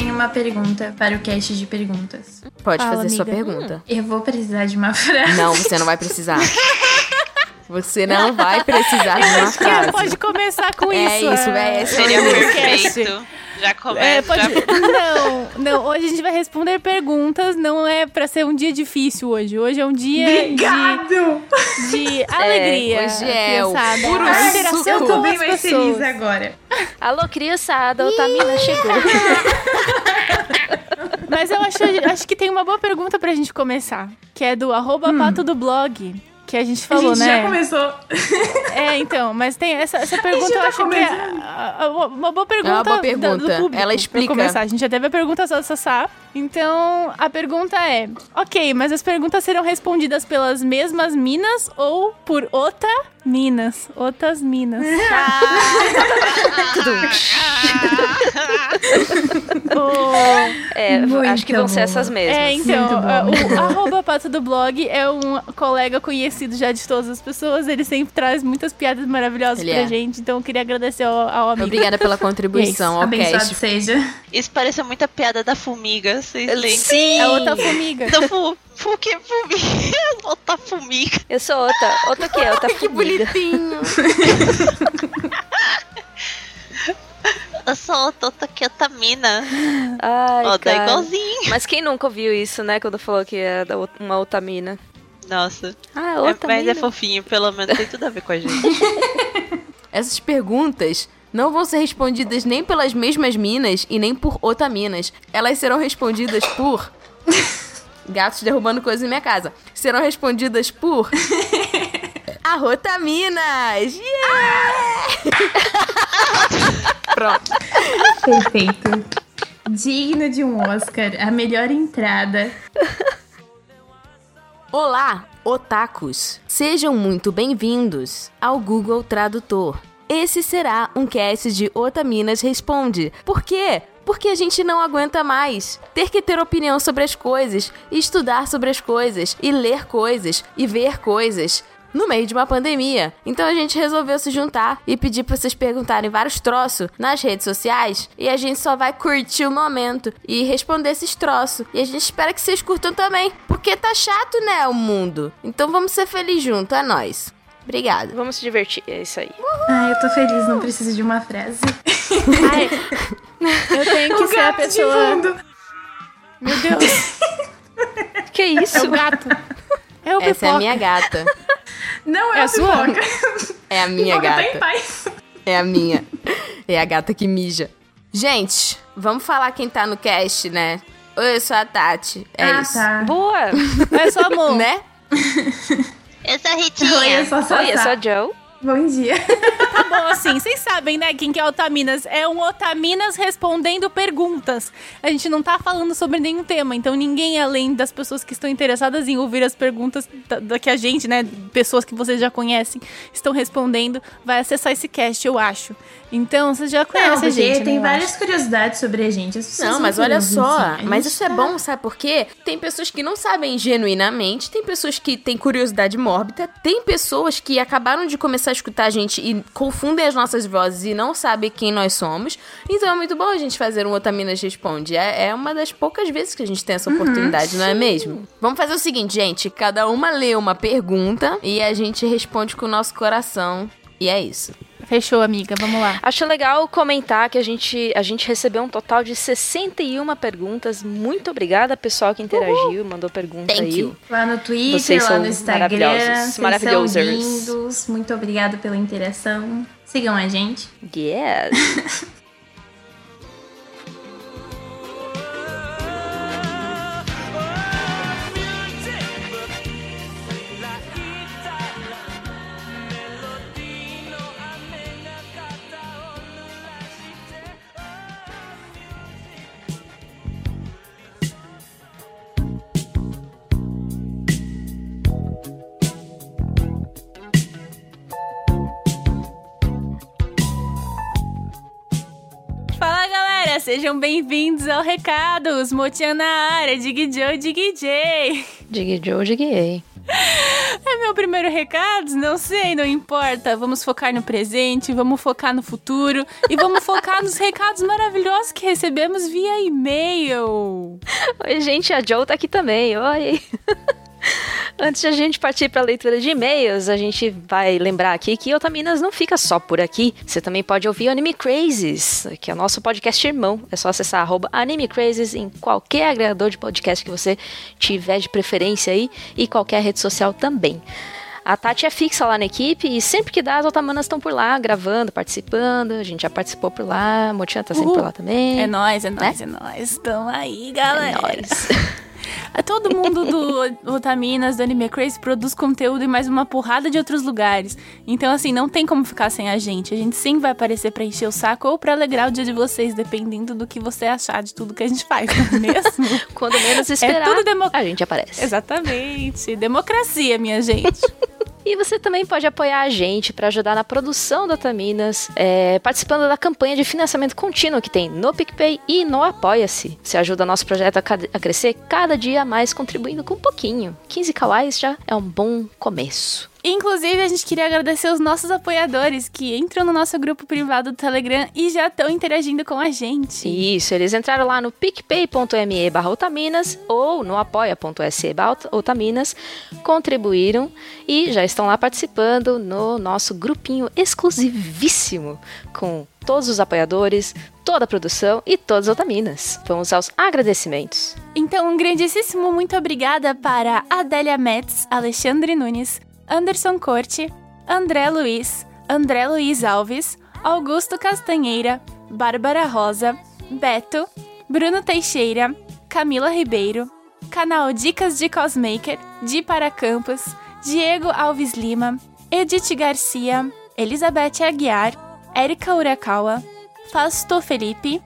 tenho uma pergunta para o cast de perguntas. Pode Fala, fazer sua amiga. pergunta. Eu vou precisar de uma frase. Não, você não vai precisar. Você não vai precisar de uma frase. pode começar com É isso? isso, é esse Seria perfeito. Já É, começa. pode... já- Não, não. Hoje a gente vai responder perguntas. Não é pra ser um dia difícil hoje. Hoje é um dia Obrigado! de, de alegria. hoje é o puro A interação eu tô bem mais pessoas. feliz agora. Alô, criançada, o Tamina chegou. Mas eu acho, acho que tem uma boa pergunta pra gente começar. Que é do arroba pato do blog. Que a gente A falou, gente né? já começou. É, então, mas tem essa, essa pergunta, já eu tá acho que é começando. a- a- uma boa pergunta, É uma boa da- pergunta. do público. Ela pra explica. começar. A gente já teve a pergunta do Sassá. Então, a pergunta é: ok, mas as perguntas serão respondidas pelas mesmas minas ou por outra minas? Outras minas. O- É, Muito acho que vão ser essas mesmas. É, então, o arroba pato do blog é um colega conhecido já de todas as pessoas. Ele sempre traz muitas piadas maravilhosas Ele pra é. gente. Então, eu queria agradecer ao, ao amigo. Obrigada pela contribuição ao Abençoado cast. seja. Isso parece muita piada da formiga. Vocês lembram? Sim! É outra formiga. Da fu... fu que formiga? Outra formiga. Eu sou outra. Outra o quê? Outra Que formiga. bonitinho. Eu sou outra, outra que outra mina. Ai, Ó, tá cara. igualzinho. Mas quem nunca ouviu isso, né? Quando falou que é uma outra mina. Nossa. Ah, É, outra mas mina. é fofinho, pelo menos tem tudo a ver com a gente. Essas perguntas não vão ser respondidas nem pelas mesmas minas e nem por otaminas. Elas serão respondidas por. Gatos derrubando coisas em minha casa. Serão respondidas por. Arrotaminas! Yeah! Pronto. Perfeito. Digno de um Oscar, a melhor entrada. Olá, otakus! Sejam muito bem-vindos ao Google Tradutor. Esse será um cast de Otaminas Responde. Por quê? Porque a gente não aguenta mais ter que ter opinião sobre as coisas, estudar sobre as coisas, e ler coisas, e ver coisas. No meio de uma pandemia. Então a gente resolveu se juntar e pedir pra vocês perguntarem vários troços nas redes sociais. E a gente só vai curtir o momento e responder esses troços. E a gente espera que vocês curtam também. Porque tá chato, né, o mundo? Então vamos ser felizes junto, é nóis. Obrigada. Vamos se divertir, é isso aí. Ai, eu tô feliz, não preciso de uma frase. Ai, eu tenho que O ser a de pessoa. fundo. Meu Deus, Que isso? é o gato. É o Essa é a minha gata. Não é, É a sua? pipoca. É a minha pipoca tá em gata. paz. É a minha. É a gata que mija. Gente, vamos falar quem tá no cast, né? Oi, eu sou a Tati. É ah, isso. tá. Boa! É só amor. Né? Eu sou a Oi, Ritinha. eu sou a Oi, eu sou a Sassá. Joe. Bom dia. Tá bom, assim, vocês sabem, né, quem que é Otaminas? É um Otaminas respondendo perguntas. A gente não tá falando sobre nenhum tema, então ninguém além das pessoas que estão interessadas em ouvir as perguntas da, da que a gente, né, pessoas que vocês já conhecem, estão respondendo, vai acessar esse cast, eu acho. Então, vocês já Não, conhecem a gente, né, tem eu várias acho. curiosidades sobre a gente. Não, mas olha só. assim. Mas isso é tá- bom, sabe por quê? Tem pessoas que não sabem genuinamente, tem pessoas que têm curiosidade mórbida, tem pessoas que acabaram de começar a escutar a gente e confundem as nossas vozes e não sabem quem nós somos. Então é muito bom a gente fazer um Otaminas Responde. É, é uma das poucas vezes que a gente tem essa oportunidade, não é mesmo? Vamos fazer o seguinte, gente. Cada uma lê uma pergunta e a gente responde com o nosso coração. E é isso. Fechou, amiga, vamos lá. Acho legal comentar que a gente, a gente recebeu um total de 61 perguntas. Muito obrigada, pessoal que interagiu, mandou pergunta Thank aí. you. Lá no Twitter, Vocês lá são no Instagram. maravilhosos, Vocês são maravilhosers. lindos. Muito obrigada pela interação. Sigam a gente. Yes! sejam bem-vindos ao Recados. Motinha na área, Dig Joe, Dig J. Dig Joe, diguei. É meu primeiro recado? Não sei, não importa. Vamos focar no presente, vamos focar no futuro e vamos focar nos recados maravilhosos que recebemos via e-mail. Oi, gente, a Joe tá aqui também. Oi. Antes de a gente partir para a leitura de e-mails, a gente vai lembrar aqui que Otaminas não fica só por aqui. Você também pode ouvir o Anime Crazes, que é o nosso podcast irmão. É só acessar arroba Anime Crazes em qualquer agregador de podcast que você tiver de preferência aí e qualquer rede social também. A Tati é fixa lá na equipe e sempre que dá, as Otamanas estão por lá, gravando, participando. A gente já participou por lá, a Motinha tá sempre Uhul. por lá também. É nóis, é nóis, é nóis. Tamo aí, galera. É nóis. É Todo mundo do Otaminas, do Anime Crazy, produz conteúdo em mais uma porrada de outros lugares. Então, assim, não tem como ficar sem a gente. A gente sempre vai aparecer pra encher o saco ou pra alegrar o dia de vocês, dependendo do que você achar de tudo que a gente faz, não é mesmo? Quando menos esperar, tudo demo- a gente aparece. Exatamente. Democracia, minha gente. E você também pode apoiar a gente para ajudar na produção da Otaminas, é, participando da campanha de financiamento contínuo que tem no PicPay e no Apoia-se. Você ajuda nosso projeto a, a crescer cada dia mais, contribuindo com um pouquinho. 15 kawais já é um bom começo. Inclusive, a gente queria agradecer os nossos apoiadores que entram no nosso grupo privado do Telegram e já estão interagindo com a gente. Isso, eles entraram lá no picpay.me barra otaminas ou no apoia.se otaminas, contribuíram e já estão lá participando no nosso grupinho exclusivíssimo com todos os apoiadores, toda a produção e todas as otaminas. Vamos aos agradecimentos. Então, um grandíssimo muito obrigada para Adélia Metz, Alexandre Nunes, Anderson Corte, André Luiz, André Luiz Alves, Augusto Castanheira, Bárbara Rosa, Beto, Bruno Teixeira, Camila Ribeiro, canal Dicas de Cosmaker, Di para Campos, Diego Alves Lima, Edith Garcia, Elizabeth Aguiar, Érica Urakawa, Fausto Felipe,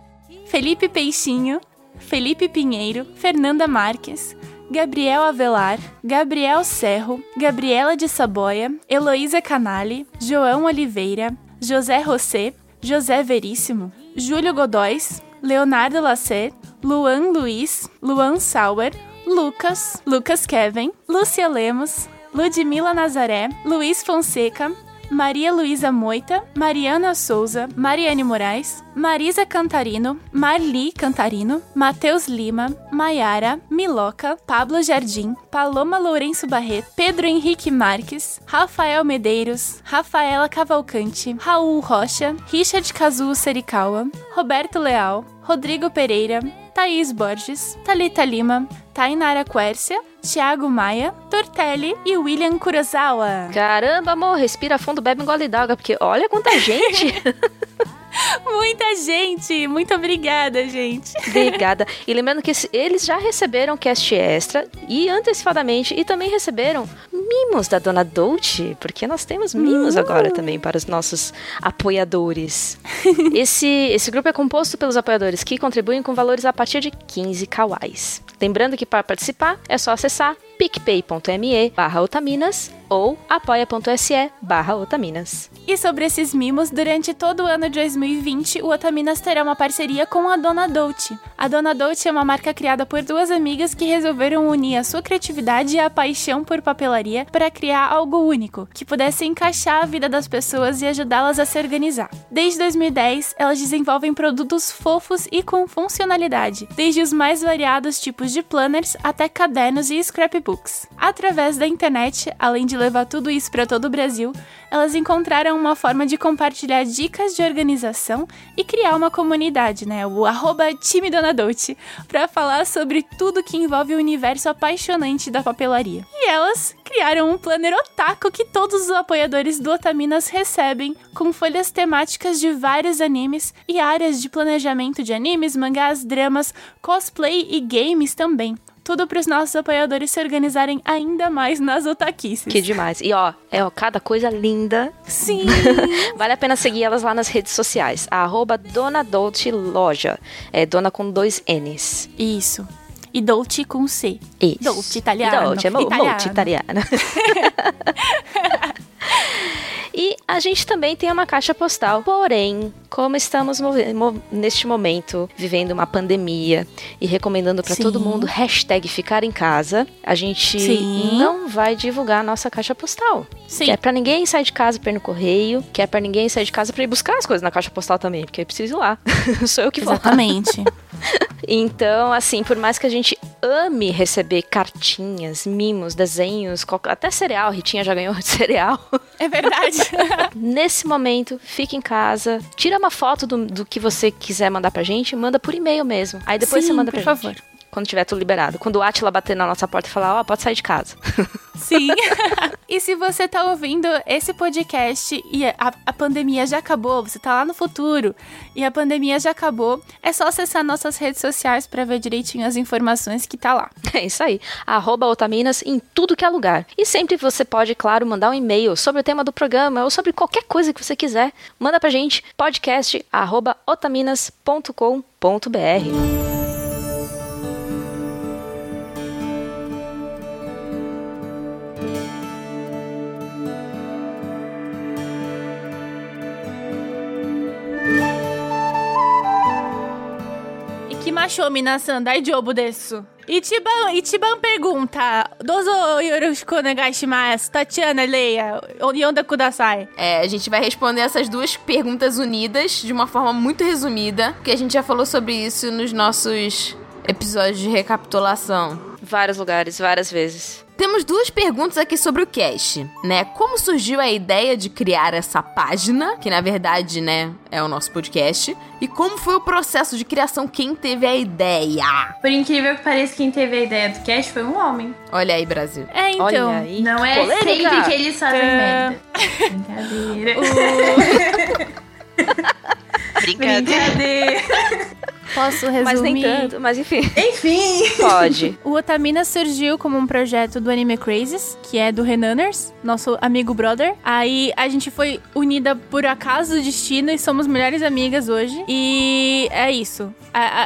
Felipe Peixinho, Felipe Pinheiro, Fernanda Marques, Gabriel Avelar, Gabriel Serro, Gabriela de Saboia, Heloísa Canali, João Oliveira, José Rosé, José Veríssimo, Júlio Godóis, Leonardo Lacet, Luan Luiz, Luan Sauer, Lucas, Lucas Kevin, Lúcia Lemos, Ludmila Nazaré, Luiz Fonseca, Maria Luísa Moita, Mariana Souza, Mariane Moraes, Marisa Cantarino, Marli Cantarino, Matheus Lima, Maiara, Miloca, Pablo Jardim, Paloma Lourenço Barreto, Pedro Henrique Marques, Rafael Medeiros, Rafaela Cavalcante, Raul Rocha, Richard Kazuo Serikawa, Roberto Leal, Rodrigo Pereira, Thaís Borges, Thalita Lima, Tainara Quércia, Thiago Maia, Tortelli e William Kurosawa. Caramba, amor, respira fundo, bebe um gole d'água, porque olha quanta gente. Muita gente! Muito obrigada, gente! Obrigada. E lembrando que eles já receberam cast extra e antecipadamente e também receberam mimos da Dona Dolce, porque nós temos mimos agora também para os nossos apoiadores. esse, esse grupo é composto pelos apoiadores que contribuem com valores a partir de 15 kawais. Lembrando que para participar é só acessar picpay.me barra otaminas ou apoia.se barra otaminas. E sobre esses mimos, durante todo o ano de 2020, o Otaminas terá uma parceria com a Dona Dolce. A Dona Dolce é uma marca criada por duas amigas que resolveram unir a sua criatividade e a paixão por papelaria para criar algo único, que pudesse encaixar a vida das pessoas e ajudá-las a se organizar. Desde 2010, elas desenvolvem produtos fofos e com funcionalidade, desde os mais variados tipos de planners até cadernos e scrapbooks. Através da internet, além de levar tudo isso para todo o Brasil, elas encontraram uma forma de compartilhar dicas de organização e criar uma comunidade, né? O arroba time Dona Dolce, para falar sobre tudo que envolve o universo apaixonante da papelaria. E elas criaram um planner otaku que todos os apoiadores do Otaminas recebem, com folhas temáticas de vários animes e áreas de planejamento de animes, mangás, dramas, cosplay e games também. Tudo para os nossos apoiadores se organizarem ainda mais nas otaquices. Que demais. E ó, é ó, cada coisa linda. Sim! Vale a pena seguir elas lá nas redes sociais. A arroba Dona Dolce Loja. É dona com dois N's. Isso. E Dolce com C. Isso. Dolce italiano. Dolce, é mo- Italiano. Dolce italiano. E a gente também tem uma caixa postal. Porém, como estamos mo neste momento vivendo uma pandemia e recomendando para todo mundo hashtag ficar em casa, a gente Sim. não vai divulgar a nossa caixa postal. Sim. Que é pra ninguém sair de casa pra ir no correio, que é pra ninguém sair de casa pra ir buscar as coisas na caixa postal também, porque eu preciso ir lá. Sou eu que vou. Exatamente. Então, assim, por mais que a gente ame receber cartinhas, mimos, desenhos, até cereal, Ritinha já ganhou cereal. É verdade. Nesse momento, fique em casa, tira uma foto do, do que você quiser mandar pra gente, manda por e-mail mesmo. Aí depois Sim, você manda pra por gente. Quando tiver tudo liberado. Quando o Atila bater na nossa porta e falar, ó, oh, pode sair de casa. Sim. e se você tá ouvindo esse podcast e a, a, pandemia já acabou, você tá lá no futuro e a pandemia já acabou, é só acessar nossas redes sociais para ver direitinho as informações que tá lá. É isso aí. Arroba Otaminas em tudo que é lugar. E sempre você pode, claro, mandar um e-mail sobre o tema do programa ou sobre qualquer coisa que você quiser. Manda pra gente podcast Macho minasan daijoubu desu. Ichiban, Ichiban pergunta: Dozo yoroshiku onegaishimasu. Tatiana, leia. Yonda kudasai. É, a gente vai responder essas duas perguntas unidas de uma forma muito resumida, porque a gente já falou sobre isso nos nossos episódios de recapitulação. Vários lugares, várias vezes. Temos duas perguntas aqui sobre o cast, né? Como surgiu a ideia de criar essa página, que na verdade, né, é o nosso podcast, e como foi o processo de criação, quem teve a ideia? Por incrível que pareça, quem teve a ideia do cast foi um homem. Olha aí, Brasil. É, então. Aí, não é polêmica. sempre que eles fazem merda. Brincadeira. Brincadeira. Brincadeira. Posso resumir? Mas nem tanto, mas enfim. Enfim! Pode. o Otamina surgiu como um projeto do Anime Crazes, que é do Renaners, nosso amigo brother. Aí a gente foi unida por acaso do destino e somos melhores amigas hoje. E é isso.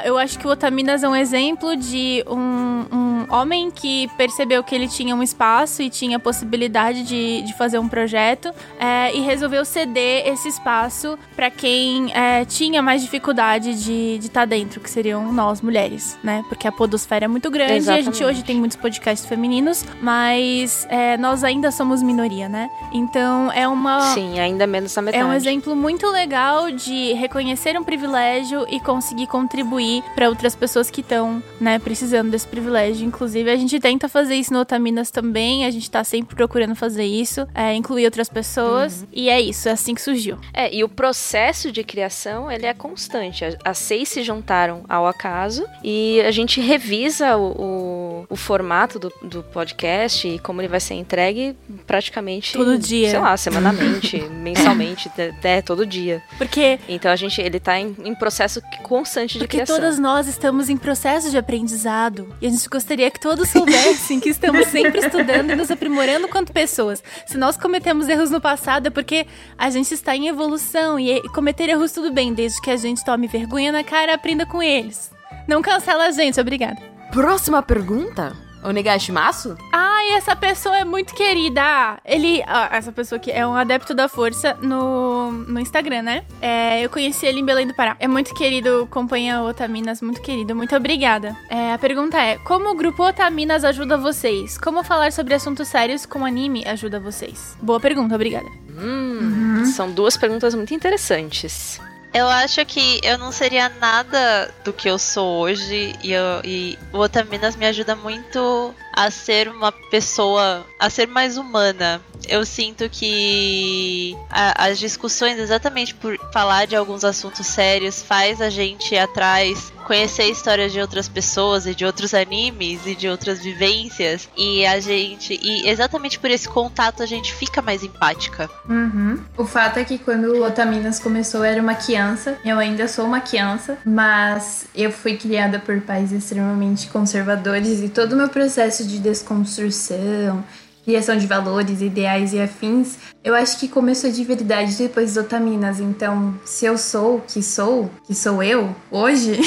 Eu acho que o Otaminas é um exemplo de um, um homem que percebeu que ele tinha um espaço e tinha possibilidade de, de fazer um projeto é, e resolveu ceder esse espaço para quem é, tinha mais dificuldade de estar tá dentro, que seriam nós, mulheres, né? Porque a podosfera é muito grande Exatamente. e a gente hoje tem muitos podcasts femininos, mas é, nós ainda somos minoria, né? Então é uma. Sim, ainda menos a metade. É um exemplo muito legal de reconhecer um privilégio e conseguir contribuir para outras pessoas que estão, né, precisando desse privilégio. Inclusive, a gente tenta fazer isso no Otaminas também, a gente tá sempre procurando fazer isso, é, incluir outras pessoas, uhum. e é isso, é assim que surgiu. É, e o processo de criação, ele é constante. As seis se juntaram ao acaso e a gente revisa o, o, o formato do, do podcast e como ele vai ser entregue praticamente todo dia, sei lá, semanalmente, mensalmente, até todo dia. Porque então a gente ele tá em, em processo constante de porque criação. todas nós estamos em processo de aprendizado e a gente gostaria que todos soubessem que estamos sempre estudando e nos aprimorando quanto pessoas. Se nós cometemos erros no passado é porque a gente está em evolução e cometer erros tudo bem, desde que a gente tome vergonha na cara aprenda com eles. Não cancela a gente, obrigada. Próxima pergunta? Onegashimasu? Ai, essa pessoa é muito querida. Ele. Ah, essa pessoa que é um adepto da força no, no Instagram, né? É, eu conheci ele em Belém do Pará. É muito querido, acompanha Otaminas, muito querido. Muito obrigada. É, a pergunta é: Como o grupo Otaminas ajuda vocês? Como falar sobre assuntos sérios com anime ajuda vocês? Boa pergunta, obrigada. Hum, uhum. São duas perguntas muito interessantes. Eu acho que eu não seria nada do que eu sou hoje e, eu, e o Otaminas me ajuda muito a ser uma pessoa, a ser mais humana. Eu sinto que a, as discussões, exatamente por falar de alguns assuntos sérios, faz a gente ir atrás, conhecer histórias de outras pessoas e de outros animes e de outras vivências. E a gente, e exatamente por esse contato, a gente fica mais empática. Uhum. O fato é que quando o Otaminas começou, eu era uma criança. Eu ainda sou uma criança, mas eu fui criada por pais extremamente conservadores e todo o meu processo de desconstrução, criação de valores, ideais e afins, eu acho que começou de verdade depois dos Otaminas. Então, se eu sou o que sou, que sou eu, hoje,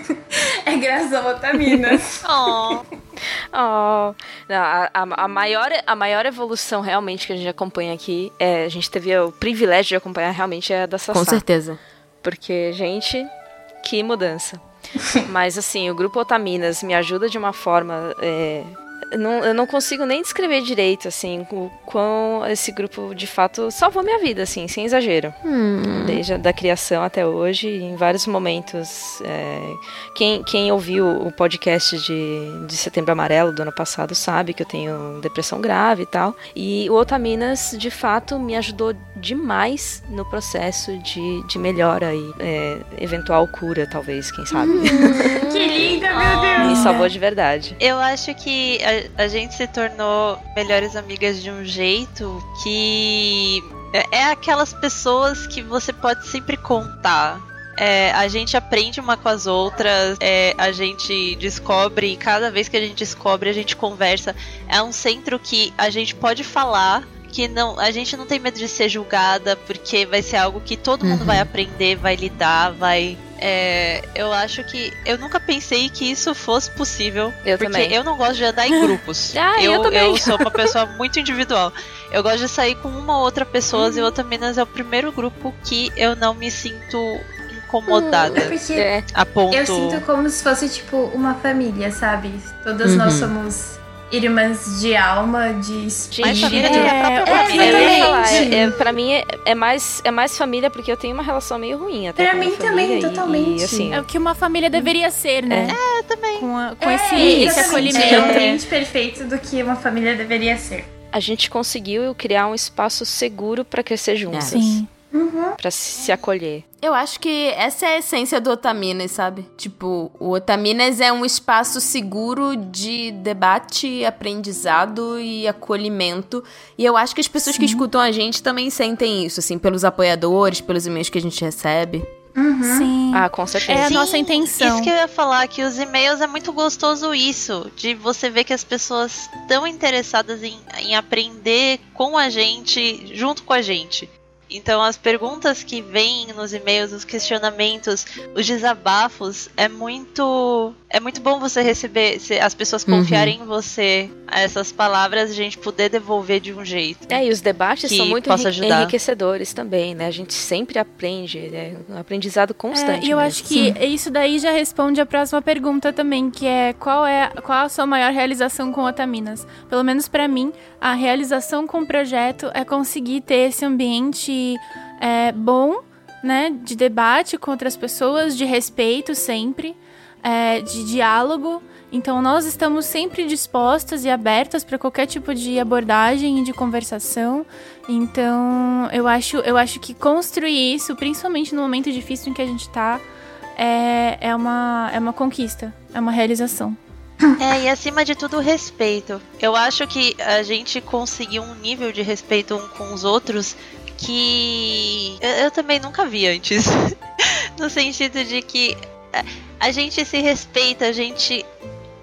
é graças ao Otaminas. oh. oh. A, a, a, maior, a maior evolução realmente que a gente acompanha aqui, é, a gente teve o privilégio de acompanhar realmente é a da Sassá. Com certeza. Porque, gente, que mudança. Mas assim, o grupo Otaminas me ajuda de uma forma é, não, eu não consigo nem descrever direito, assim, o quão esse grupo de fato salvou minha vida, assim, sem exagero. Hum. Desde a da criação até hoje, em vários momentos. É, quem, quem ouviu o podcast de, de Setembro Amarelo do ano passado sabe que eu tenho depressão grave e tal. E o Otaminas, de fato, me ajudou demais no processo de, de melhora e é, eventual cura, talvez, quem sabe. Hum, que linda, meu Deus! Me salvou de verdade. Eu acho que a, gente se tornou melhores amigas de um jeito que é, é aquelas pessoas que você pode sempre contar. É, a gente aprende uma com as outras, é, a gente descobre, e cada vez que a gente descobre, a gente conversa. É um centro que a gente pode falar, que não, a gente não tem medo de ser julgada, porque vai ser algo que todo mundo vai uhum. aprender, vai lidar, vai é, eu acho que eu nunca pensei que isso fosse possível. Eu porque também. eu não gosto de andar em grupos. ah, eu, eu, também. eu sou uma pessoa muito individual. Eu gosto de sair com uma ou outra pessoa hum. e outra Minas é o primeiro grupo que eu não me sinto incomodada. Hum, porque é. a ponto... Eu sinto como se fosse tipo uma família, sabe? Todas uhum. nós somos irmãs de alma, de espírito. família é, é, família. É, é, pra mim é, é, mais, é mais família porque eu tenho uma relação meio ruim até Pra mim também, e, totalmente. E, assim, é o que uma família deveria ser, né? É, também. Com, a, com é, esse, esse acolhimento. É print perfeito do que uma família deveria ser. A gente conseguiu criar um espaço seguro para crescer juntas. Sim uhum. para se acolher. Eu acho que essa é a essência do Otaminas, sabe? Tipo, o Otaminas é um espaço seguro de debate, aprendizado e acolhimento. E eu acho que as pessoas Sim. que escutam a gente também sentem isso, assim, pelos apoiadores, pelos e-mails que a gente recebe. Uhum. Sim. Ah, com certeza. É a Sim, nossa intenção. Isso que eu ia falar, que os e-mails é muito gostoso isso, de você ver que as pessoas estão interessadas em, em aprender com a gente, junto com a gente. Então, as perguntas que vêm nos e-mails, os questionamentos, os desabafos, é muito é muito bom você receber, as pessoas uhum. confiarem uhum. em você, essas palavras, a gente poder devolver de um jeito. É, e os debates são muito enriquecedores também, né? A gente sempre aprende, é um aprendizado constante. É, e eu mesmo. acho que Sim. isso daí já responde a próxima pergunta também, que é qual é qual a sua maior realização com Otaminas? Pelo menos para mim, a realização com o projeto é conseguir ter esse ambiente é, bom, né, de debate com outras pessoas, de respeito sempre é, de diálogo. Então, nós estamos sempre dispostas e abertas para qualquer tipo de abordagem e de conversação. Então, eu acho, eu acho que construir isso, principalmente no momento difícil em que a gente está, é, é, uma, é uma conquista, é uma realização. É, e acima de tudo, respeito. Eu acho que a gente conseguiu um nível de respeito um com os outros que eu, eu também nunca vi antes. no sentido de que a gente se respeita, a gente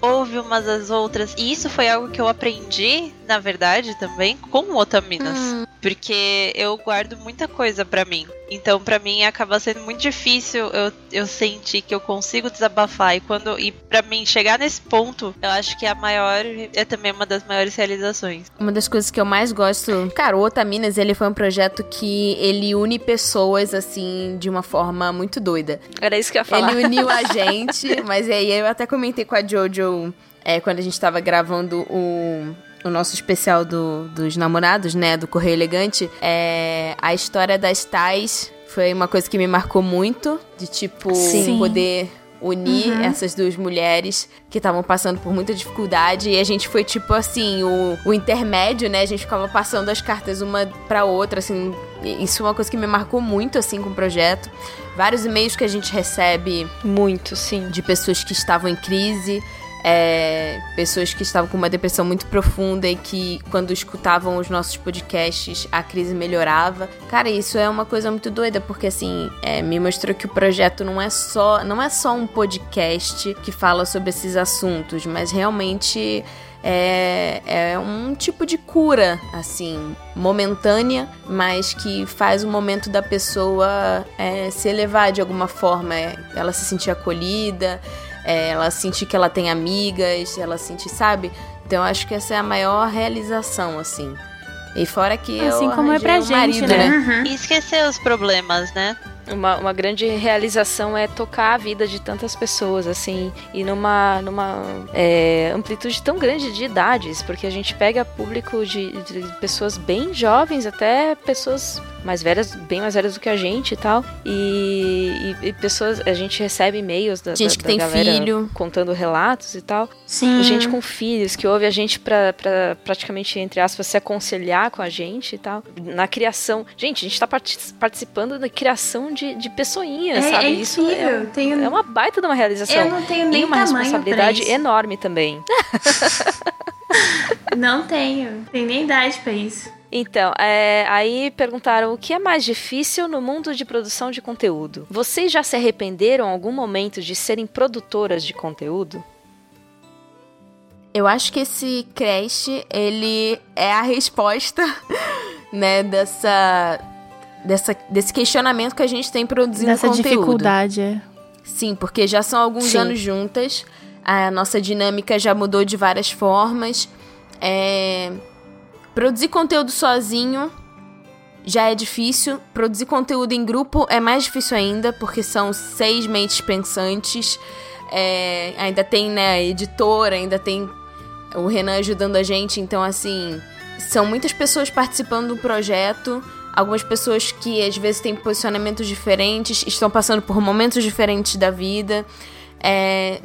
ouve umas às outras. E isso foi algo que eu aprendi, na verdade, também com o Otaminas. Hum. Porque eu guardo muita coisa para mim. Então, para mim, acaba sendo muito difícil eu, eu sentir que eu consigo desabafar. E quando e para mim, chegar nesse ponto, eu acho que é a maior. É também uma das maiores realizações. Uma das coisas que eu mais gosto. Cara, o Otaminas, ele foi um projeto que ele une pessoas, assim, de uma forma muito doida. Era isso que eu ia falar. Ele uniu a gente, mas aí eu até comentei com a Jojo. É, quando a gente tava gravando o, o nosso especial do, dos namorados, né, do Correio Elegante, é, a história das tais foi uma coisa que me marcou muito, de tipo, Sim. poder unir uhum. essas duas mulheres que estavam passando por muita dificuldade. E a gente foi tipo assim o, o intermédio né a gente ficava passando as cartas uma para outra assim. Isso é uma coisa que me marcou muito assim com o projeto. Vários e-mails que a gente recebe muito sim. de pessoas que estavam em crise é, pessoas que estavam com uma depressão muito profunda e que, quando escutavam os nossos podcasts, a crise melhorava. Cara, isso é uma coisa muito doida, porque assim, é, me mostrou que o projeto não é só, não é só um podcast que fala sobre esses assuntos, mas realmente é, é, um tipo de cura, assim, momentânea, mas que faz o momento da pessoa é, se elevar de alguma forma, é, ela se sentir acolhida, é, ela sentir que ela tem amigas, ela sentir, sabe? Então acho que essa é a maior realização, assim. E fora que Assim eu como é pra um gente, marido, né? Uhum. E esquecer os problemas, né? Uma, uma grande realização é tocar a vida de tantas pessoas, assim, e numa, numa é, amplitude tão grande de idades, porque a gente pega público de, de pessoas bem jovens até pessoas mais velhas, bem mais velhas do que a gente e tal, e, e- e pessoas, a gente recebe e-mails da, Gente da- que da tem galera filho. contando relatos e tal, Sim. gente com filhos que ouve a gente pra, pra praticamente, entre aspas, se aconselhar com a gente e tal. Na criação. Gente, a gente tá parti- participando da criação de, de pessoinhas, É, sabe? é Isso incrível. é, Tenho- é uma baita de uma realização. Eu não tenho nem e uma responsabilidade isso. enorme também. Não tenho. Tem nem idade pra isso. Então, é, aí perguntaram o que é mais difícil no mundo de produção de conteúdo. Vocês já se arrependeram em algum momento de serem produtoras de conteúdo? Eu acho que esse crash, ele é a resposta, né, dessa, dessa desse questionamento que a gente tem produzindo Dessa conteúdo. dificuldade. é. Sim, porque já são alguns Sim. anos juntas, a nossa dinâmica já mudou de várias formas. É, Produzir conteúdo sozinho já é difícil, produzir conteúdo em grupo é mais difícil ainda, porque são seis mentes pensantes. É, ainda tem né, a editora, ainda tem o Renan ajudando a gente, então assim, são muitas pessoas participando do projeto, algumas pessoas que às vezes têm posicionamentos diferentes, estão passando por momentos diferentes da vida. É,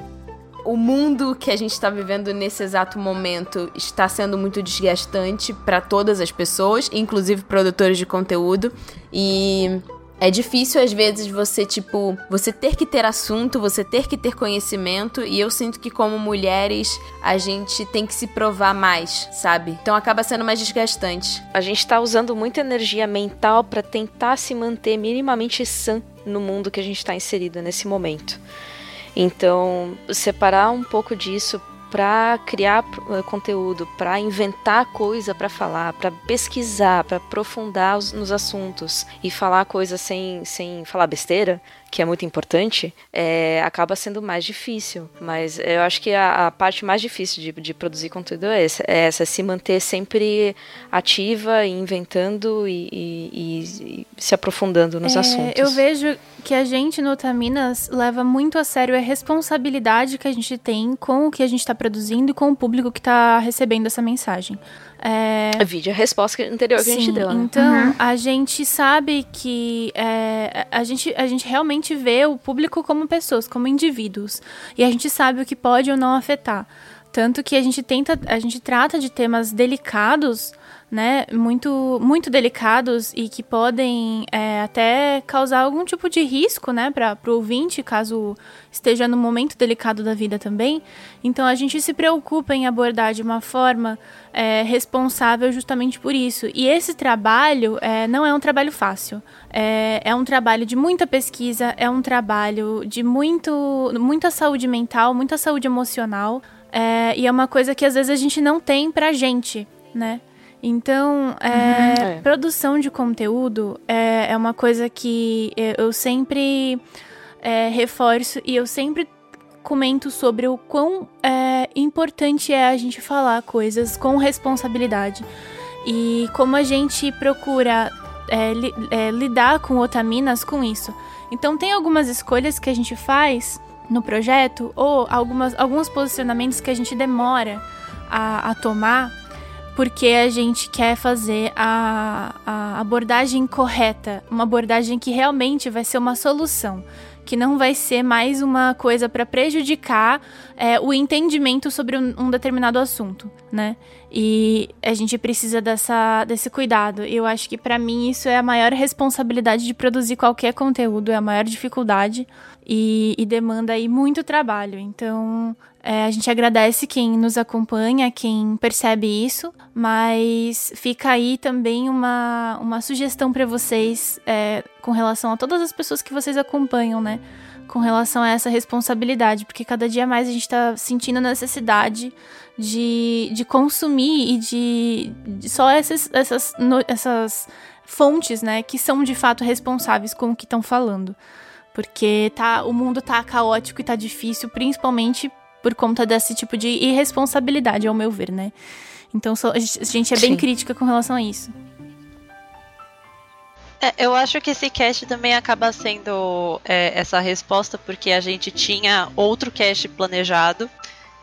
o mundo que a gente está vivendo nesse exato momento está sendo muito desgastante para todas as pessoas, inclusive produtores de conteúdo. E é difícil às vezes você, tipo, você ter que ter assunto, você ter que ter conhecimento, e eu sinto que como mulheres a gente tem que se provar mais, sabe? Então acaba sendo mais desgastante. A gente tá usando muita energia mental para tentar se manter minimamente sã no mundo que a gente está inserido nesse momento. Então, separar um pouco disso para criar eh, conteúdo, para inventar coisa para falar, para pesquisar, para aprofundar os- nos assuntos e falar coisas sem, sem falar besteira, que é muito importante, é, acaba sendo mais difícil. Mas eu acho que a, a parte mais difícil de, de produzir conteúdo é essa, é essa, se manter sempre ativa e inventando e, e- e- se aprofundando nos É, assuntos. Eu vejo que a gente no Otaminas leva muito a sério a responsabilidade que a gente tem com o que a gente está produzindo e com o público que está recebendo essa mensagem. É, Vídeo a resposta anterior que a gente Sim, deu, né? Então, a gente sabe que é, a, gente, a gente realmente vê o público como pessoas, como indivíduos. E a gente sabe o que pode ou não afetar. Tanto que a gente tenta, a gente trata de temas delicados, né? Muito, muito delicados e que podem é, até causar algum tipo de risco, né? Para o ouvinte, caso esteja num momento delicado da vida também. Então a gente se preocupa em abordar de uma forma é, responsável justamente por isso. E esse trabalho é, não é um trabalho fácil. É, é um trabalho de muita pesquisa, é um trabalho de muito, muita saúde mental, muita saúde emocional. é, e é uma coisa que às vezes a gente não tem pra gente, né? Então, é, É. produção de conteúdo é, é uma coisa que eu eu sempre é, reforço e eu sempre comento sobre o quão é, importante é a gente falar coisas com responsabilidade e como a gente procura é, li- é, lidar com otaminas com isso. Então tem algumas escolhas que a gente faz no projeto ou algumas, alguns posicionamentos que a gente demora a, a tomar porque a gente quer fazer a, a abordagem correta, uma abordagem que realmente vai ser uma solução, que não vai ser mais uma coisa para prejudicar é, o entendimento sobre um, um determinado assunto, né? E a gente precisa dessa, desse cuidado. Eu acho que para mim isso é a maior responsabilidade de produzir qualquer conteúdo, é a maior dificuldade e, e demanda aí muito trabalho. Então é, a gente agradece quem nos acompanha, quem percebe isso, mas fica aí também uma, uma sugestão para vocês é, com relação a todas as pessoas que vocês acompanham, né? Com relação a essa responsabilidade, porque cada dia mais a gente está sentindo a necessidade de, de consumir e de, de só essas, essas, essas fontes, né, que são de fato responsáveis com o que estão falando. Porque tá, o mundo tá caótico e tá difícil, principalmente por conta desse tipo de irresponsabilidade, ao meu ver, né? Então a gente é bem Sim. crítica com relação a isso. É, eu acho que esse cast também acaba sendo é, essa resposta porque a gente tinha outro cast planejado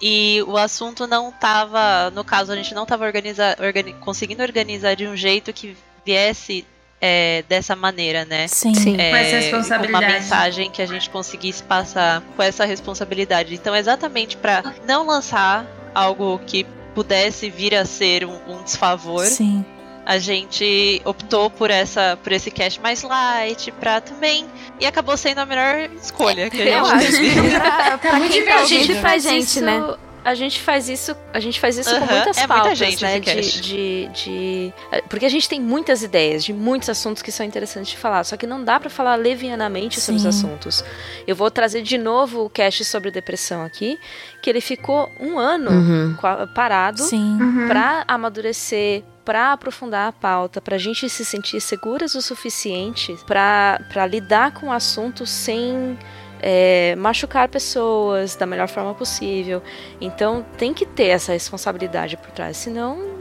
e o assunto não estava, no caso, a gente não estava organiza, organi conseguindo organizar de um jeito que viesse é, dessa maneira, né? Sim, Sim. É, com essa responsabilidade. Uma mensagem que a gente conseguisse passar com essa responsabilidade. Então, exatamente para não lançar algo que pudesse vir a ser um, um desfavor. Sim a gente optou por essa por esse cast mais light pra também e acabou sendo a melhor escolha que a gente teve. pra, pra quem tá ouvindo pra gente, né? A gente faz isso, a gente faz isso uhum, com muitas é pautas, gente, né? De, de, de, Porque a gente tem muitas ideias de muitos assuntos que são interessantes de falar, só que não dá para falar levianamente Sim. sobre os assuntos. Eu vou trazer de novo o cast sobre depressão aqui, que ele ficou um ano uhum. parado uhum. para amadurecer, para aprofundar a pauta, para a gente se sentir seguras o suficiente para lidar com o assunto sem é, machucar pessoas da melhor forma possível. Então tem que ter essa responsabilidade por trás, senão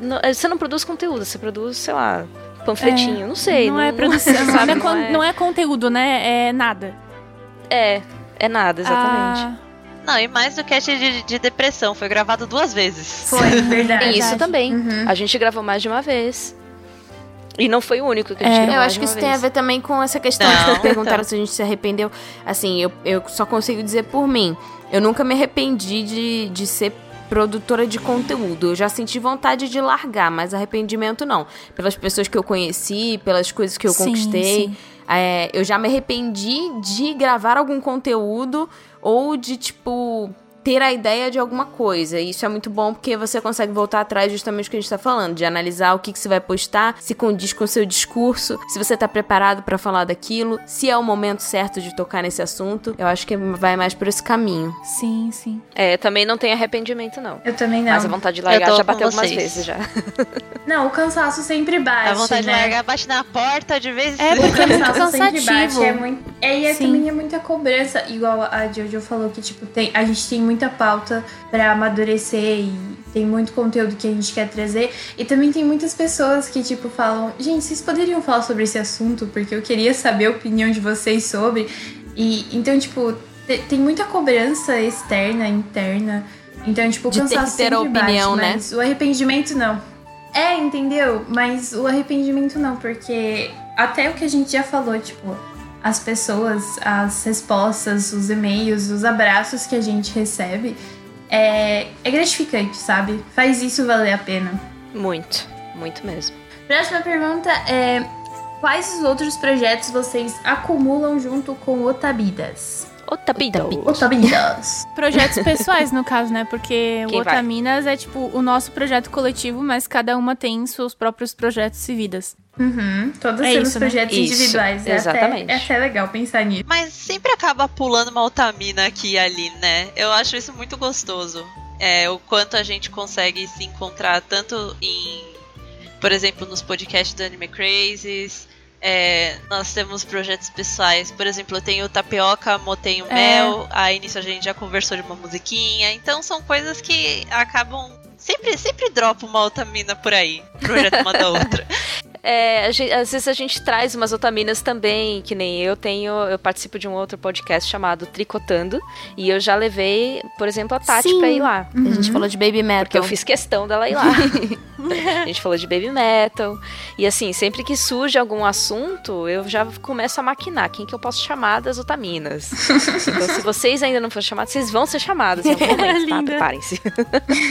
não, é, você não produz conteúdo, você produz, sei lá, panfletinho, é, não sei. Não, não é produção, não, é, não, é, não é conteúdo, né? É nada. É, é nada, exatamente. Ah. Não, e mais do cast de, de, depressão, foi gravado duas vezes. Foi, verdade. Isso também. Uhum. A gente gravou mais de uma vez. E não foi o único que a gente é, Eu acho que isso vez. tem a ver também com essa questão não, de perguntaram se a gente se arrependeu. Assim, eu, eu só consigo dizer por mim. Eu nunca me arrependi de, de ser produtora de conteúdo. Eu já senti vontade de largar, mas arrependimento não. Pelas pessoas que eu conheci, pelas coisas que eu sim, conquistei. Sim. É, eu já me arrependi de gravar algum conteúdo ou de, tipo, ter a ideia de alguma coisa. E isso é muito bom porque você consegue voltar atrás justamente do que a gente está falando, de analisar o que, que você vai postar, se condiz com o seu discurso, se você está preparado para falar daquilo, se é o momento certo de tocar nesse assunto. Eu acho que vai mais por esse caminho. Sim, sim. É, também não tem arrependimento, não. Eu também não. Mas a vontade de largar já bateu algumas vezes já. Não, o cansaço sempre bate. A vontade né? de largar bate na porta de vez em É, porque o cansaço sempre bate. É, muito... é, e é, também é muita cobrança. Igual a Jojo falou que, tipo, tem, a gente tem muita pauta para amadurecer e tem muito conteúdo que a gente quer trazer. E também tem muitas pessoas que, tipo, falam: gente, vocês poderiam falar sobre esse assunto? Porque eu queria saber a opinião de vocês sobre. E então, tipo, tem muita cobrança externa, interna. Então, tipo, o de cansaço ter, ter a opinião, bate, né? Mas o arrependimento não. É, entendeu? Mas o arrependimento não, porque até o que a gente já falou, tipo, as pessoas, as respostas, os e-mails, os abraços que a gente recebe, é, é gratificante, sabe? Faz isso valer a pena. Muito, muito mesmo. Próxima pergunta é: quais os outros projetos vocês acumulam junto com o Otabidas? Otabidas. Otabidas. Projetos pessoais, no caso, né? Porque Quem o Otaminas é tipo o nosso projeto coletivo, mas cada uma tem seus próprios projetos e vidas. Uhum, todos é temos isso, né? projetos né? individuais. Isso, é exatamente. Até, é até legal pensar nisso. Mas sempre acaba pulando uma Otamina aqui e ali, né? Eu acho isso muito gostoso. É, o quanto a gente consegue se encontrar tanto em, por exemplo, nos podcasts do Anime Crazes, é, nós temos projetos pessoais. Por exemplo, eu tenho tapioca, o é. mel. Aí nisso a gente já conversou de uma musiquinha. Então são coisas que acabam. Sempre, sempre dropa uma outra mina por aí. Projeto uma da outra. É, gente, às vezes a gente traz umas otaminas também, que nem eu tenho, eu participo de um outro podcast chamado Tricotando, e eu já levei, por exemplo, a Tati Sim. pra ir lá. Uhum. A gente falou de Baby Metal. Porque eu fiz questão dela ir lá. a gente falou de Baby Metal, e assim, sempre que surge algum assunto, eu já começo a maquinar quem que eu posso chamar das otaminas. então, se vocês ainda não foram chamados, vocês vão ser chamados em algum momento, tá? Preparem-se.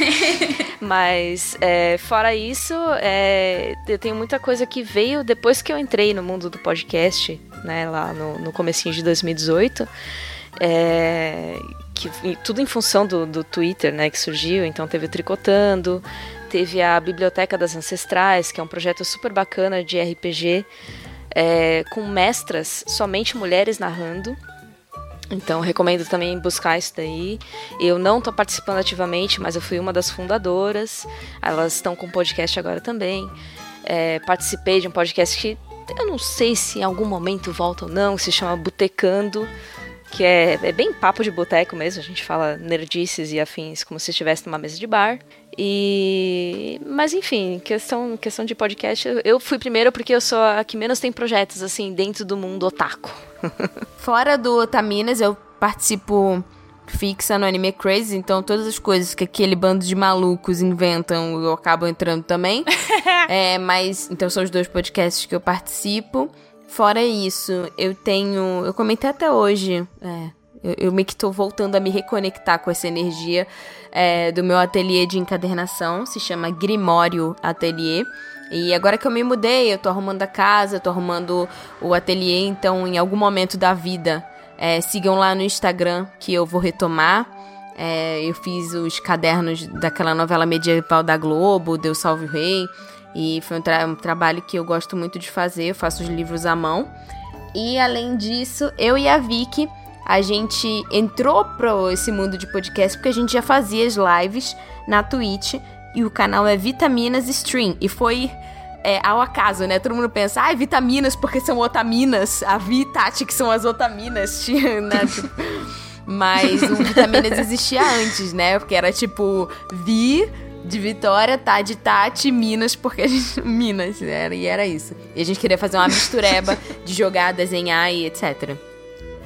Mas, é, fora isso, é, eu tenho muita coisa coisa que veio depois que eu entrei no mundo do podcast, né, lá no, no comecinho de 2018, é, que, tudo em função do, do Twitter, né, que surgiu, então teve o Tricotando, teve a Biblioteca das Ancestrais, que é um projeto super bacana de RPG, é, com mestras, somente mulheres narrando, então, recomendo também buscar isso daí. Eu não estou participando ativamente, mas eu fui uma das fundadoras. Elas estão com podcast agora também é, participei de um podcast que eu não sei se em algum momento volta ou não, se chama Botecando, que é, é bem papo de boteco mesmo. A gente fala nerdices e afins como se estivesse numa mesa de bar. E mas enfim, questão questão de podcast, eu fui primeiro porque eu sou a que menos tem projetos assim dentro do mundo otaku. Fora do Otaminas, eu participo fixa no Anime Crazy, então todas as coisas que aquele bando de malucos inventam, eu acabo entrando também. é, mas então são os dois podcasts que eu participo. Fora isso, eu tenho, eu comentei até hoje, é, eu, eu meio que tô voltando a me reconectar com essa energia é, do meu ateliê de encadernação, se chama Grimório Ateliê. E agora que eu me mudei, eu tô arrumando a casa, tô arrumando o ateliê, então em algum momento da vida, é, sigam lá no Instagram que eu vou retomar. É, eu fiz os cadernos daquela novela medieval da Globo, Deus Salve o Rei. E foi um, tra um trabalho que eu gosto muito de fazer, eu faço os livros à mão. E além disso, eu e a Vicky a gente entrou para esse mundo de podcast porque a gente já fazia as lives na Twitch e o canal é Vitaminas Stream. E foi é, ao acaso, né? Todo mundo pensa, ah, vitaminas porque são otaminas. A Vi Tati, que são as otaminas, né? Tipo, mas o Vitaminas existia antes, né? Porque era tipo Vi de Vitória, tá de Tati, Minas, porque a gente. Minas, era, e era isso. E a gente queria fazer uma mistureba de jogar, desenhar e etc.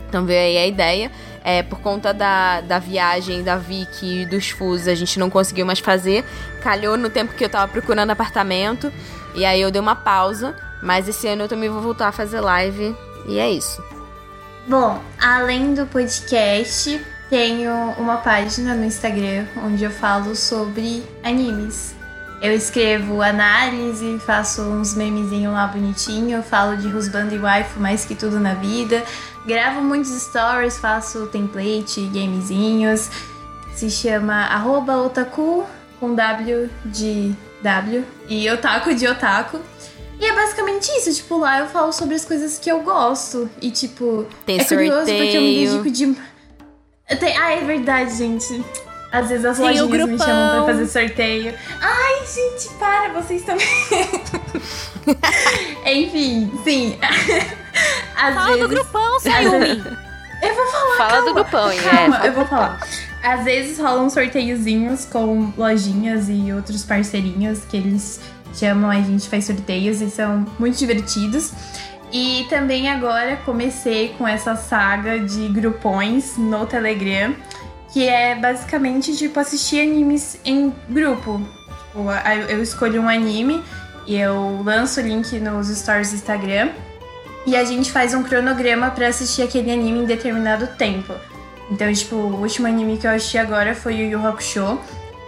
Então veio aí a ideia. É, por conta da, da viagem da Vicky e dos fusos, a gente não conseguiu mais fazer. Calhou no tempo que eu tava procurando apartamento. E aí eu dei uma pausa. Mas esse ano eu também vou voltar a fazer live. E é isso. Bom, além do podcast, tenho uma página no Instagram onde eu falo sobre animes. Eu escrevo análise, faço uns memezinhos lá bonitinho, falo de Husband e Waifu mais que tudo na vida, gravo muitos stories, faço template, gamezinhos. Se chama otaku com W de W e otaku de otaku. E é basicamente isso, tipo, lá eu falo sobre as coisas que eu gosto. E tipo, Tem é curioso sorteio. porque eu me dedico de. Tem... Ah, é verdade, gente. Às vezes as Tem lojinhas me chamam pra fazer sorteio. Ai, gente, para, vocês também. Enfim, sim. Às Fala vezes... do grupão, Sayumi. Eu vou falar. Fala calma, do grupão? Calma, É, eu vou falar. Às vezes rolam sorteiozinhos com lojinhas e outros parceirinhos que eles chamam, a gente faz sorteios e são muito divertidos. E também agora comecei com essa saga de grupões no Telegram, que é basicamente tipo assistir animes em grupo. Tipo, eu escolho um anime e eu lanço o link nos stories do Instagram. E a gente faz um cronograma pra assistir aquele anime em determinado tempo. Então, tipo, o último anime que eu assisti agora foi o Yu Hakusho.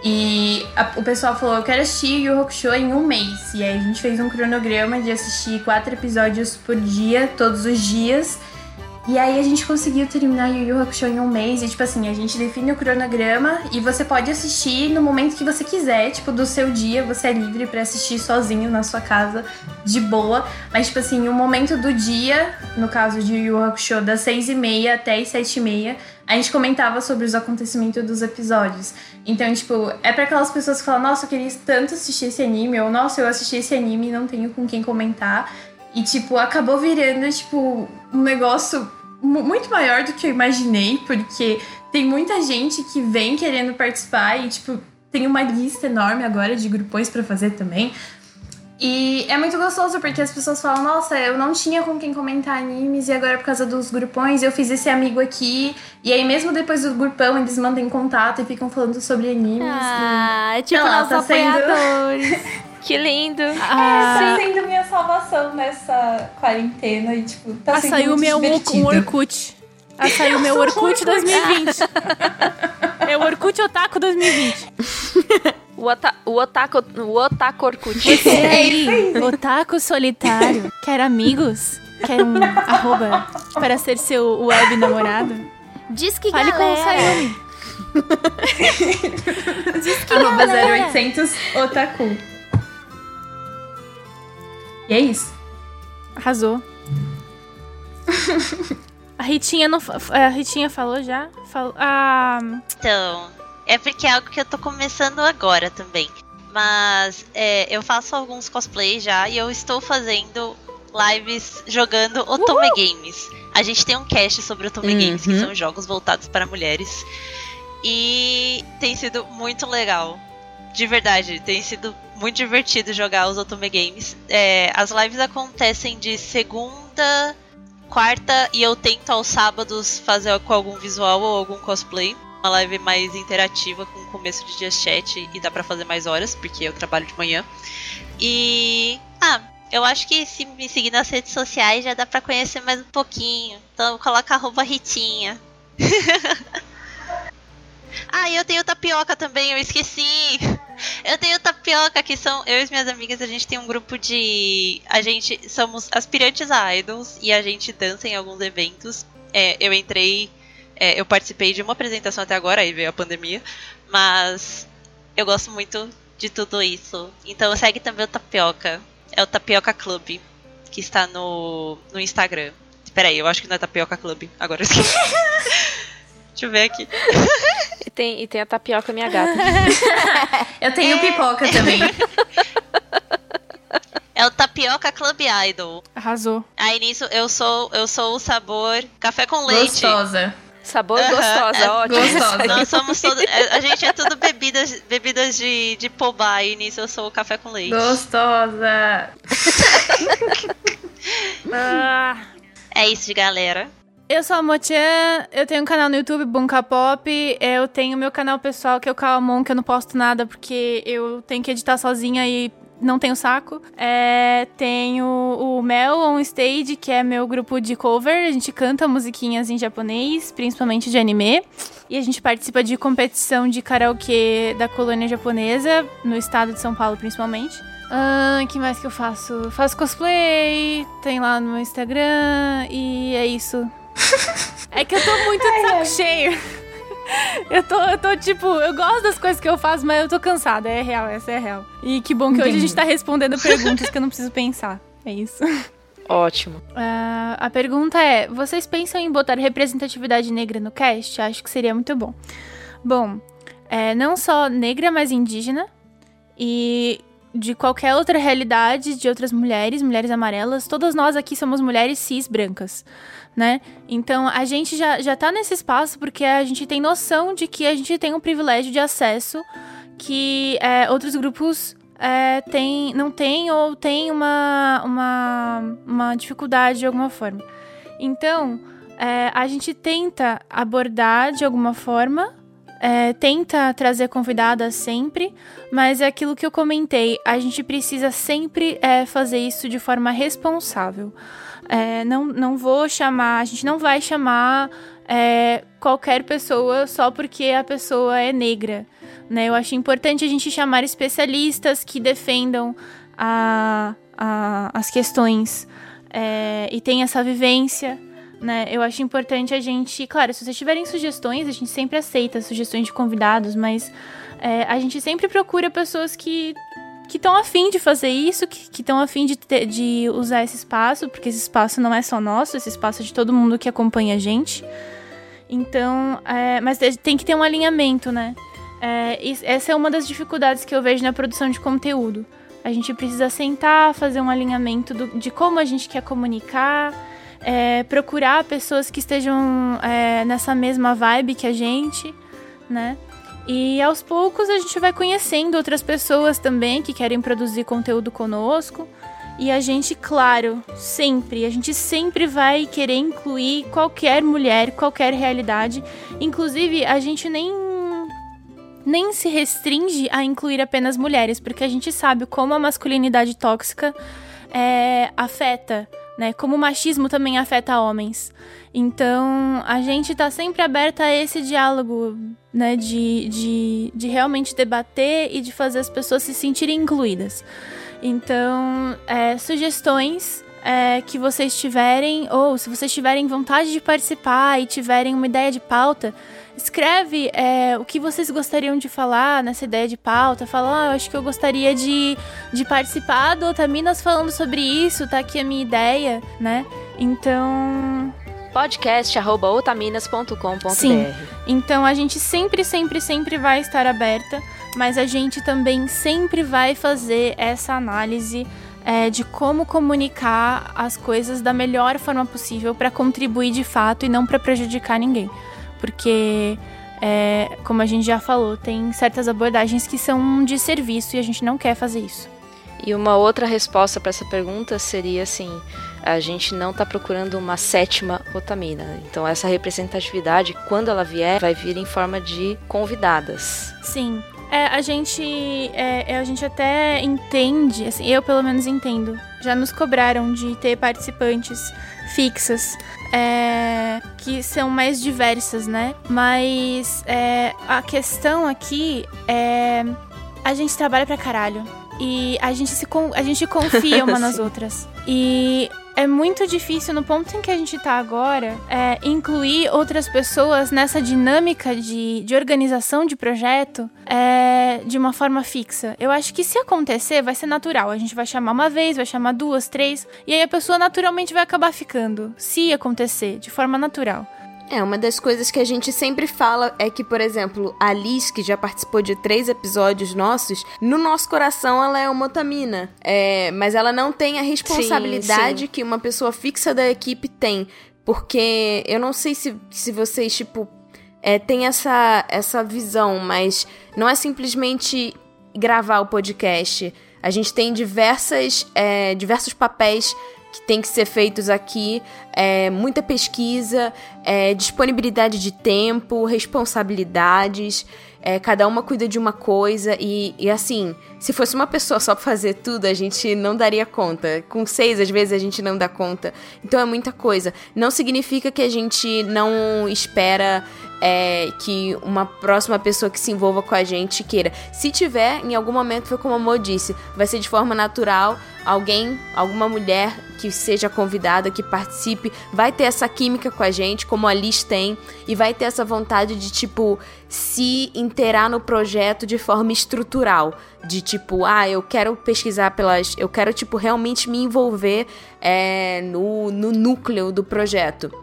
E a- o pessoal falou, eu quero assistir Yu Hakusho em um mês. E aí a gente fez um cronograma de assistir quatro episódios por dia, todos os dias. E aí a gente conseguiu terminar Yu Yu Hakusho em um mês. E tipo assim, a gente define o cronograma e você pode assistir no momento que você quiser. Tipo, do seu dia, você é livre pra assistir sozinho na sua casa, de boa. Mas tipo assim, o momento do dia, no caso de Yu Yu Hakusho, das seis e meia até as sete e meia, a gente comentava sobre os acontecimentos dos episódios. Então, tipo, é pra aquelas pessoas que falam, nossa, eu queria tanto assistir esse anime, ou nossa, eu assisti esse anime e não tenho com quem comentar. E, tipo, acabou virando, tipo, um negócio mu- muito maior do que eu imaginei, porque tem muita gente que vem querendo participar e, tipo, tem uma lista enorme agora de grupões pra fazer também. E é muito gostoso porque as pessoas falam: Nossa, eu não tinha com quem comentar animes e agora por causa dos grupões eu fiz esse amigo aqui. E aí, mesmo depois do grupão, eles mandam contato e ficam falando sobre animes. Ah, é tipo Sei lá, nossos tá sendo- apoiadores. Que lindo. E Ah, tá sendo minha salvação nessa quarentena e, tipo, tá a sendo Sayumi é muito um, divertido. um Orkut. A Sayumi é o Orkut 2020. É o Orkut Otaku 2020. O, ota o otaku, o otaku Orkut. Você aí, otaku solitário, quer amigos? Quer um arroba para ser seu web namorado? Diz que Fale com o galera. Sayumi. Arroba 0800 Otaku. E é isso. Arrasou. A Ritinha não. fa- A Ritinha falou já? Falou. Ah, Então, é porque é algo que eu tô começando agora também. Mas é, eu faço alguns cosplays já e eu estou fazendo lives jogando Otome Games. A gente tem um cast sobre Otome Uhum. Games, que são jogos voltados para mulheres. E tem sido muito legal. De verdade, tem sido muito divertido jogar os Otome Games. É, as lives acontecem de segunda, quarta e eu tento aos sábados fazer com algum visual ou algum cosplay. Uma live mais interativa com começo de just chat e dá pra fazer mais horas, porque eu trabalho de manhã. E. Ah, eu acho que se me seguir nas redes sociais já dá pra conhecer mais um pouquinho. Então coloca arroba Ritinha. ah, eu tenho tapioca também, eu esqueci. Eu tenho tapioca, que são. Eu e as minhas amigas, a gente tem um grupo de. A gente somos aspirantes a idols e a gente dança em alguns eventos. É, eu entrei. é, eu participei de uma apresentação até agora, aí veio a pandemia. Mas eu gosto muito de tudo isso. Então segue também o Tapioca. É o Tapioca Club, que está no, no Instagram. Peraí, eu acho que não é Tapioca Club. Agora eu esqueci. Deixa eu ver aqui. E tem, e tem a tapioca, minha gata. Eu tenho pipoca também. É o Tapioca Club Idol. Arrasou. Aí nisso eu sou eu sou o sabor café com leite. Gostosa. Sabor Aham, gostosa, é ótimo. gostosa. Nós somos todos. A gente é tudo bebidas, bebidas de, de pobá e nisso eu sou o café com leite. Gostosa. Ah, É isso, galera. Eu sou a Motian, eu tenho um canal no YouTube, Bunka Pop. Eu tenho meu canal pessoal, que é o Kalamon, que eu não posto nada porque eu tenho que editar sozinha e não tenho saco. É, tenho o Mel On Stage, que é meu grupo de cover. A gente canta musiquinhas em japonês, principalmente de anime. E a gente participa de competição de karaokê da colônia japonesa, no estado de São Paulo, principalmente. Ah, que mais que eu faço? Faço cosplay, tem lá no Instagram e é isso. é que eu tô muito de saco cheio. Eu tô, eu tô, tipo, eu gosto das coisas que eu faço, mas eu tô cansada. É real, essa é real. E que bom que hoje a gente tá respondendo perguntas que eu não preciso pensar. É isso. Ótimo. Ah, a pergunta é: vocês pensam em botar representatividade negra no cast? Acho que seria muito bom. Bom, é, não só negra, mas indígena. E de qualquer outra realidade de outras mulheres, mulheres amarelas. Todas nós aqui somos mulheres cis brancas, né? Então a gente já, já tá nesse espaço porque a gente tem noção de que a gente tem um privilégio de acesso que é, outros grupos é, tem, não tem ou tem uma, uma, uma dificuldade de alguma forma. Então, é, a gente tenta abordar de alguma forma, é, tenta trazer convidadas sempre, mas é aquilo que eu comentei, a gente precisa sempre é, fazer isso de forma responsável. É, não, não vou chamar, a gente não vai chamar é, qualquer pessoa só porque a pessoa é negra. Né? Eu acho importante a gente chamar especialistas que defendam a, a, as questões é, e tem essa vivência. Né? Eu acho importante a gente. Claro, se vocês tiverem sugestões, a gente sempre aceita sugestões de convidados, mas é, a gente sempre procura pessoas que que estão afim de fazer isso, que estão afim de, ter- de usar esse espaço, porque esse espaço não é só nosso, esse espaço é de todo mundo que acompanha a gente. Então, é, mas tem que ter um alinhamento, né? É, essa é uma das dificuldades que eu vejo na produção de conteúdo. A gente precisa sentar, fazer um alinhamento do- de como a gente quer comunicar, é, procurar pessoas que estejam é, nessa mesma vibe que a gente, né? E aos poucos a gente vai conhecendo outras pessoas também que querem produzir conteúdo conosco. E a gente, claro, sempre, a gente sempre vai querer incluir qualquer mulher, qualquer realidade. Inclusive, a gente nem nem se restringe a incluir apenas mulheres, porque a gente sabe como a masculinidade tóxica é, afeta, né? Como o machismo também afeta homens. Então, a gente tá sempre aberta a esse diálogo, né? De, de, de realmente debater e de fazer as pessoas se sentirem incluídas. Então, é, sugestões é, que vocês tiverem, ou se vocês tiverem vontade de participar e tiverem uma ideia de pauta, escreve é, o que vocês gostariam de falar nessa ideia de pauta. Fala, ah, eu acho que eu gostaria de, de participar do Otaminas falando sobre isso, tá aqui a minha ideia, né? Então, podcast.otaminas.com.br Sim. Então a gente sempre, sempre, sempre vai estar aberta, mas a gente também sempre vai fazer essa análise é, é, de como comunicar as coisas da melhor forma possível para contribuir de fato e não para prejudicar ninguém. Porque, é, como a gente já falou, tem certas abordagens que são de serviço e a gente não quer fazer isso. E uma outra resposta para essa pergunta seria assim: a gente não está procurando uma sétima otamina. Então essa representatividade, quando ela vier, vai vir em forma de convidadas. Sim. É, a gente é, a gente até entende, assim, eu pelo menos entendo. Já nos cobraram de ter participantes fixas é, que são mais diversas, né? Mas é, a questão aqui é a gente trabalha pra caralho. E a gente, se, a gente confia uma nas outras. E é muito difícil, no ponto em que a gente tá agora, é, incluir outras pessoas nessa dinâmica de, de organização de projeto é, de uma forma fixa. Eu acho que se acontecer, vai ser natural. A gente vai chamar uma vez, vai chamar duas, três, e aí a pessoa naturalmente vai acabar ficando. Se acontecer, de forma natural. É, uma das coisas que a gente sempre fala é que, por exemplo, a Liz, que já participou de três episódios nossos, no nosso coração ela é uma otamina. É, mas ela não tem a responsabilidade sim, sim. que uma pessoa fixa da equipe tem. Porque eu não sei se, se vocês, tipo, é, tem essa, essa visão, mas não é simplesmente gravar o podcast. A gente tem diversas, é, diversos papéis que tem que ser feitos aqui, é, muita pesquisa, é, disponibilidade de tempo, responsabilidades, é, cada uma cuida de uma coisa e, e assim, se fosse uma pessoa só pra fazer tudo, a gente não daria conta. Com seis, às vezes, a gente não dá conta. Então é muita coisa. Não significa que a gente não espera é, que uma próxima pessoa que se envolva com a gente queira. Se tiver, em algum momento, foi como a Mo disse, vai ser de forma natural. Alguém, alguma mulher que seja convidada, que participe, vai ter essa química com a gente, como a Liz tem, e vai ter essa vontade de, tipo, se inteirar no projeto de forma estrutural. De tipo, ah, eu quero pesquisar pelas. Eu quero, tipo, realmente me envolver é, no, no núcleo do projeto.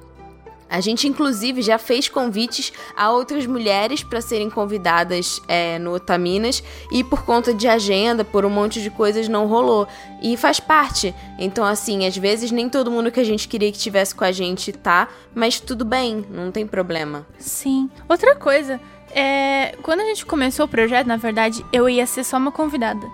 A gente, inclusive, já fez convites a outras mulheres para serem convidadas é, no Otaminas e por conta de agenda, por um monte de coisas, não rolou. E faz parte. Então, assim, às vezes nem todo mundo que a gente queria que tivesse com a gente tá, mas tudo bem, não tem problema. Sim. Outra coisa, é, quando a gente começou o projeto, na verdade, eu ia ser só uma convidada.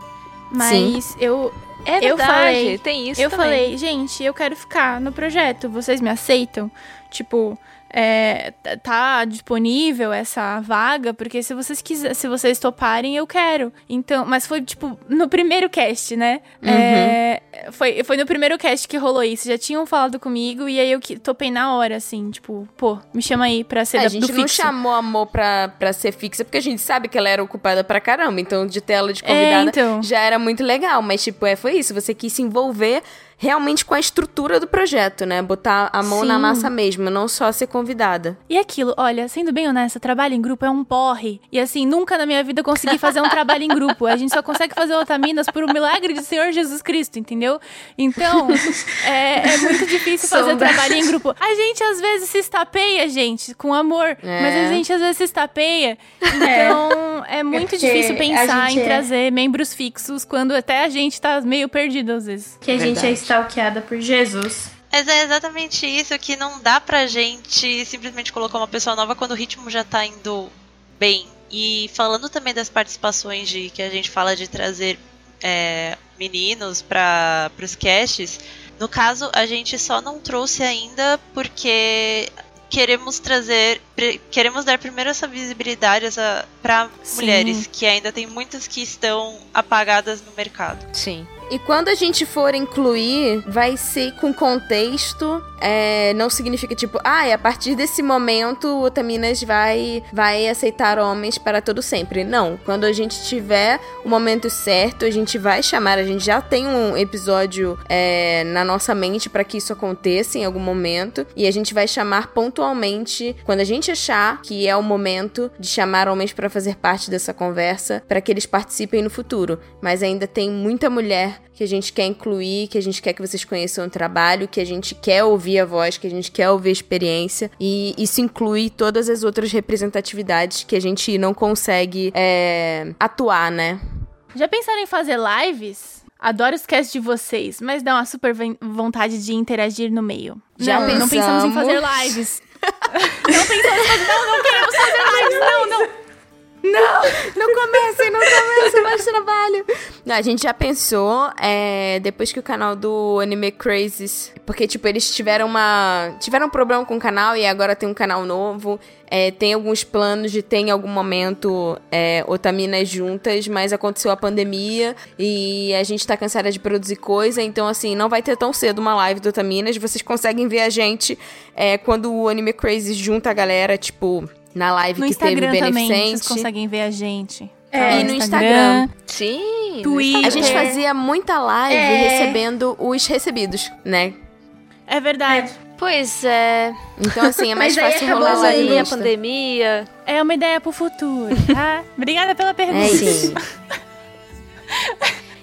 Mas Sim. eu. É verdade, eu falei, tem isso Eu também. falei, gente, eu quero ficar no projeto, vocês me aceitam? Tipo, é, tá disponível essa vaga, porque se vocês quiserem, se vocês toparem, eu quero. Então, mas foi tipo no primeiro cast, né? Uhum. É, foi, foi no primeiro cast que rolou isso. Já tinham falado comigo e aí eu topei na hora, assim, tipo, pô, me chama aí pra ser é, da, A gente não fixo. chamou a Amor pra, pra ser fixa, porque a gente sabe que ela era ocupada pra caramba. Então, de ter ela de convidada é, então. já era muito legal. Mas, tipo, é, foi isso. Você quis se envolver realmente com a estrutura do projeto, né? Botar a mão Sim. na massa mesmo, não só ser convidada. E aquilo, olha, sendo bem honesta, trabalho em grupo é um porre. E assim, nunca na minha vida consegui fazer um trabalho em grupo. A gente só consegue fazer otaminas por um milagre do Senhor Jesus Cristo, entendeu? Então, é, é muito difícil fazer trabalho em grupo. A gente às vezes se estapeia, gente, com amor. É. Mas a gente às vezes se estapeia. Então, é, é muito é difícil pensar em é trazer membros fixos quando até a gente tá meio perdido às vezes. Que a gente é stalkeada por Jesus. Mas é exatamente isso que não dá pra gente simplesmente colocar uma pessoa nova quando o ritmo já tá indo bem. E falando também das participações de que a gente fala de trazer é, meninos para os casts, no caso a gente só não trouxe ainda porque queremos trazer, queremos dar primeiro essa visibilidade para mulheres que ainda tem muitas que estão apagadas no mercado. Sim. E quando a gente for incluir, vai ser com contexto. É, não significa tipo, ah, a partir desse momento o Otaminas vai, vai aceitar homens para todo sempre. Não. Quando a gente tiver o momento certo, a gente vai chamar. A gente já tem um episódio é, na nossa mente para que isso aconteça em algum momento. E a gente vai chamar pontualmente quando a gente achar que é o momento de chamar homens para fazer parte dessa conversa, para que eles participem no futuro. Mas ainda tem muita mulher que a gente quer incluir, que a gente quer que vocês conheçam o trabalho, que a gente quer ouvir a voz, que a gente quer ouvir a experiência. E isso inclui todas as outras representatividades que a gente não consegue é, atuar, né? Já pensaram em fazer lives? Adoro os casts de vocês, mas dá uma super vontade de interagir no meio. Já não, não pensamos em fazer pensamos. lives. não pensamos em fazer. Não, não queremos fazer lives. Não, não. Não, não comecem, não comecem mais trabalho. Não, a gente já pensou, é, depois que o canal do Anime Crazes, porque, tipo, eles tiveram uma, tiveram um problema com o canal e agora tem um canal novo, é, tem alguns planos de ter em algum momento é, otaminas juntas, mas aconteceu a pandemia e a gente tá cansada de produzir coisa, então, assim, não vai ter tão cedo uma live do Otaminas, vocês conseguem ver a gente é, quando o Anime Crazes junta a galera, tipo... Na live No que Instagram teve também, beneficente. vocês conseguem ver a gente. É, E no Instagram. Sim. Twitter. A gente fazia muita live É. recebendo os recebidos, né? É verdade. Pois é. Então, assim, é mais fácil rolar aí a pandemia. É uma ideia pro futuro, tá? Obrigada pela pergunta. É isso.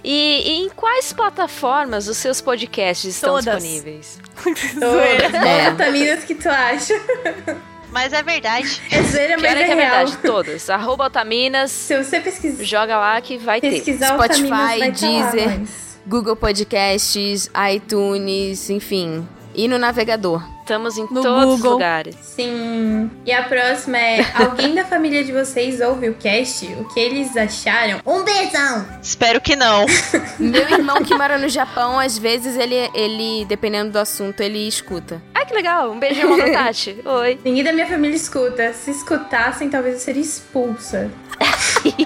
E, e em quais plataformas os seus podcasts estão Todas. disponíveis? Zoeira. É. Otaminas que tu acha? Mas é verdade. É zoeira, Que mas é que é verdade? Todas. Arroba Otaminas. Se você pesquisar, Joga lá que vai ter. pesquisar Spotify, Otaminas, vai tá lá, Deezer. mas- Google Podcasts, iTunes, enfim. E no navegador. Estamos em No todos os lugares. Sim. E a próxima é: alguém da família de vocês ouve o cast? O que eles acharam? Um beijão! Espero que não. Meu irmão que mora no Japão, às vezes ele, ele, dependendo do assunto, ele escuta. Ai, que legal. Um beijo, irmão da Tati. Oi. Ninguém da minha família escuta. Se escutassem, talvez eu seria expulsa.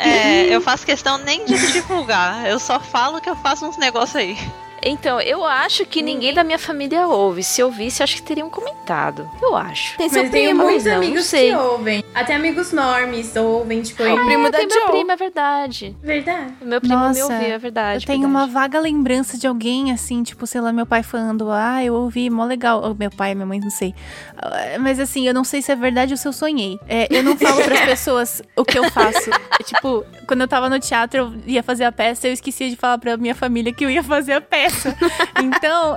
É, eu faço questão nem de divulgar. Eu só falo que eu faço uns negócios aí. Então, eu acho que ninguém da minha família ouve. Se ouvisse, acho que teriam comentado. Eu acho. Tem seu Mas tem primo. muitos não, não amigos sei. que ouvem. Até amigos normes ouvem, tipo, O primo da Tem meu primo, é verdade. verdade. Meu primo Nossa, me ouviu, é verdade. Eu tenho uma verdade. vaga lembrança de alguém, assim, tipo, sei lá, meu pai falando, ah, eu ouvi, mó legal. Ou meu pai, minha mãe, não sei. Ah, Mas assim, eu não sei se é verdade ou se eu sonhei. É, eu não falo pras pessoas o que eu faço. É, tipo, quando eu tava no teatro, eu ia fazer a peça, eu esquecia de falar pra minha família que eu ia fazer a peça. Então,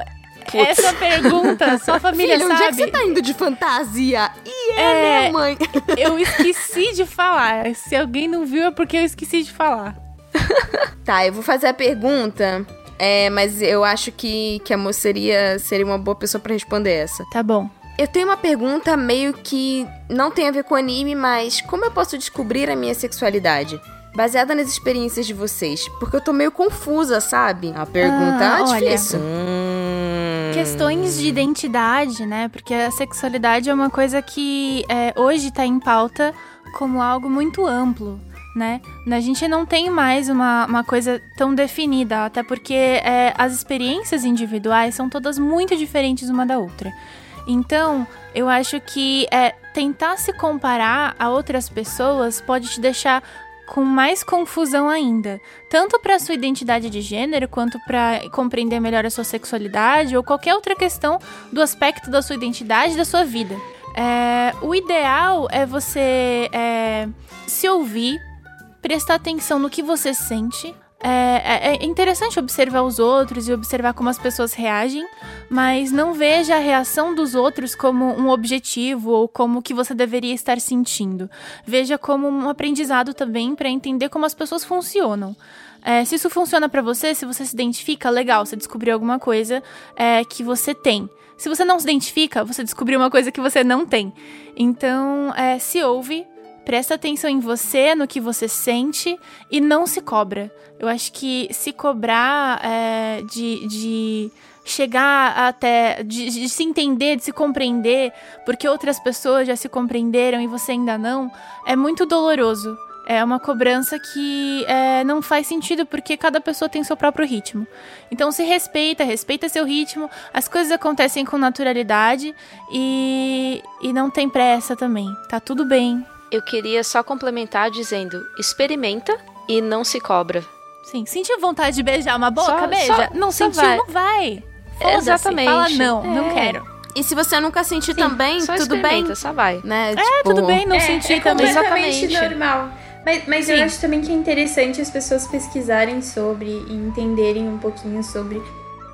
essa pergunta, só a família Filho, onde é que sabe. você tá indo de fantasia? E é, É. mãe? Eu esqueci de falar. Se alguém não viu, é porque eu esqueci de falar. Tá, eu vou fazer a pergunta, é, mas eu acho que, que a moça seria, seria uma boa pessoa pra responder essa. Tá bom. Eu tenho uma pergunta meio que não tem a ver com anime, mas como eu posso descobrir a minha sexualidade? Baseada nas experiências de vocês. Porque eu tô meio confusa, sabe? A pergunta Ah, é olha. difícil. Hum. Questões de identidade, né? Porque a sexualidade é uma coisa que é, hoje tá em pauta como algo muito amplo, né? A gente não tem mais uma, uma coisa tão definida, até porque é, as experiências individuais são todas muito diferentes uma da outra. Então, eu acho que é, tentar se comparar a outras pessoas pode te deixar com mais confusão ainda, tanto para sua identidade de gênero quanto para compreender melhor a sua sexualidade ou qualquer outra questão do aspecto da sua identidade, da sua vida. É, o ideal é você é, se ouvir, prestar atenção no que você sente. É, é- é interessante observar os outros e observar como as pessoas reagem, mas não veja a reação dos outros como um objetivo ou como o que você deveria estar sentindo. Veja como um aprendizado também para entender como as pessoas funcionam. É, se isso funciona pra você, se você se identifica, legal, você descobriu alguma coisa é, que você tem. Se você não se identifica, você descobriu uma coisa que você não tem. Então, é, se ouve, presta atenção em você, no que você sente e não se cobra. Eu acho que se cobrar é, de, de chegar até. De, de se entender, de se compreender, porque outras pessoas já se compreenderam e você ainda não, é muito doloroso. É uma cobrança que é, não faz sentido porque cada pessoa tem seu próprio ritmo. Então se respeita, respeita seu ritmo, as coisas acontecem com naturalidade e, e não tem pressa também. Tá tudo bem. Eu queria só complementar dizendo: experimenta e não se cobra. Sim, sentiu vontade de beijar uma boca? Só- beija. só- não só sentiu, vai. não vai. Exatamente. Fala não, não É. quero. E se você nunca sentiu também, Só tudo bem, só vai. né? É, tudo bem, não é, senti é também. Exatamente. normal. Mas, mas eu Sim. acho também que é interessante as pessoas pesquisarem sobre e entenderem um pouquinho sobre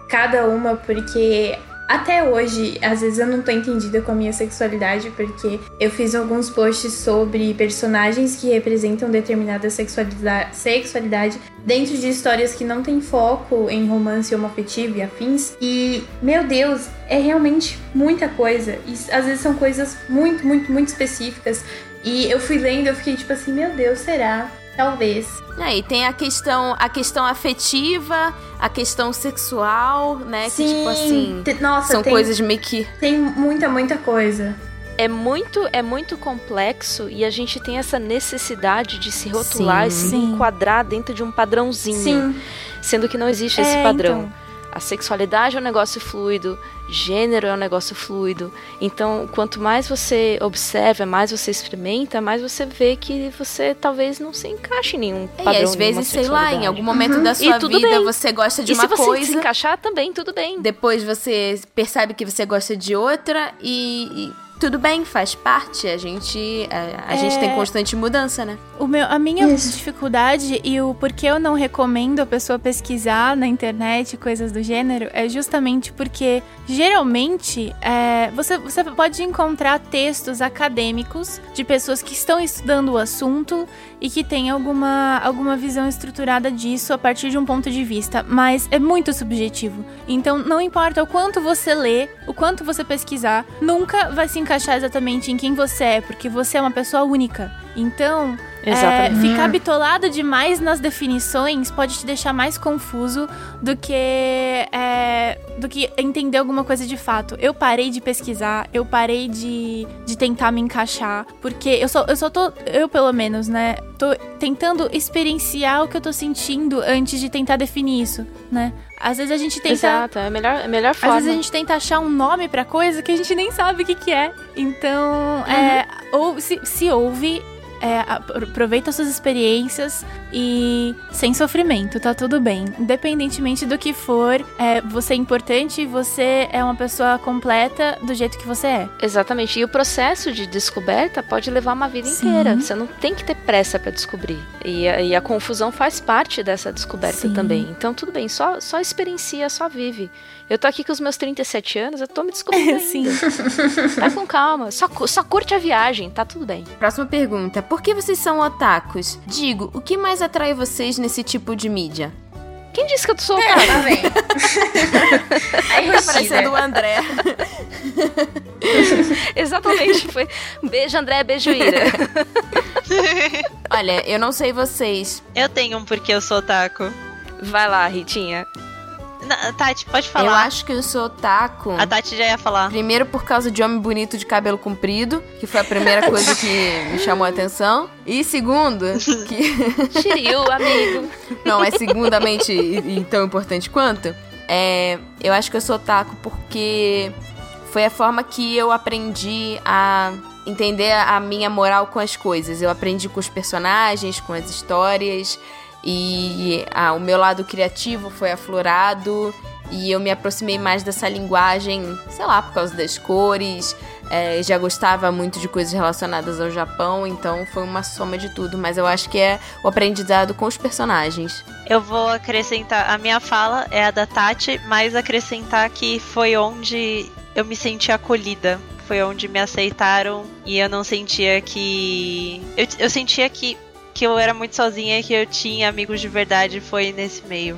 cada uma, porque até hoje, às vezes eu não tô entendida com a minha sexualidade, porque eu fiz alguns posts sobre personagens que representam determinada sexualidade, sexualidade dentro de histórias que não tem foco em romance homoafetivo e afins. E, meu Deus, é realmente muita coisa. E às vezes são coisas muito, muito, muito específicas. E eu fui lendo, eu fiquei tipo assim, meu Deus, será? Talvez. É, e tem a questão, a questão afetiva, a questão sexual, né? Sim, que tipo assim. te- nossa, são tem, coisas meio que. tem muita, muita coisa. É muito, é muito complexo e a gente tem essa necessidade de se rotular e se Sim. enquadrar dentro de um padrãozinho. Sim, Sendo que não existe esse É, padrão. então. A sexualidade é um negócio fluido, gênero é um negócio fluido. Então, quanto mais você observa, mais você experimenta, mais você vê que você talvez não se encaixe em nenhum É, padrão. e às vezes, sei lá, em algum momento da sua vida bem. você gosta de E uma se você se coisa. encaixar também, tudo bem. Depois você percebe que você gosta de outra e, e tudo bem, faz parte. A gente, a, a gente tem constante mudança, né? O meu, a minha Isso. dificuldade e o porquê eu não recomendo a pessoa pesquisar na internet coisas do gênero é justamente porque geralmente é, você, você pode encontrar textos acadêmicos de pessoas que estão estudando o assunto e que têm alguma, alguma visão estruturada disso a partir de um ponto de vista, mas é muito subjetivo. Então não importa o quanto você lê, o quanto você pesquisar, nunca vai se encaixar exatamente em quem você é, porque você é uma pessoa única. Então, é, ficar bitolado demais nas definições pode te deixar mais confuso do que é, do que entender alguma coisa de fato. Eu parei de pesquisar, eu parei de, de tentar me encaixar, porque eu só, eu só tô, eu pelo menos, né, tô tentando experienciar o que eu tô sentindo antes de tentar definir isso, né? Às vezes a gente tenta Exato, é melhor, é melhor às forma. vezes a gente tenta achar um nome pra coisa que a gente nem sabe o que, que é. Então, é, ou se, se ouve, é, apro- aproveita suas experiências e sem sofrimento, tá tudo bem. Independentemente do que for, é, você é importante e você é uma pessoa completa do jeito que você é. Exatamente. E o processo de descoberta pode levar uma vida Sim. inteira. Você não tem que ter pressa pra descobrir. E a, e a confusão faz parte dessa descoberta Sim. também. Então, tudo bem, só, só experiencia, só vive. Eu tô aqui com os meus 37 anos, eu tô me descobrindo. Sim. Tá com calma. Só, só curte a viagem, tá tudo bem. Próxima pergunta. Por que vocês são otakus? Digo, o que mais atrai vocês nesse tipo de mídia? Quem disse que eu sou É, cara? tá vem. Aí, Tá parecendo o Rashida. André. Exatamente. Foi. Beijo, André, beijo, Ira. Olha, eu não sei vocês. Eu tenho um porque eu sou otaku. Vai lá, Ritinha. Na- Tati, pode Eu falar. acho que eu sou otaku. A Tati já ia falar. Primeiro por causa de homem bonito de cabelo comprido, que foi a primeira coisa que me chamou a atenção. E segundo, que Shiryu, amigo. não é segundamente e, e tão importante quanto, é, eu acho que eu sou otaku porque foi a forma que eu aprendi a entender a minha moral com as coisas. Eu aprendi com os personagens, com as histórias e ah, o meu lado criativo foi aflorado e eu me aproximei mais dessa linguagem, sei lá, por causa das cores. É, já gostava muito de coisas relacionadas ao Japão, então foi uma soma de tudo. Mas eu acho que é o aprendizado com os personagens. Eu vou acrescentar. A minha fala é a da Tati, mas acrescentar que foi onde eu me senti acolhida. Foi onde me aceitaram e eu não sentia que. Eu, eu sentia que, que eu era muito sozinha e que eu tinha amigos de verdade. Foi nesse meio.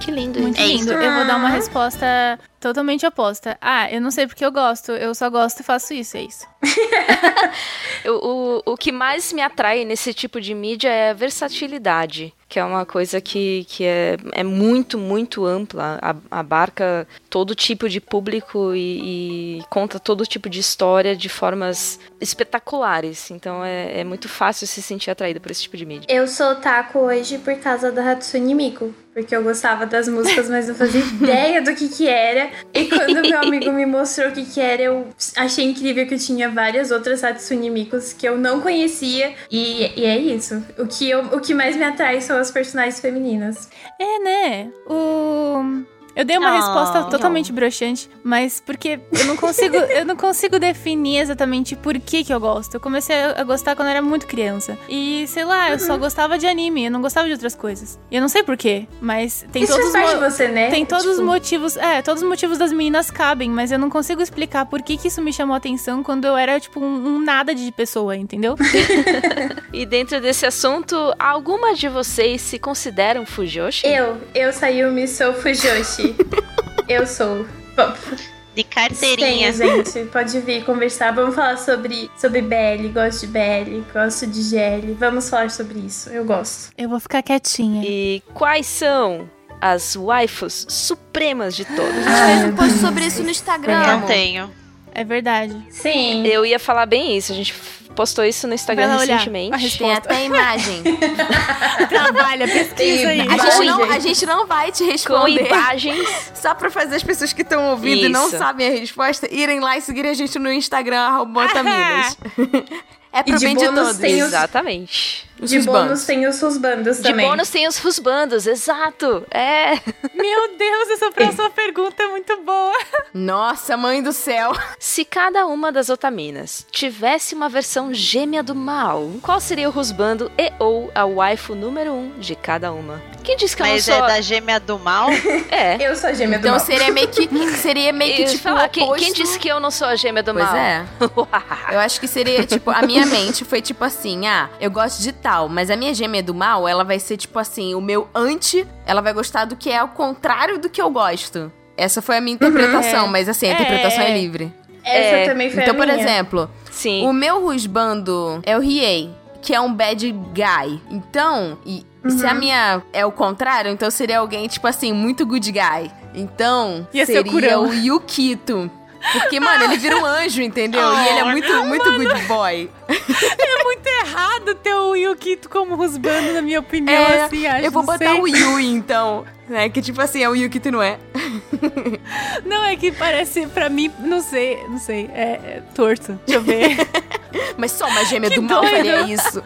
Que lindo. Muito É lindo. isso. Eu vou dar uma resposta totalmente oposta. Ah, eu não sei porque eu gosto, eu só gosto e faço isso, é isso. Eu- o, o que mais me atrai nesse tipo de mídia é a versatilidade, que é uma coisa que, que é, é muito, muito ampla. A- abarca todo tipo de público e, e conta todo tipo de história de formas espetaculares. Então é, é muito fácil se sentir atraído por esse tipo de mídia. Eu sou otaku hoje por causa da Hatsune Miku. Porque eu gostava das músicas, mas não fazia ideia do que que era. E quando meu amigo me mostrou o que que era, eu achei incrível que tinha várias outras Hatsune Mikus que eu não conhecia. E, e é isso. O que, eu, o que mais me atrai são as personagens femininas. É, né? O... Eu dei uma Não, resposta não. totalmente broxante, mas porque eu não consigo, eu não consigo definir exatamente por que que eu gosto. Eu comecei a gostar quando eu era muito criança. E sei lá, eu só gostava de anime, eu não gostava de outras coisas. E eu não sei por quê, mas tem Isso todos faz os você, né? Tem todos os Tipo, motivos, é, todos os motivos das meninas cabem, mas eu não consigo explicar por que que isso me chamou a atenção quando eu era tipo um, um nada de pessoa, entendeu? E dentro desse assunto, alguma de vocês se consideram Fujoshi? Eu, eu Sayumi sou Fujoshi. eu sou. Bom, De carteirinha. Tenho, gente. Pode vir conversar. Vamos falar sobre, sobre BL. Gosto de BL, gosto de GL. Vamos falar sobre isso. Eu gosto. Eu vou ficar quietinha. E quais são as waifus supremas de todos? A gente fez um post sobre isso no Instagram. Não amor. tenho. É verdade. Sim. Eu ia falar bem isso, a gente postou isso no Instagram recentemente. Tem até imagem. Trabalha, pesquisa aí. A gente, não, a gente não vai te Com responder. imagens. Só pra fazer as pessoas que estão ouvindo e não Isso. sabem a resposta irem lá e seguirem a gente no Instagram, arroba. é pro E de bem de bônus todos. tem os- Exatamente. Os de husbandos. bônus tem os husbandos De também. bônus tem os rusbandos, exato. É. Meu Deus, essa próxima pergunta é muito boa. Nossa, mãe do céu. Se cada uma das otaminas tivesse uma versão gêmea do mal, qual seria o rusbando e ou a waifu número um de cada uma? Quem disse que Mas eu não é sou... da gêmea do mal? É. Eu sou a gêmea do Então mal. seria meio que, seria meio que tipo falar, quem, quem disse que eu não sou a gêmea do Pois mal? é. Eu acho que seria, tipo, a minha mente foi tipo assim, ah, eu gosto de tal, mas a minha gêmea do mal, ela vai ser tipo assim, o meu anti, ela vai gostar do que é ao contrário do que eu gosto. Essa foi a minha interpretação, É. mas assim, a É, interpretação é, é. livre. Essa É, também foi Então, a por minha. exemplo, Sim. o meu rusbando é o Riei, que é um bad guy. Então, e se Uhum. a minha é o contrário, então seria alguém, tipo assim, muito good guy. Então, Ia ser o seria o Yukito. Porque, mano, ele vira um anjo, entendeu? e ele é muito, muito good boy. É muito errado ter o Yukito como rusbando, na minha opinião, É, assim, acho. eu vou botar sei. o Yui, então. Né? Que tipo assim, é o Yukito, não é? Não, é que parece, pra mim, não sei, não sei, é, é torto. Deixa eu ver. Mas só uma gêmea Que do mal doido. faria isso.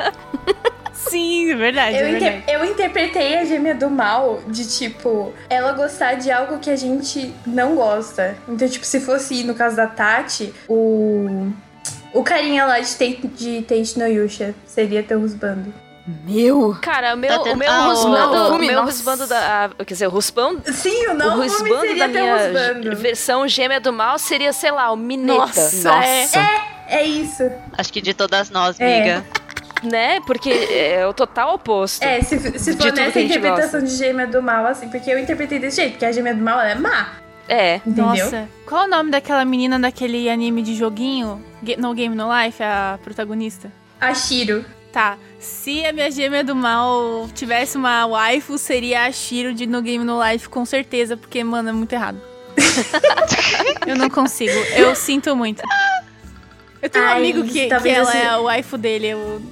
Sim, é verdade, Eu, é inter- verdade. eu interpretei a gêmea do mal de tipo, ela gostar de algo que a gente não gosta. Então, tipo, se fosse no caso da Tati, o. O carinha lá de, Tate- de Tate no Yusha seria teu husbando. Meu. Cara, o meu, Tá o meu Ah, o- rusbando, o o meu nossa. rusbando da... ah, Quer dizer, o ruspão... Sim, o O não rusbando seria da minha husbando. versão gêmea do mal seria, sei lá, o Mineta. Nossa, Nossa. É isso. Acho que de todas nós, É. amiga. Né? Porque é o total oposto. É, se, se for que nessa interpretação de gêmea do mal, assim, porque eu interpretei desse jeito, porque a gêmea do mal ela é má, É. entendeu? Nossa, qual o nome daquela menina daquele anime de joguinho? No Game No Life, a protagonista? A Shiro. Tá, se a minha gêmea do mal tivesse uma waifu, seria a Shiro de No Game No Life, com certeza, porque, mano, é muito errado. eu não consigo, eu sinto muito. Eu tenho um Ai, amigo que, que talvez ela esse- é a waifu dele, eu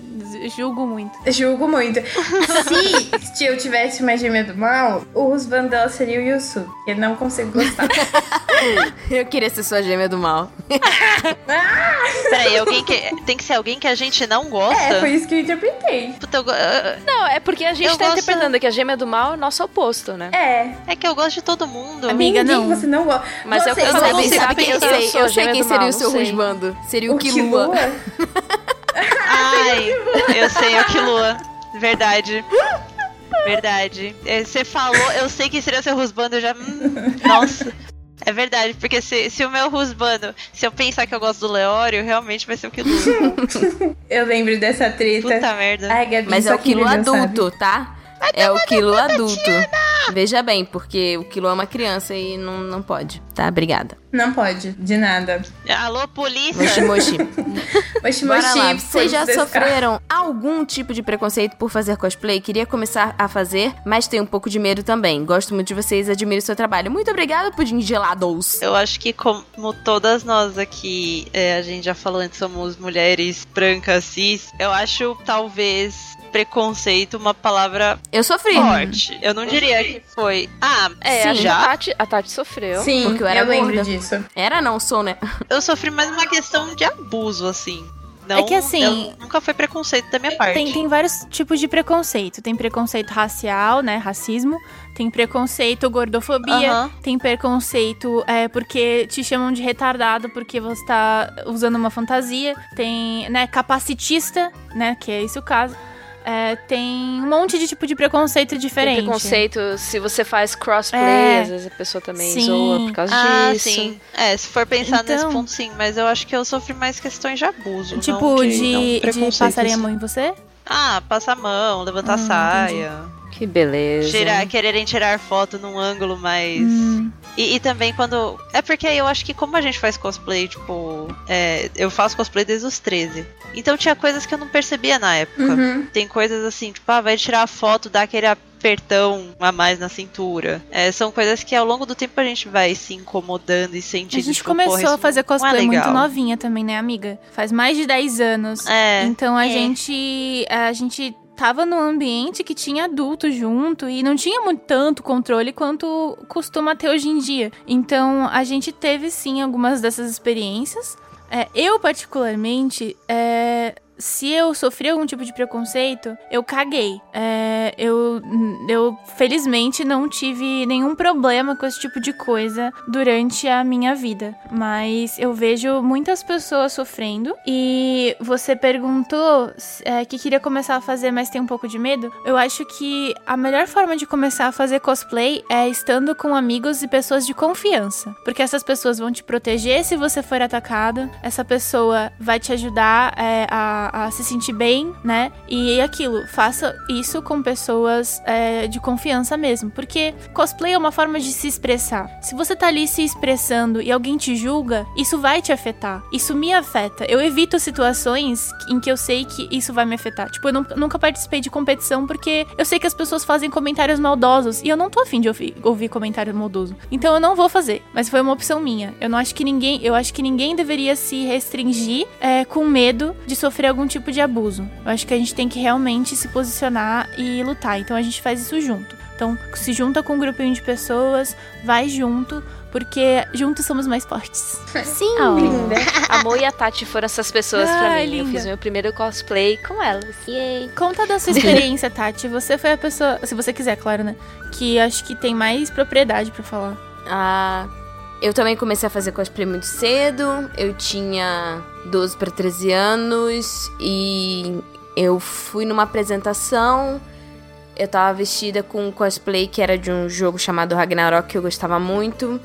julgo muito. Julgo muito. Se, se eu tivesse uma gêmea do mal, o husband dela seria o Yusu. Eu não consigo gostar. Eu queria ser sua gêmea do mal. Peraí, alguém que. Tem que ser alguém que a gente não gosta? é, foi isso que eu interpretei. Puta, eu go- ah, Não, é porque a gente Eu tá gosto- interpretando que a gêmea do mal é o nosso oposto, né? É. É que eu gosto de todo mundo. Amiga, ninguém não. você não gosta. Mas é o você, que eu falei, Sabe, eu que eu sei? Eu sei quem seria o seu não sei. rusbando. Seria o, O Kilua. Kilua? Ai, eu sei o que Lua. Verdade. Verdade. É, Você falou, eu sei que seria seu rusbando, eu já. hum, nossa. É verdade, porque se, se o meu rusbando, se eu pensar que eu gosto do Leório, realmente vai ser o Kilua. Eu lembro dessa treta. Puta merda. Ai, Gabi, Mas é o quilo viveu sabe. adulto, tá? É o quilo adulto. Veja bem, porque o quilo é uma criança e não, não pode. Tá? Obrigada. Não pode, de nada. Alô, polícia! Moshi Moshi. Moshi Vocês já sofreram algum tipo de preconceito por fazer cosplay? Queria começar a fazer, mas tenho um pouco de medo também. Gosto muito de vocês, admiro o seu trabalho. Muito obrigada, pudim gelados. Eu acho que como todas nós aqui, é, a gente já falou antes, somos mulheres brancas, cis, eu acho talvez preconceito uma palavra Eu sofri. forte. Eu não diria que foi. Ah, É, Sim. a, já? Tati, a Tati sofreu. Sim, Porque eu era lembro gorda. disso. Era não, sou, né? Eu sofri mais uma questão de abuso, assim. Não, É que assim- eu- nunca foi preconceito da minha parte. Tem, tem vários tipos de preconceito. Tem preconceito racial, né? Racismo. Tem preconceito gordofobia. Tem preconceito é, porque te chamam de retardado porque você tá usando uma fantasia. Tem, né, capacitista, né? Que é esse o caso. É, tem um monte de tipo de preconceito Tem diferente. preconceito se você faz crossplay, É. às vezes a pessoa também Sim. zoa por causa Ah, disso. sim. É, se for pensar nesse Então- ponto, sim. Mas eu acho que eu sofri mais questões de abuso. Tipo, não de, de, de passarem a mão em você? Ah, passar a mão, levantar a Hum, saia. Que beleza. Tirar, quererem tirar foto num ângulo mais. Hum. E, e também quando. É porque eu acho que como a gente faz cosplay, tipo. é, eu faço cosplay desde os 13. Então tinha coisas que eu não percebia na época. Uhum. Tem coisas assim, tipo, ah, vai tirar a foto, dá aquele apertão a mais na cintura. É, são coisas que ao longo do tempo a gente vai se incomodando e sentindo. A gente tipo, começou a fazer é cosplay muito legal. novinha também, né, amiga? Faz mais de 10 anos. É. Então a é. gente. A gente tava num ambiente que tinha adulto junto e não tinha muito tanto controle quanto costuma ter hoje em dia. Então a gente teve sim algumas dessas experiências. É, eu, particularmente, é, se eu sofri algum tipo de preconceito, eu caguei. É, eu, eu, felizmente, não tive nenhum problema com esse tipo de coisa durante a minha vida. Mas eu vejo muitas pessoas sofrendo. E você perguntou é, que queria começar a fazer, mas tem um pouco de medo. Eu acho que a melhor forma de começar a fazer cosplay é estando com amigos e pessoas de confiança. Porque essas pessoas vão te proteger se você for atacado. Essa pessoa vai te ajudar é, a, a se sentir bem, né? E aquilo, faça isso com pessoas é, de confiança mesmo. Porque cosplay é uma forma de se expressar. Se você tá ali se expressando e alguém te julga, isso vai te afetar. Isso me afeta. Eu evito situações em que eu sei que isso vai me afetar. Tipo, eu nunca, participei de competição porque eu sei que as pessoas fazem comentários maldosos e eu não tô afim de ouvir, ouvir comentário maldoso. Então eu não vou fazer. Mas foi uma opção minha. Eu não acho que ninguém. Eu acho que ninguém deveria se restringir é, com medo de sofrer algum tipo de abuso. Eu acho que a gente tem que realmente se posicionar e lutar. Então a gente faz isso junto. Então se junta com um grupinho de pessoas, vai junto, porque juntos somos mais fortes. Sim. Oh. Linda. A Mo e a Tati foram essas pessoas pra Ai, mim. Eu linda. fiz meu primeiro cosplay com elas. Yay. Conta da sua experiência, Tati. Você foi a pessoa, se você quiser, claro, né? Que acho que tem mais propriedade pra falar. Ah, eu também comecei a fazer cosplay muito cedo. Eu tinha 12 para 13 anos e eu fui numa apresentação. Eu tava vestida com um cosplay que era de um jogo chamado Ragnarok que eu gostava muito.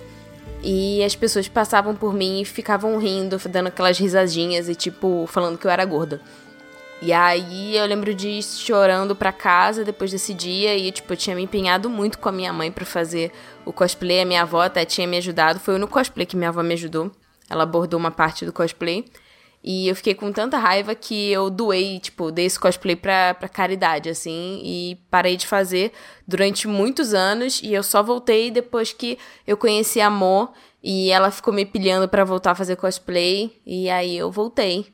E as pessoas passavam por mim e ficavam rindo, dando aquelas risadinhas e tipo, falando que eu era gorda. E aí eu lembro de ir chorando pra casa depois desse dia e tipo, eu tinha me empenhado muito com a minha mãe pra fazer o cosplay, a minha avó até tinha me ajudado, foi no cosplay que minha avó me ajudou. Ela abordou uma parte do cosplay. E eu fiquei com tanta raiva que eu doei, tipo, dei esse cosplay pra, pra caridade, assim, e parei de fazer durante muitos anos. E eu só voltei depois que eu conheci a Mo e ela ficou me pilhando pra voltar a fazer cosplay. E aí eu voltei.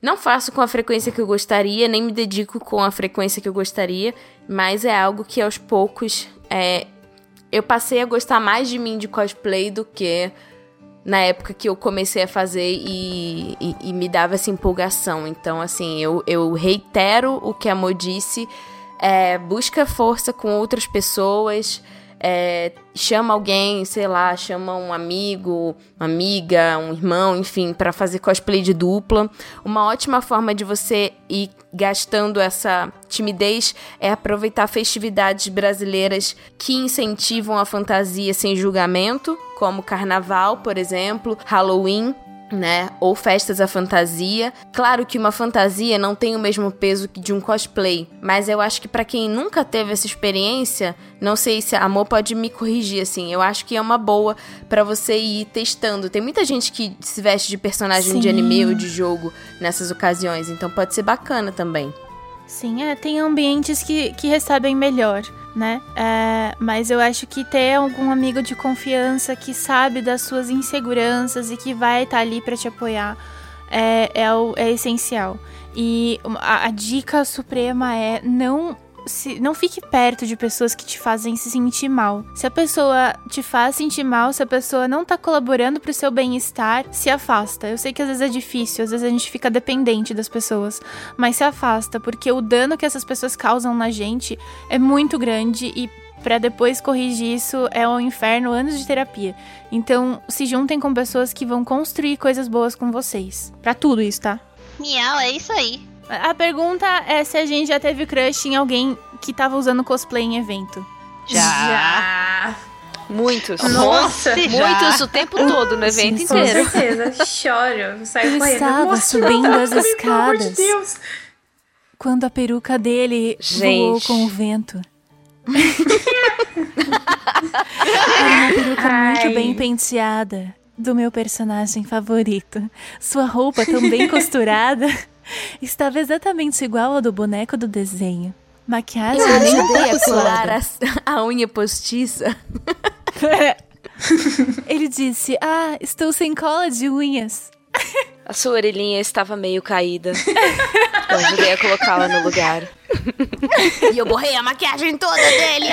Não faço com a frequência que eu gostaria, nem me dedico com a frequência que eu gostaria, mas é algo que aos poucos é, eu passei a gostar mais de mim de cosplay do que na época que eu comecei a fazer e, e, e me dava essa empolgação. Então, assim, eu, eu reitero o que a Mo disse: é, busca força com outras pessoas. É, chama alguém, sei lá, chama um amigo, uma amiga, um irmão, enfim, para fazer cosplay de dupla. Uma ótima forma de você ir gastando essa timidez é aproveitar festividades brasileiras que incentivam a fantasia sem julgamento, como carnaval, por exemplo, Halloween, né? Ou festas à fantasia. Claro que uma fantasia não tem o mesmo peso que de um cosplay, mas eu acho que para quem nunca teve essa experiência, não sei se a Amor pode me corrigir assim. Eu acho que é uma boa para você ir testando. Tem muita gente que se veste de personagem de Sim. anime ou de jogo nessas ocasiões, então pode ser bacana também. Sim, é, tem ambientes que, que recebem melhor, né? É, mas eu acho que ter algum amigo de confiança que sabe das suas inseguranças e que vai estar ali para te apoiar é, é, o- é essencial. E a, a dica suprema é não se não fique perto de pessoas que te fazem se sentir mal. Se a pessoa te faz sentir mal, se a pessoa não tá colaborando pro seu bem-estar, se afasta. Eu sei que às vezes é difícil, às vezes a gente fica dependente das pessoas, mas se afasta, porque o dano que essas pessoas causam na gente é muito grande e para depois corrigir isso é um inferno, anos de terapia. Então, se juntem com pessoas que vão construir coisas boas com vocês. Para tudo isso, tá? Miau, é isso aí. A pergunta é se a gente já teve crush em alguém que tava usando cosplay em evento. Já. Muitos. Nossa, Muitos o tempo todo no evento Sim, Com inteiro. certeza. Choro. Saio Eu correndo. estava Moço, subindo não, as tá de escadas. Deus. Quando a peruca dele voou Gente. com o vento. Era uma peruca muito Ai. bem penteada do meu personagem favorito. Sua roupa tão bem costurada estava exatamente igual ao do boneco do desenho. Maquiagem Eu nem ajudei a colar a, a unha postiça. Ele disse: Ah, estou sem cola de unhas. A sua orelhinha estava meio caída. Eu ajudei a colocá-la no lugar. E eu borrei a maquiagem toda dele.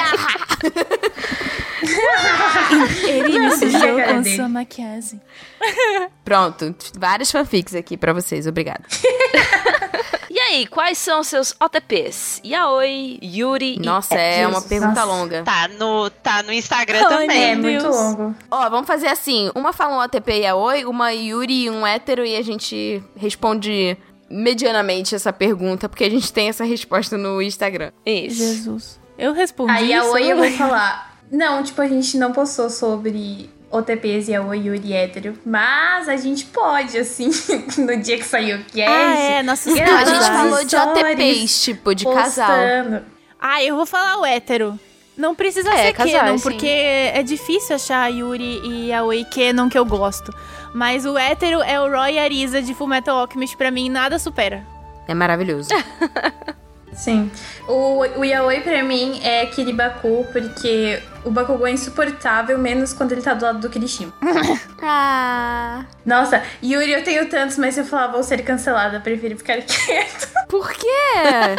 Ele me sujou com sua maquiagem. Pronto, várias fanfics aqui pra vocês. Obrigada. E aí, quais são seus OTPs? Yaoi, Yuri Nossa, e é uma pergunta Nossa. longa. Tá no, tá no Instagram Ai, também. É muito Deus. longo. Ó, vamos fazer assim. Uma fala um OTP e a Oi, uma Yuri e um hétero e a gente responde medianamente essa pergunta, porque a gente tem essa resposta no Instagram. Isso. Jesus. Eu respondi Aí a. Oi eu vou falar. Não, tipo, a gente não postou sobre OTPs e a Oi Yuri hétero. Mas a gente pode, assim, no dia que saiu o cast. Ah, é, Não, Não, a gente falou de OTPs, tipo, de casal. postando. Ah, eu vou falar o hétero. Não precisa É, ser casais, canon, sim. porque é difícil achar a Yuri e a Oi canon que eu gosto. Mas o hétero é o Roy Arisa de Fullmetal Alchemist, pra mim nada supera. É maravilhoso. Sim. O, o Yaoi pra mim é Kiribaku, porque o Bakugou é insuportável, menos quando ele tá do lado do Kirishima. ah. Nossa, Yuri eu tenho tantos, mas se eu falar vou ser cancelada, prefiro ficar quieto. Por quê?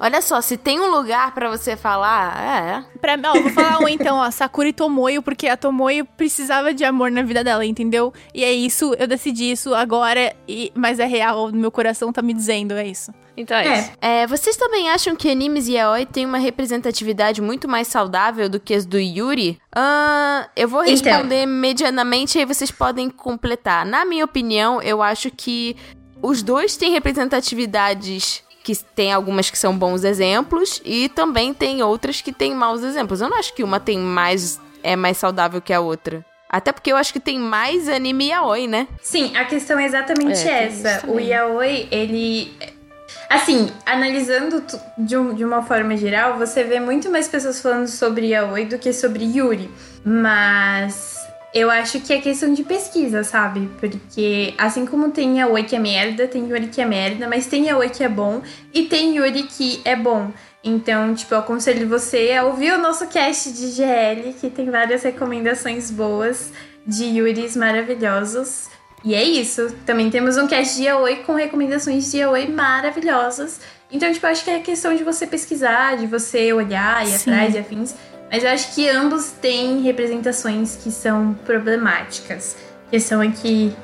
Olha só, se tem um lugar pra você falar, é. Pra, ó, vou falar um então, ó, Sakura e Tomoyo, porque a Tomoyo precisava de amor na vida dela, entendeu? E é isso, eu decidi isso agora, e, mas é real, meu coração tá me dizendo, é isso. Então é, isso. É, É, vocês também acham que animes e yaoi têm uma representatividade muito mais saudável do que as do Yuri? Ah, eu vou Então. responder medianamente e aí vocês podem completar. Na minha opinião, eu acho que os dois têm representatividades que tem algumas que são bons exemplos e também tem outras que têm maus exemplos. Eu não acho que uma tem mais é mais saudável que a outra. Até porque eu acho que tem mais anime yaoi, né? Sim, a questão é exatamente É, tem essa. O yaoi, ele. Assim, analisando de, um- de uma forma geral, você vê muito mais pessoas falando sobre yaoi do que sobre Yuri. Mas eu acho que é questão de pesquisa, sabe? Porque assim como tem yaoi que é merda, tem Yuri que é merda, mas tem yaoi que é bom e tem Yuri que é bom. Então, tipo, eu aconselho você a ouvir o nosso cast de GL, que tem várias recomendações boas de Yuris maravilhosos. E é isso. Também temos um cast de Yaoi com recomendações de Yaoi maravilhosas. Então, tipo, acho que é questão de você pesquisar, de você olhar e atrás e afins. Mas eu acho que ambos têm representações que são problemáticas. A questão é que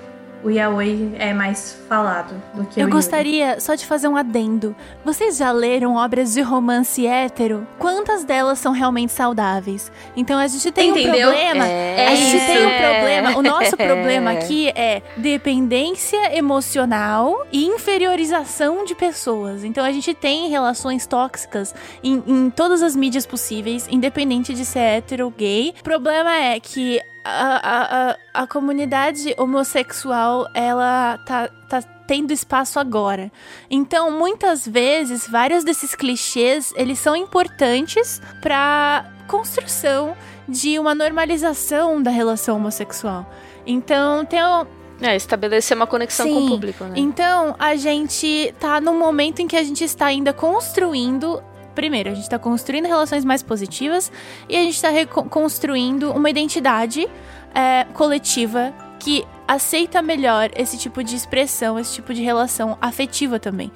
o Yaoi é mais falado do que o Eu Yuri. gostaria só de fazer um adendo. Vocês já leram obras de romance hétero? Quantas delas são realmente saudáveis? Então a gente tem Entendeu? um problema. É a gente isso. tem um problema. O nosso problema aqui é dependência emocional e inferiorização de pessoas. Então a gente tem relações tóxicas em, em todas as mídias possíveis, independente de ser hétero ou gay. O problema é que a, a, comunidade homossexual, ela tá, tá tendo espaço agora. Então, muitas vezes, vários desses clichês, eles são importantes pra construção de uma normalização da relação homossexual. Então, tem um, É, estabelecer uma conexão com Sim. o público, né? então, a gente tá num momento em que a gente está ainda construindo. Primeiro, a gente tá construindo relações mais positivas e a gente tá reco- construindo uma identidade é, coletiva que aceita melhor esse tipo de expressão, esse tipo de relação afetiva também.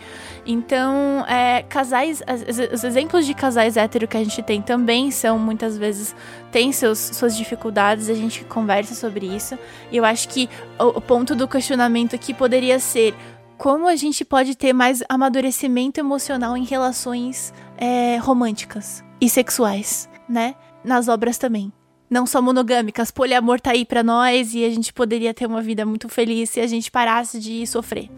Então, é, casais, os exemplos de casais hétero que a gente tem também são muitas vezes têm seus, suas dificuldades, a gente conversa sobre isso. E eu acho que o, o ponto do questionamento aqui poderia ser como a gente pode ter mais amadurecimento emocional em relações é, românticas e sexuais, né? Nas obras também. Não só monogâmicas, poliamor tá aí pra nós e a gente poderia ter uma vida muito feliz se a gente parasse de sofrer.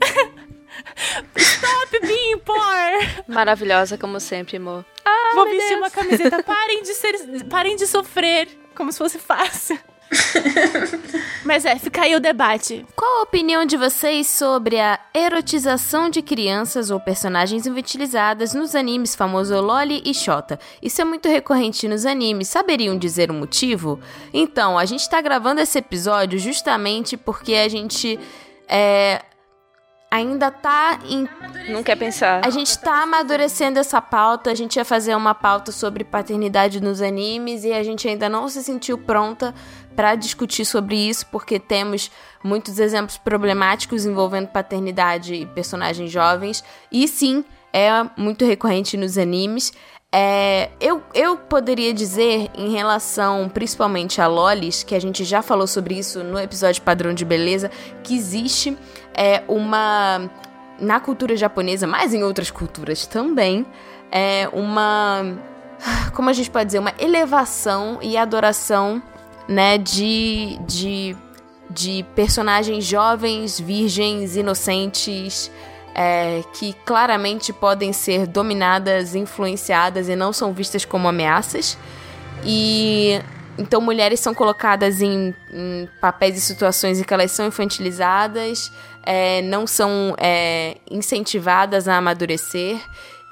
Stop being poor! Maravilhosa como sempre, amor. Ah, Vou vestir Deus. uma camiseta. Parem de ser, parem de sofrer, como se fosse fácil. Mas é, fica aí o debate. Qual a opinião de vocês sobre a erotização de crianças ou personagens infantilizadas nos animes famoso Loli e Shota? Isso é muito recorrente nos animes, saberiam dizer o motivo? Então, a gente tá gravando esse episódio justamente porque a gente é, ainda tá em. Não quer pensar. A gente tá amadurecendo essa pauta. A gente ia fazer uma pauta sobre paternidade nos animes e a gente ainda não se sentiu pronta para discutir sobre isso, porque temos muitos exemplos problemáticos envolvendo paternidade e personagens jovens. E sim, é muito recorrente nos animes. É, eu, eu poderia dizer, em relação principalmente a Lolis, que a gente já falou sobre isso no episódio Padrão de Beleza, que existe é, uma. Na cultura japonesa, mas em outras culturas também, é uma. Como a gente pode dizer? Uma elevação e adoração né, de, de, de personagens jovens, virgens, inocentes, é, que claramente podem ser dominadas, influenciadas e não são vistas como ameaças. E então mulheres são colocadas em, em papéis e situações em que elas são infantilizadas, é, não são é, incentivadas a amadurecer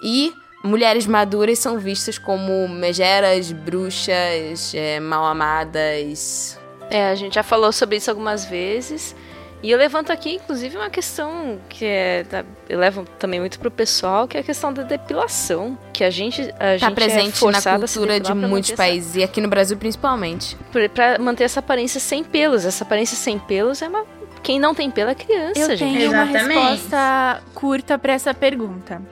e mulheres maduras são vistas como megeras, bruxas, é, mal amadas. É, a gente já falou sobre isso algumas vezes. E eu levanto aqui, inclusive, uma questão que é. Eu levo também muito pro pessoal, que é a questão da depilação. Que a gente. A tá gente é presente é na cultura de muitos países, essa... e aqui no Brasil principalmente. Pra manter essa aparência sem pelos. Essa aparência sem pelos é uma. Quem não tem pelo é criança, eu gente. tenho uma resposta curta para essa pergunta.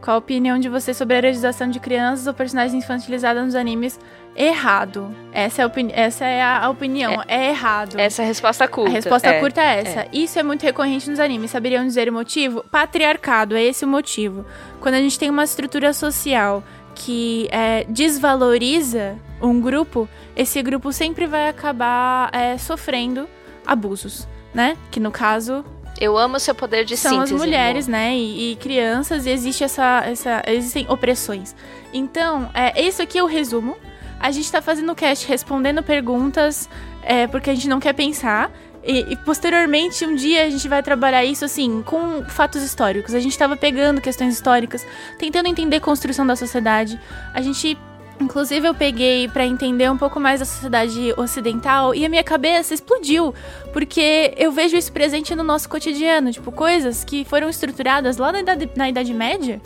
Qual a opinião de você sobre a erotização de crianças ou personagens infantilizadas nos animes? Errado. Essa é a, essa é a opinião. É, é, errado. Essa é a resposta curta. A resposta é, curta é essa. É. Isso é muito recorrente nos animes. Saberiam dizer o motivo? Patriarcado. É esse o motivo. Quando a gente tem uma estrutura social que é, desvaloriza um grupo, esse grupo sempre vai acabar é, sofrendo abusos, né? Que no caso eu amo seu poder de São síntese. São as mulheres, irmão. né? E, e, crianças, e existe essa, essa. Existem opressões. Então, é, isso aqui é o resumo. A gente tá fazendo o cast respondendo perguntas, é, porque a gente não quer pensar. E, e, posteriormente, um dia a gente vai trabalhar isso assim, com fatos históricos. A gente tava pegando questões históricas, tentando entender a construção da sociedade. A gente Inclusive, eu peguei para entender um pouco mais da sociedade ocidental e a minha cabeça explodiu, porque eu vejo isso presente no nosso cotidiano, tipo, coisas que foram estruturadas lá na Idade, na idade Média,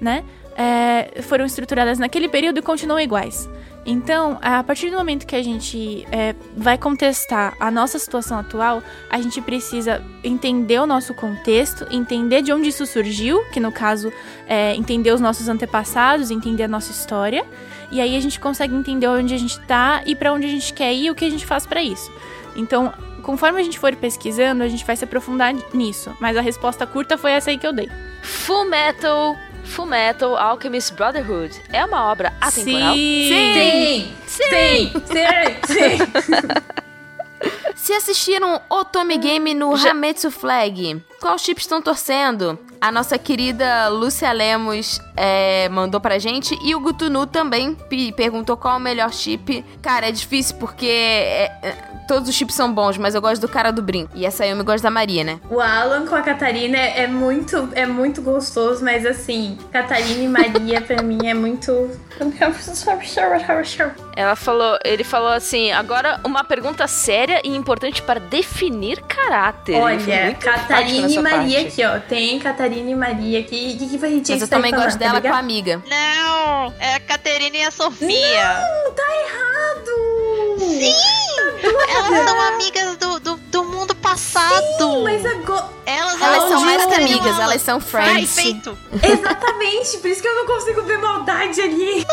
né? É, foram estruturadas naquele período e continuam iguais. Então, a partir do momento que a gente é, vai contestar a nossa situação atual, a gente precisa entender o nosso contexto, entender de onde isso surgiu, que no caso é entender os nossos antepassados, entender a nossa história e aí a gente consegue entender onde a gente tá e para onde a gente quer ir e o que a gente faz para isso. Então, conforme a gente for pesquisando, a gente vai se aprofundar nisso. Mas a resposta curta foi essa aí que eu dei. Full Metal Full Metal Alchemist Brotherhood é uma obra atemporal? Sim! Sim! Sim! Sim! Sim! Se assistiram Otome Game no Já... Hametsu Flag, qual chip estão torcendo? A nossa querida Lúcia Lemos é, mandou pra gente. E o Gutunu também perguntou qual o melhor chip. Cara, é difícil porque é, é, todos os chips são bons, mas eu gosto do cara do brinco. E essa aí eu me gosto da Maria, né? O Alan com a Catarina é muito, é muito gostoso, mas assim, Catarina e Maria pra mim é muito. Ela falou, ele falou assim: agora uma pergunta séria e importante para definir caráter. Olha, Catarina e Maria parte. aqui, ó. Tem Catarina e Maria aqui. O que, que foi gente Mas eu também falando, gosto dela tá com a amiga. Não, é a Caterina e a Sofia. Não, tá errado! Sim! Elas são amigas do, do, do mundo passado. Mas agora. Elas, Elas não são mais que amigas, ela. elas são friends. Perfeito. Exatamente, por isso que eu não consigo ver maldade ali.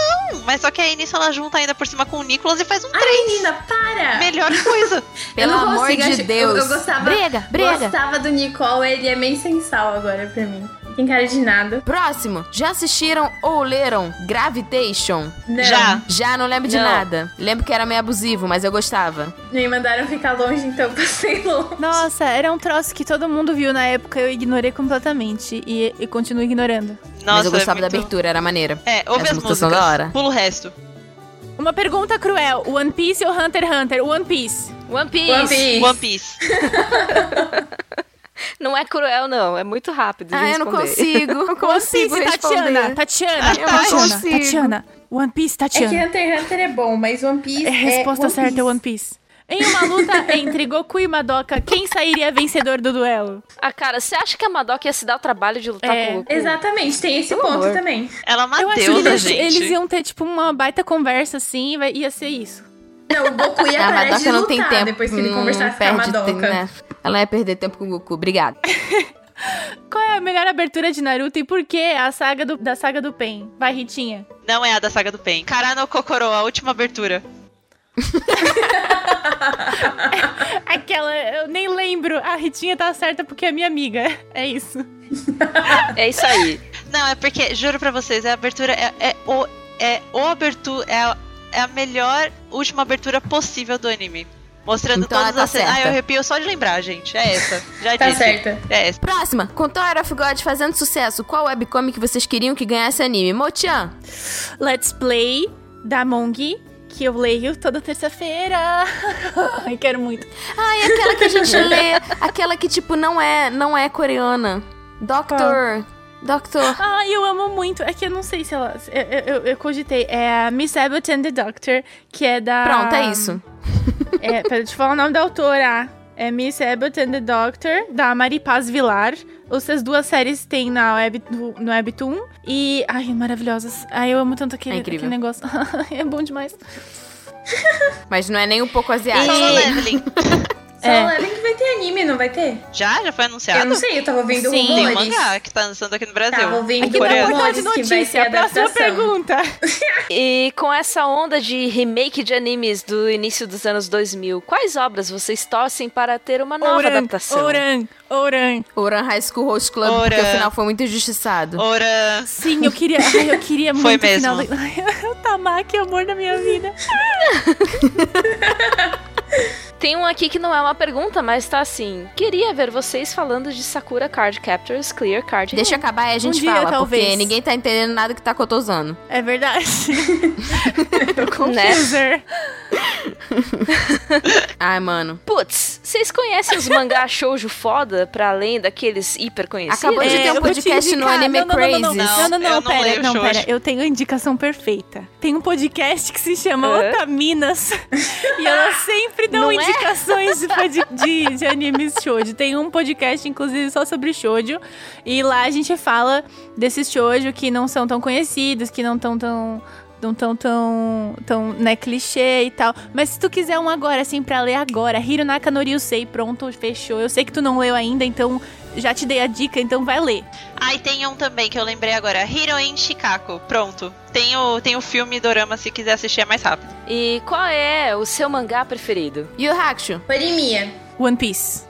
Mas só que aí nisso ela junta ainda por cima com o Nicolas e faz um Ai, menina, para! Melhor coisa. Pelo não amor consigo, de Deus. Eu, eu gostava, Briga, briga. gostava do Nicole, ele é meio sensal agora pra mim. Tem cara de nada. Próximo, já assistiram ou leram Gravitation? Não. Já. Já não lembro de Não. nada. Lembro que era meio abusivo, mas eu gostava. Me mandaram ficar longe, então eu passei longe. Nossa, era um troço que todo mundo viu na época, eu ignorei completamente e, e continuo ignorando. Nossa, mas eu gostava é da muito... abertura, era maneira. É, ouve As as, músicas da hora. Pula o resto. Uma pergunta cruel: One Piece ou Hunter x Hunter? One Piece. One Piece. One Piece. One Piece. Não é cruel, não. É muito rápido de Ah, eu não consigo. Não consigo Tatiana. Tatiana. Eu não Tatiana. consigo. Tatiana. One Piece, É que Tatiana. Hunter x Hunter é bom, mas One Piece É, é. resposta One certa Piece. é One Piece. Em uma luta entre Goku e Madoka, quem sairia vencedor do duelo? Ah, cara, você acha que a Madoka ia se dar o trabalho de lutar É, com o Goku? Exatamente, tem esse Pelo ponto amor. também. Ela é uma Eu acho que deusa, eles, gente. eles iam ter, tipo, uma baita conversa assim e ia ser isso. Não, o Goku ia A parar de Madoka não tem tempo. depois que ele Hum, conversasse com a perde Madoka. tempo, né? Ela ia perder tempo com o Goku. Obrigada. Qual é a melhor abertura de Naruto e por que a saga do, da saga do Pen? Vai, Ritinha. Não é a da saga do Pen. Karano Kokoro, a última abertura. Aquela, eu nem lembro. A Ritinha tá certa porque é minha amiga. É isso. É isso aí. Não, é porque, juro pra vocês, a abertura é, é o. É o abertura. É é a melhor última abertura possível do anime. Mostrando Então todas tá as. Ah, certa. eu arrepio só de lembrar, gente. É essa. Já Tá disse. certa. É essa. Próxima. Com Tower of God fazendo sucesso, qual webcomic vocês queriam que ganhasse anime? Mochan. Let's Play da Mongi, que eu leio toda terça-feira. Ai, quero muito. Ah, e aquela que a gente lê. Aquela que, tipo, não é, não é coreana. Doctor. Doctor. Ai, eu amo muito. É que eu não sei se ela. Eu, eu, eu cogitei. É a Miss Abbott and the Doctor, que é da. Pronto, é isso. É, pera, deixa eu falar o nome da autora. É Miss Abbott and the Doctor, da Mari Paz Vilar. Essas duas séries tem na Web, no Webtoon. E. Ai, maravilhosas. Ai, eu amo tanto aquele, É incrível. aquele negócio. é bom demais. Mas não é nem um pouco asiático. Leveling. Só É. lembra que vai ter anime, não vai ter? Já? Já foi anunciado? Eu não sei, eu tava ouvindo Sim. Tem um rumores. mangá que tá lançando aqui no Brasil. Tava ouvindo Aqui na coreano. portal de rumores que vai ter notícia. Próxima pergunta. E com essa onda de remake de animes do início dos anos 2000, quais obras vocês torcem para ter uma nova Ouran, adaptação? Ouran, Ouran. Oran High School Host Club, Oran. porque o final foi muito injustiçado. Ora. Sim, eu queria. Ai, eu queria Foi muito o mesmo. final. Ai, o Tamaki é amor da minha vida. Tem um aqui que não é uma pergunta, mas tá assim. Queria ver vocês falando de Sakura Card Captors Clear Card. Deixa eu acabar e a gente Um dia, fala, talvez. porque ninguém tá entendendo nada que tá tô usando. É verdade. né? User. Ai, mano. Putz, vocês conhecem os mangá shoujo foda pra além daqueles hiper conhecidos? Acabou de ter um É, podcast no Anime não, não, não, Crazy. Não, não, não, não, Não, eu não pera, leio não, shoujo. pera. Eu tenho a indicação perfeita. Tem um podcast que se chama Hã? Otaminas. e elas sempre dão Não é? indicações de, pod- de, de animes shoujo. Tem um podcast, inclusive, só sobre shoujo. E lá a gente fala desses shoujo que não são tão conhecidos, que não estão tão... Não tão, tão, tão, né, clichê e tal. Mas se tu quiser um agora, assim, pra ler agora, Hirunaka no Ryusei, pronto, fechou. Eu sei que tu não leu ainda, então já te dei a dica, então vai ler. Ah, e tem um também que eu lembrei agora. Heroin Shikako. Pronto. Tem o, tem o filme Dorama se quiser assistir é mais rápido. E qual é o seu mangá preferido? Yu Hakusho. One Piece.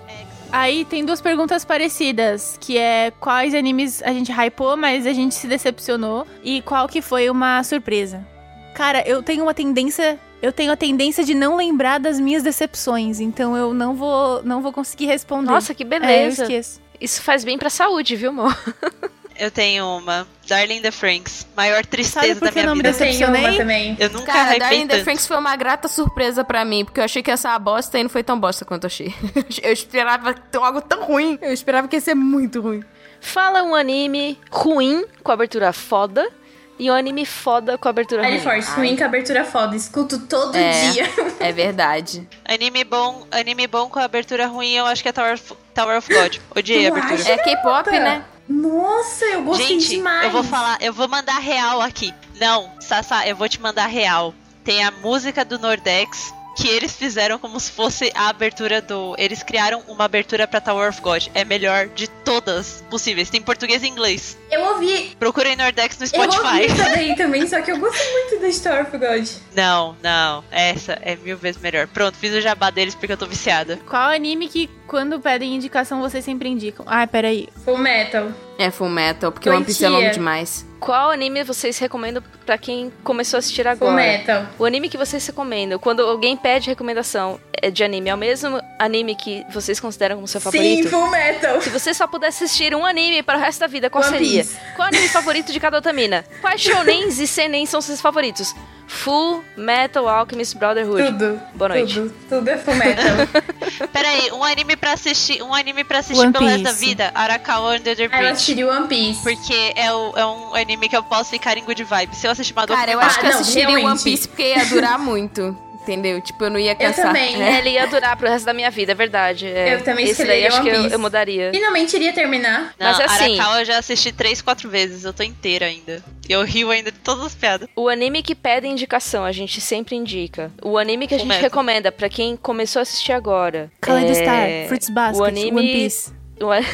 Aí tem duas perguntas parecidas, que é quais animes a gente hypou, mas a gente se decepcionou, e qual que foi uma surpresa. Cara, eu tenho uma tendência, eu tenho a tendência de não lembrar das minhas decepções, então eu não vou, não vou conseguir responder. Nossa, que é, eu beleza. esqueço. Isso faz bem pra saúde, viu, amor? Eu tenho uma. Darling the Franks. Maior tristeza da minha vida. Eu tenho uma também. Eu nunca Cara, Darling the. Franks foi uma grata surpresa pra mim, porque eu achei que ia ser uma bosta e não foi tão bosta quanto eu achei. Eu esperava ter algo tão ruim. Eu esperava que ia ser muito ruim. Fala um anime ruim com abertura foda e um anime foda com abertura ruim. Force, ruim com abertura foda. Escuto todo É. dia. É verdade. Anime bom, anime bom com abertura ruim, eu acho que é Tower of, Tower of God. Odiei a Tu abertura. É K-pop, né? Nossa, eu gostei Gente, demais. eu vou falar, eu vou mandar real aqui. Não, Sassa, eu vou te mandar real. Tem a música do Nordex que eles fizeram como se fosse a abertura do. Eles criaram uma abertura pra Tower of God. É melhor de todas possíveis. Tem português e inglês. Eu ouvi. Procurem Nordex no Eu ouvi Spotify. essa daí também, só que eu gosto muito da Star of God. Não, não. Essa é mil vezes melhor. Pronto, fiz o jabá deles porque eu tô viciada. Qual anime que, quando pedem indicação, vocês sempre indicam? Ai, peraí. Full Metal. É Full Metal, porque o One Piece é longo Doentia. demais. Qual anime vocês recomendam pra quem começou a assistir Full agora? Metal. O anime que vocês recomendam, quando alguém pede recomendação é de anime, é o mesmo anime que vocês consideram como seu Sim, favorito? Full Metal. Se você só pudesse assistir um anime para o resto da vida, qual One seria? Piece. Qual o anime favorito de cada otamina? Quais shonens e senens são seus favoritos? Full Metal Alchemist Brotherhood. Tudo. Boa noite. Tudo. Tudo é Full Metal. Peraí, um anime pra assistir. Um anime para assistir One pelo resto da vida. Arakawa Under the Bridge. assisti One Piece. Porque é, o- é um anime que eu posso ficar em good vibe. Se eu assistir Madoka Cara, eu Ah, acho que eu não, assistiria One. Piece porque ia durar muito. Entendeu? Tipo, eu não ia cansar. também. É. Ele ia durar pro resto da minha vida, é verdade. É. Eu também Esse daí acho que eu, eu mudaria. Finalmente iria terminar. Não, Mas assim- Arakawa eu já assisti três, quatro vezes. Eu tô inteira ainda. E eu rio ainda de todas as piadas. O anime que pede indicação, a gente sempre indica. O anime que a gente recomenda pra quem começou a assistir agora. Kaleido é... Star, Fruits Basket, o anime... One Piece.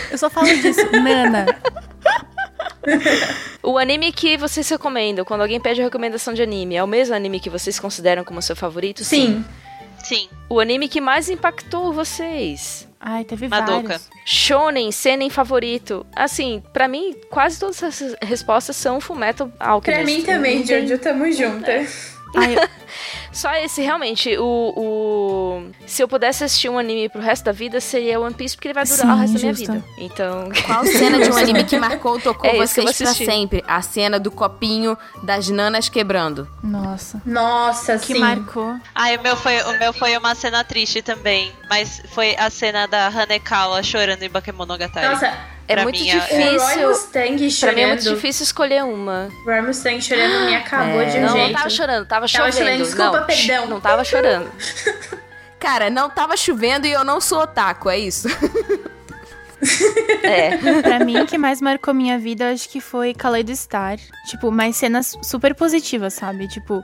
Eu só falo disso. Nana. o anime que vocês recomendam, quando alguém pede recomendação de anime, é o mesmo anime que vocês consideram como seu favorito? Sim. Sim. O anime que mais impactou vocês? Ai, teve Madoka. vários. Shonen, seinen favorito. Assim, pra mim, quase todas essas respostas são Fullmetal Alchemist. Pra mim também, Jojo, tamo junto. Ai, eu- Só esse, realmente, o, o... Se eu pudesse assistir um anime pro resto da vida, seria One Piece, porque ele vai durar Sim, o resto justo. da minha vida. Então... Qual cena de um anime que marcou, tocou É vocês pra sempre? A cena do copinho das nanas quebrando. nossa. Nossa, Que sim. marcou. Ah, o meu, foi, o meu foi uma cena triste também. Mas foi a cena da Hanekawa chorando em Bakemonogatari. Nossa, É Pra muito mim, é- o Roy difícil... Mustang Pra chorando. mim é muito difícil escolher uma. O Roy Mustang chorando me acabou de um não, jeito. não tava chorando, tava, Tava chovendo. chorando, desculpa, não, perdão. Não tava chorando. Cara, não tava chovendo e eu não sou otaku, é isso? É. Pra mim, o que mais marcou minha vida, acho que foi Kaleido Star. Tipo, mais cenas super positivas, sabe? Tipo,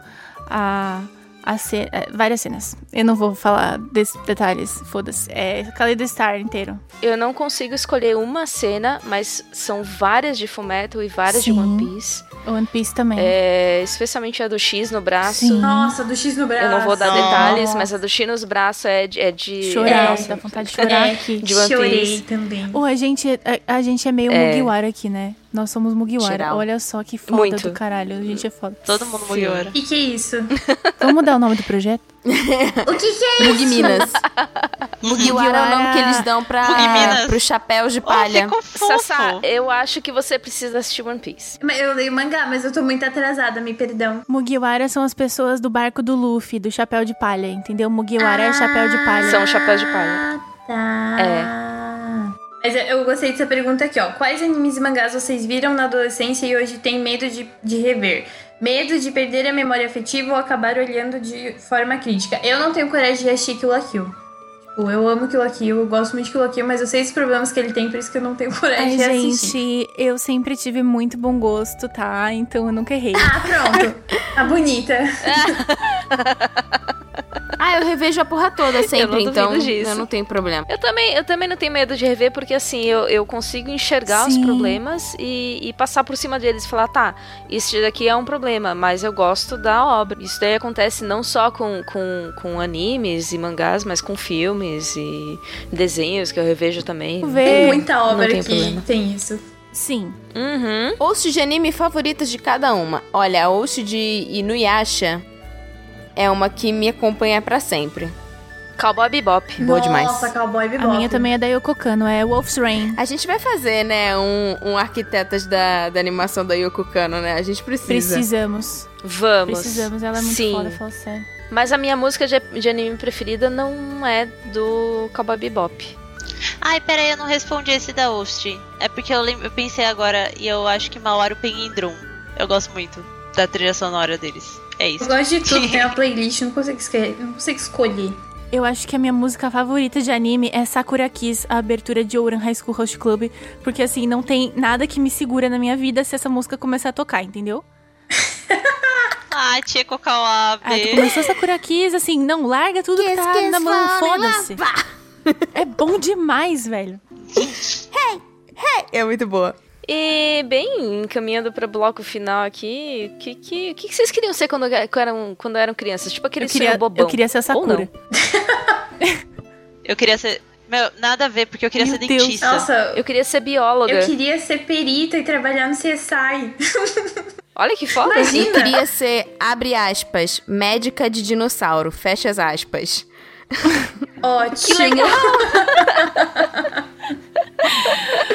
a. a ce- é, várias cenas. Eu não vou falar desses detalhes, foda-se. É Kaleido Star inteiro. Eu não consigo escolher uma cena, mas são várias de Fullmetal e várias de Sim. One Piece. One Piece também. É, especialmente a do X no braço. Sim. Nossa, do X no braço. Eu não vou dar Nossa. detalhes, mas a do X nos braços é de. É de Chorar, nossa, dá vontade de chorar É, aqui. De One chorei Piece. também. Ô, a gente, a, a gente é meio É. Mugiwara aqui, né? Nós somos Mugiwara. Geral. Olha só que foda Muito. do caralho. A gente é foda. Todo mundo Sim. morreu. O que, que é isso? Vamos mudar o nome do projeto? o que, que é Mug Minas. Mugiwara é o nome que eles dão pra, pros chapéus de Oh, palha. fofo. Sassá, eu acho que você precisa assistir One Piece. Eu leio mangá, mas eu tô muito atrasada, me perdão. Mugiwara são as pessoas do barco do Luffy, do chapéu de palha, entendeu? Mugiwara é chapéu de palha. São chapéus de palha. Tá. É. Mas eu- gostei dessa pergunta aqui, ó. Quais animes e mangás vocês viram na adolescência e hoje têm medo de, de rever? Medo de perder a memória afetiva ou acabar olhando de forma crítica? Eu não tenho coragem de assistir Kill la Kill. Tipo, eu amo Kill la Kill, eu gosto muito de Kill la Kill, mas eu sei os problemas que ele tem, por isso que eu não tenho coragem Ai, de assistir. gente, eu sempre tive muito bom gosto, tá? Então eu nunca errei. Ah, pronto. A bonita. Ah, eu revejo a porra toda sempre, duvido então disso. eu não tenho problema. Eu também, eu também não tenho medo de rever, porque assim, eu, eu consigo enxergar os Sim. problemas e, e passar por cima deles e falar, tá, isso daqui é um problema, mas eu gosto da obra. Isso daí acontece não só com, com, com animes e mangás, mas com filmes e desenhos que eu revejo também. Tem muita obra tem que problema. tem isso. Sim. Uhum. Ouço de anime favoritas de cada uma. Olha, a Ouço de Inuyasha é uma que me acompanha pra sempre. Cowboy Bebop. Boa demais. Nossa, Cowboy Bebop. A minha também é da Yoko Kano, é Wolf's Rain. A gente vai fazer, né, um, um arquitetas da, da animação da Yoko Kano, né? A gente precisa. Precisamos. Vamos. Precisamos, ela é muito Sim. foda, fala sério. Mas a minha música de, de anime preferida não é do Cowboy Bebop. Ai, peraí, eu não respondi esse da Host. É porque eu, eu pensei agora e eu acho que Mawaru Penguindrum. Eu gosto muito da trilha sonora deles. É isso. Eu gosto de tudo, tem uma playlist, não consigo, esque- não consigo escolher. Eu acho que a minha música favorita de anime é Sakura Kiss, a abertura de Ouran High School Host Club, porque assim, não tem nada que me segura na minha vida se essa música começar a tocar, entendeu? Ah, tia Cocawabe. Ah, tu começou Sakura Kiss, assim, não, larga tudo que tá na mão, foda-se. É bom demais, velho. É muito boa. E, bem, encaminhando para o bloco final aqui, o que, que, que, que vocês queriam ser quando eram, quando eram crianças? Tipo aquele Eu queria, sonho bobão. eu queria ser a Ou não. Sakura. Eu queria ser. Meu, nada a ver, porque eu queria Meu ser Deus. dentista. Nossa, Eu queria ser bióloga. eu queria ser perita e trabalhar no CSI. Olha que foda. Imagina. Eu queria ser, abre aspas, médica de dinossauro, fecha as aspas. Ótimo.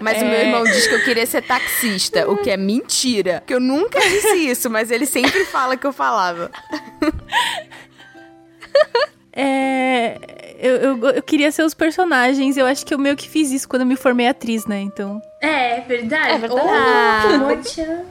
Mas o É. meu irmão diz que eu queria ser taxista, o que é mentira. Que eu nunca disse isso, mas ele sempre fala que eu falava. É. Eu, eu, eu queria ser os personagens. Eu acho que eu meio que fiz isso quando eu me formei atriz, né? Então. É, verdade. É verdade. Oh, Mocha.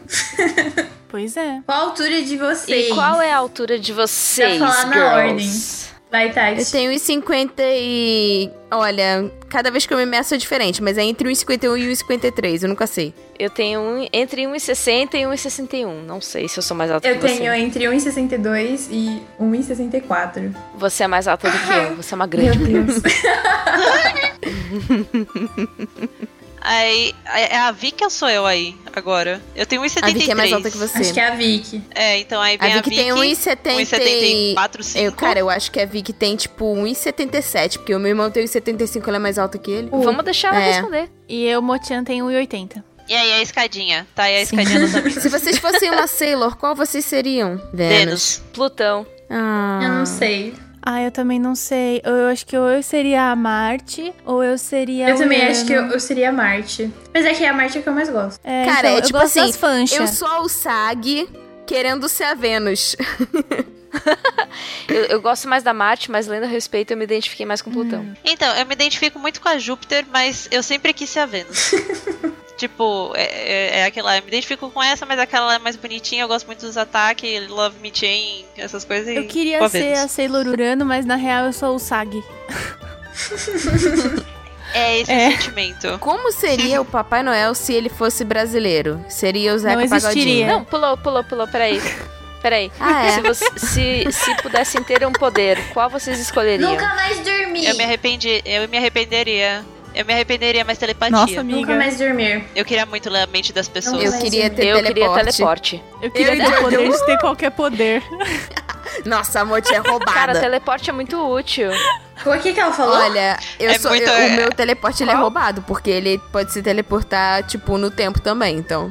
Pois é. Qual a altura de vocês? E qual é a altura de vocês, Pra falar na girls? Vai, Tati. Eu tenho 1,50 e... Olha, cada vez que eu me meço é diferente, mas é entre 1,51 e 1,53, eu nunca sei. Eu tenho um, entre 1,60 e 1,61. Não sei se eu sou mais alta Eu que você. tenho entre 1,62 e 1,64. Você é mais alta do que eu. Você é uma grande Meu. Deus. Aí, é a Vicky ou sou eu aí, agora? Eu tenho 1,73. A Vicky é mais alta que você. Acho que é a Vicky. É, então aí A vem a Vicky Vicky. tem 1,70 e... 1,74, 5. Eu, cara, eu acho que a Vicky tem, tipo, 1,77, porque o meu irmão tem 1,75, ela é mais alta que ele. Vamos deixar ela É. responder. E eu, Mochan, tenho 1,80. E aí a escadinha? Tá aí a escadinha dos amigos. Se vocês fossem uma Sailor, qual vocês seriam? Vênus. Plutão. Ah. Eu não sei. Ah, eu também não sei. Eu acho que ou eu seria a Marte, ou eu seria Eu também Urano. acho que eu, eu seria a Marte. Mas é que a Marte é a que eu mais gosto. É, Cara, então, é eu tipo gosto assim. Eu sou o Sag querendo ser a Vênus. Eu, eu gosto mais da Marte, mas lendo a respeito, eu me identifiquei mais com Plutão. Então, eu me identifico muito com a Júpiter, mas eu sempre quis ser a Vênus. tipo, é, é, é aquela. Eu me identifico com essa, mas aquela é mais bonitinha. Eu gosto muito dos ataques, Love Me Chain, essas coisas. Eu queria ser a Sailor Urano, mas na real eu sou o Sag. É esse É. o sentimento. Como seria o Papai Noel se ele fosse brasileiro? Seria o Zeca Não existiria. Pagodinho. Não, pulou, pulou, pulou. Peraí. Peraí. Ah, é? se, você- se, se pudessem ter um poder, qual vocês escolheriam? Nunca mais dormir. Eu me arrependi, eu me arrependeria. Eu me arrependeria, mas telepatia. Nossa, amiga. Nunca mais dormir. Eu queria muito ler a mente das pessoas. Eu queria ter eu teleporte. queria teleporte. Eu queria Eu ter poder de ter qualquer poder. Nossa, a Moti é roubada. Cara, teleporte é muito útil. O que que ela falou? Olha, eu É sou, muito- eu- é- o meu teleporte ele é roubado, porque ele pode se teleportar, tipo, no tempo também, então.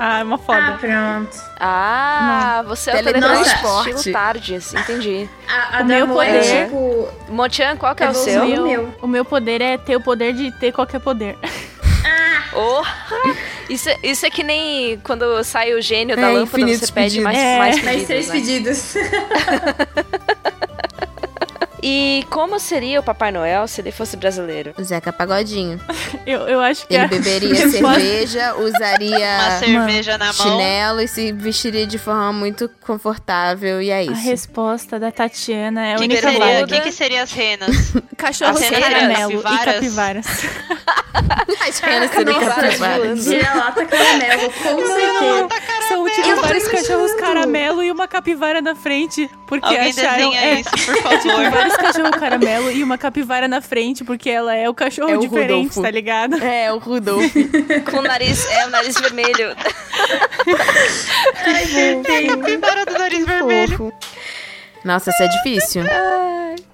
Ah, é uma ah, foda. pronto. Ah, você é o Teletransporte. estilo tardes. Entendi. A, a O meu Mo é poder- tipo... Mochan, qual que é o Eu vou seu? meu, meu. o meu poder é ter o poder de ter qualquer poder. Oh, isso, é- isso é que nem quando sai o gênio da É, lâmpada, infinitos você pede mais, pedidos. mais É. pedidos, Mais três né? pedidos. E como seria o Papai Noel se ele fosse brasileiro? O Zeca Pagodinho. Eu, eu acho que Ele a beberia cerveja, usaria Uma cerveja na mão. chinelo e se vestiria de forma muito confortável, e é A isso. resposta da Tatiana é a O que, que única seria? O que, que seria as renas? Cachorros As renas, caramelo e capivaras? As renas seriam capivaras. Vira-lata caramelo, com certeza. São tipo vários cachorros caramelo e uma capivara na frente. Porque Alguém acharam. desenha é, isso, por tipo, favor. Vários cachorros caramelo e uma capivara na frente, porque ela é o cachorro É o diferente, Rudolfo. tá ligado? É, o Rudolf. Com o nariz, é o nariz vermelho. Ai, gente. Capivara do nariz vermelho. Fofo. Nossa, isso é difícil.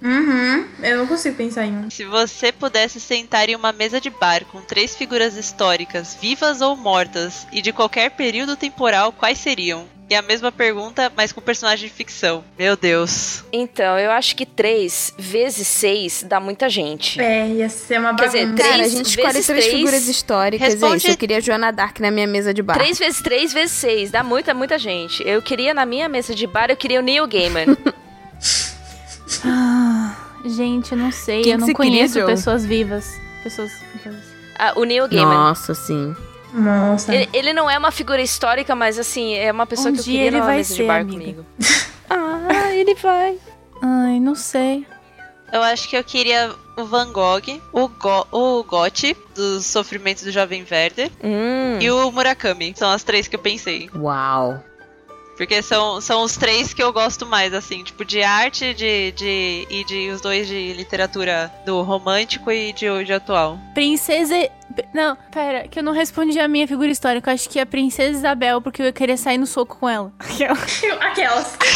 Uhum. Eu não consigo pensar em um. Se você pudesse sentar em uma mesa de bar com três figuras históricas, vivas ou mortas, e de qualquer período temporal, quais seriam? E a mesma pergunta, mas com personagem de ficção. Meu Deus. Então, eu acho que 3 vezes 6 dá muita gente. É, ia ser uma Quer bagunça. dizer, três Cara, a gente escolhe vezes três figuras históricas, é Responde- isso. Eu queria Joana Dark na minha mesa de bar. 3 vezes 3 vezes 6 dá muita, muita gente. Eu queria na minha mesa de bar, eu queria o Neil Gaiman. Ah, gente, eu não sei. Quem eu não queria, conheço Joe? pessoas vivas. Pessoas vivas. Ah, o Neil Gaiman. Nossa, sim. Nossa. Ele, ele não é uma figura histórica, mas assim, é uma pessoa Um que eu queria ele numa vai mesa de ser, bar amiga. comigo. ah, ele vai. Ai, não sei. Eu acho que eu queria o Van Gogh, o, Go o Gotti, dos Sofrimentos do Jovem Werder, Hum. e o Murakami. São as três que eu pensei. Uau. Porque são, são os três que eu gosto mais, assim, tipo, de arte de, de, e de os dois de literatura do romântico e de hoje atual. Princesa. Não, pera, que eu não respondi a minha figura histórica. Eu acho que é a Princesa Isabel, porque eu ia querer sair no soco com ela. Aquelas.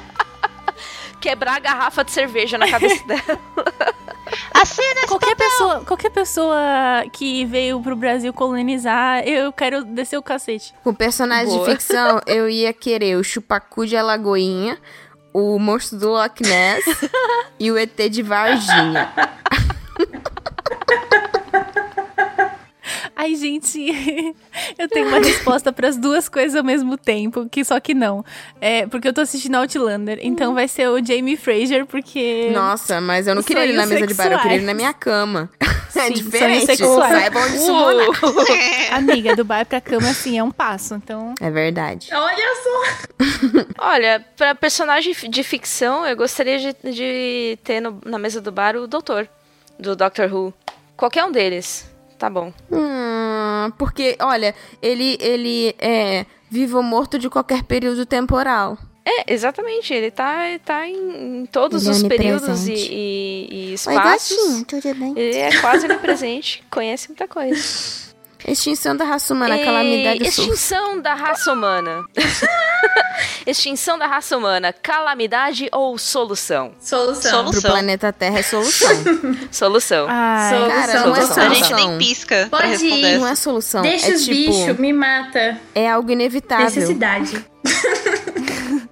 Quebrar a garrafa de cerveja na cabeça dela. Qualquer pessoa, qualquer pessoa que veio pro Brasil colonizar, eu quero descer o cacete. Com personagens Boa. de ficção, eu ia querer o Chupacu de Alagoinha, o Monstro do Loch Ness e o ET de Varginha. Ai, gente, eu tenho uma resposta para as duas coisas ao mesmo tempo, que só que não. É, porque eu tô assistindo Outlander, então vai ser o Jamie Fraser, porque Nossa, mas eu não queria ele na mesa de bar, eu queria ele na sexuais. minha cama. é Sim, diferente. sonhos sexuais. Saiba onde isso morar. amiga do bar pra cama assim é um passo, então É verdade. Olha só. Olha, pra personagem de ficção, eu gostaria de, de ter no- na mesa do bar o doutor, do Doctor Who. Qualquer um deles. Tá bom. Hum, porque, olha, ele, ele é vivo ou morto de qualquer período temporal. É, exatamente. Ele tá, tá em, em todos Ele é os períodos e, e- e Oi, espaços. gatinho, tudo bem? Ele é quase onipresente, conhece muita coisa. Extinção da raça humana, E- calamidade sul. Extinção da raça humana. extinção da raça humana, calamidade ou solução? Solução. Pro Solução. planeta Terra é solução. Solução. Ai, Solução. Cara, não é Solução. A gente solução. nem pisca pra Pode responder ir. Não é solução. Deixa é os tipo, bichos, me mata. é algo inevitável. Necessidade.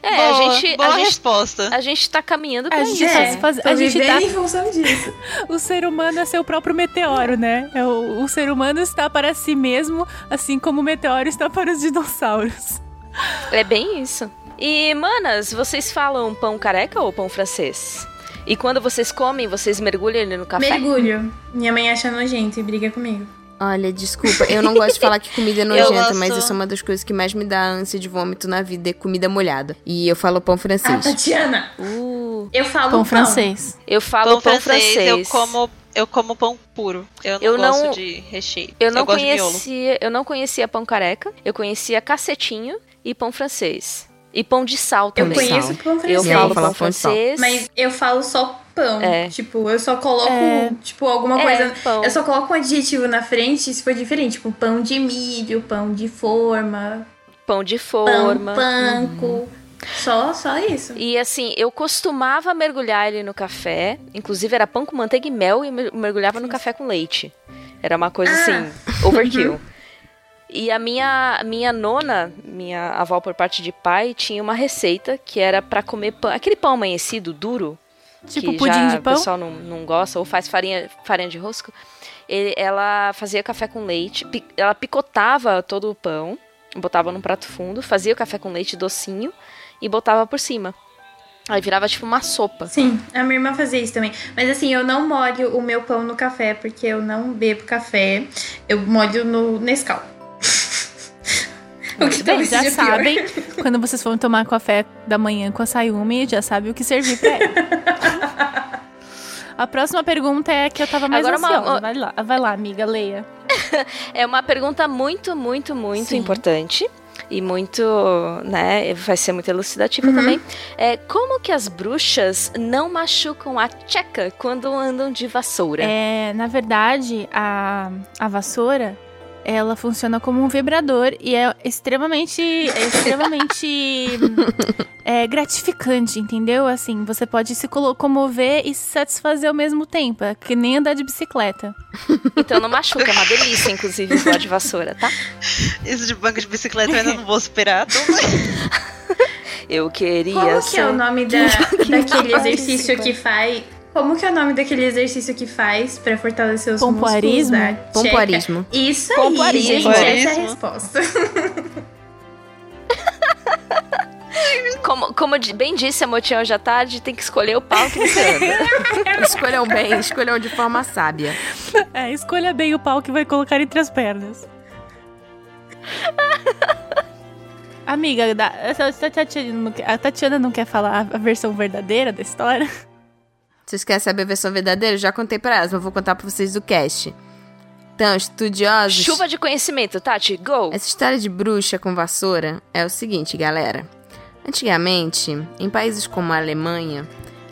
É, Boa, a gente, boa a gente, resposta. a gente tá caminhando pra A isso. gente tá se faz- a gente tá- em função disso. o ser humano é seu próprio meteoro, né? É o, o ser humano está para si mesmo, assim como o meteoro está para os dinossauros. É bem isso. E, manas, vocês falam pão careca ou pão francês? E quando vocês comem, vocês mergulham ele no café? Mergulho. Minha mãe acha nojento e briga comigo. Olha, desculpa, eu não gosto de falar que comida é nojenta, gosto- mas isso é uma das coisas que mais me dá ânsia de vômito na vida, é comida molhada. E eu falo pão Ah, francês. Tatiana, Uh, eu falo Pão francês. eu falo Pão, pão, francês, francês. eu como eu como pão puro. Eu não Eu gosto não- de recheio. Eu não miolo. conhecia, eu não conhecia pão careca, eu conhecia cacetinho e pão francês. E pão de sal Eu também. conheço pão Eu francês. Avó falo pão pão francês. Mas eu falo só pão. É. Tipo, eu só coloco, É. tipo, alguma É, coisa. pão. Eu só coloco um adjetivo na frente se for diferente. Tipo, pão de milho, pão de forma, pão de pão forma. panko. Só, só isso. E assim, eu costumava mergulhar ele no café. Inclusive era pão com manteiga e mel e mer- mergulhava no café com leite. Era uma coisa Ah. assim, overkill. E a minha, minha nona, minha avó por parte de pai, tinha uma receita que era pra comer pão, aquele pão amanhecido, duro, Tipo que pudim já de o pão. pessoal não, não gosta, ou faz farinha, farinha de rosco. Ele- ela fazia café com leite, pi- ela picotava todo o pão, botava num prato fundo, fazia o café com leite docinho e botava por cima. Aí virava tipo uma sopa. Sim, a minha irmã fazia isso também. Mas assim, eu não molho o meu pão no café, porque eu não bebo café. Eu molho no Nescau. O que Bem, já sabem, quando vocês forem tomar café da manhã com a Sayumi, já sabe o que servir pra ela. A próxima pergunta é que eu tava mais Agora ansiosa. uma- Vai lá, vai lá, amiga, leia. É uma pergunta muito, muito, muito Sim. importante. E muito, né, vai ser muito elucidativa Uhum. também. É, como que as bruxas não machucam a tcheca quando andam de vassoura? É, na verdade, a, a vassoura, ela funciona como um vibrador e é extremamente, é extremamente é, gratificante, entendeu? Assim, você pode se comover e se satisfazer ao mesmo tempo, é que nem andar de bicicleta. Então não machuca, é uma delícia, inclusive, voar de vassoura, tá? Isso de banco de bicicleta eu ainda não vou superar. Tô... Eu queria Como ser... que é o nome da, daquele exercício que faz? Como que é o nome daquele exercício que faz pra fortalecer os músculos Pompoarismo? da? Pompoarismo. Isso aí, Pompoarismo. gente. Essa é a Pompoarismo. resposta. Como, como bem disse a Motião já tarde, tem que escolher o pau que você anda. Escolham bem, escolham de forma sábia. É, escolha bem o pau que vai colocar entre as pernas. Amiga, a Tatiana não quer falar a versão verdadeira da história? Vocês querem saber a versão verdadeira? Eu já contei pra elas, mas vou contar pra vocês do cast. Então, estudiosos. Chuva de conhecimento, Tati, go! Essa história de bruxa com vassoura é o seguinte, galera. Antigamente, em países como a Alemanha,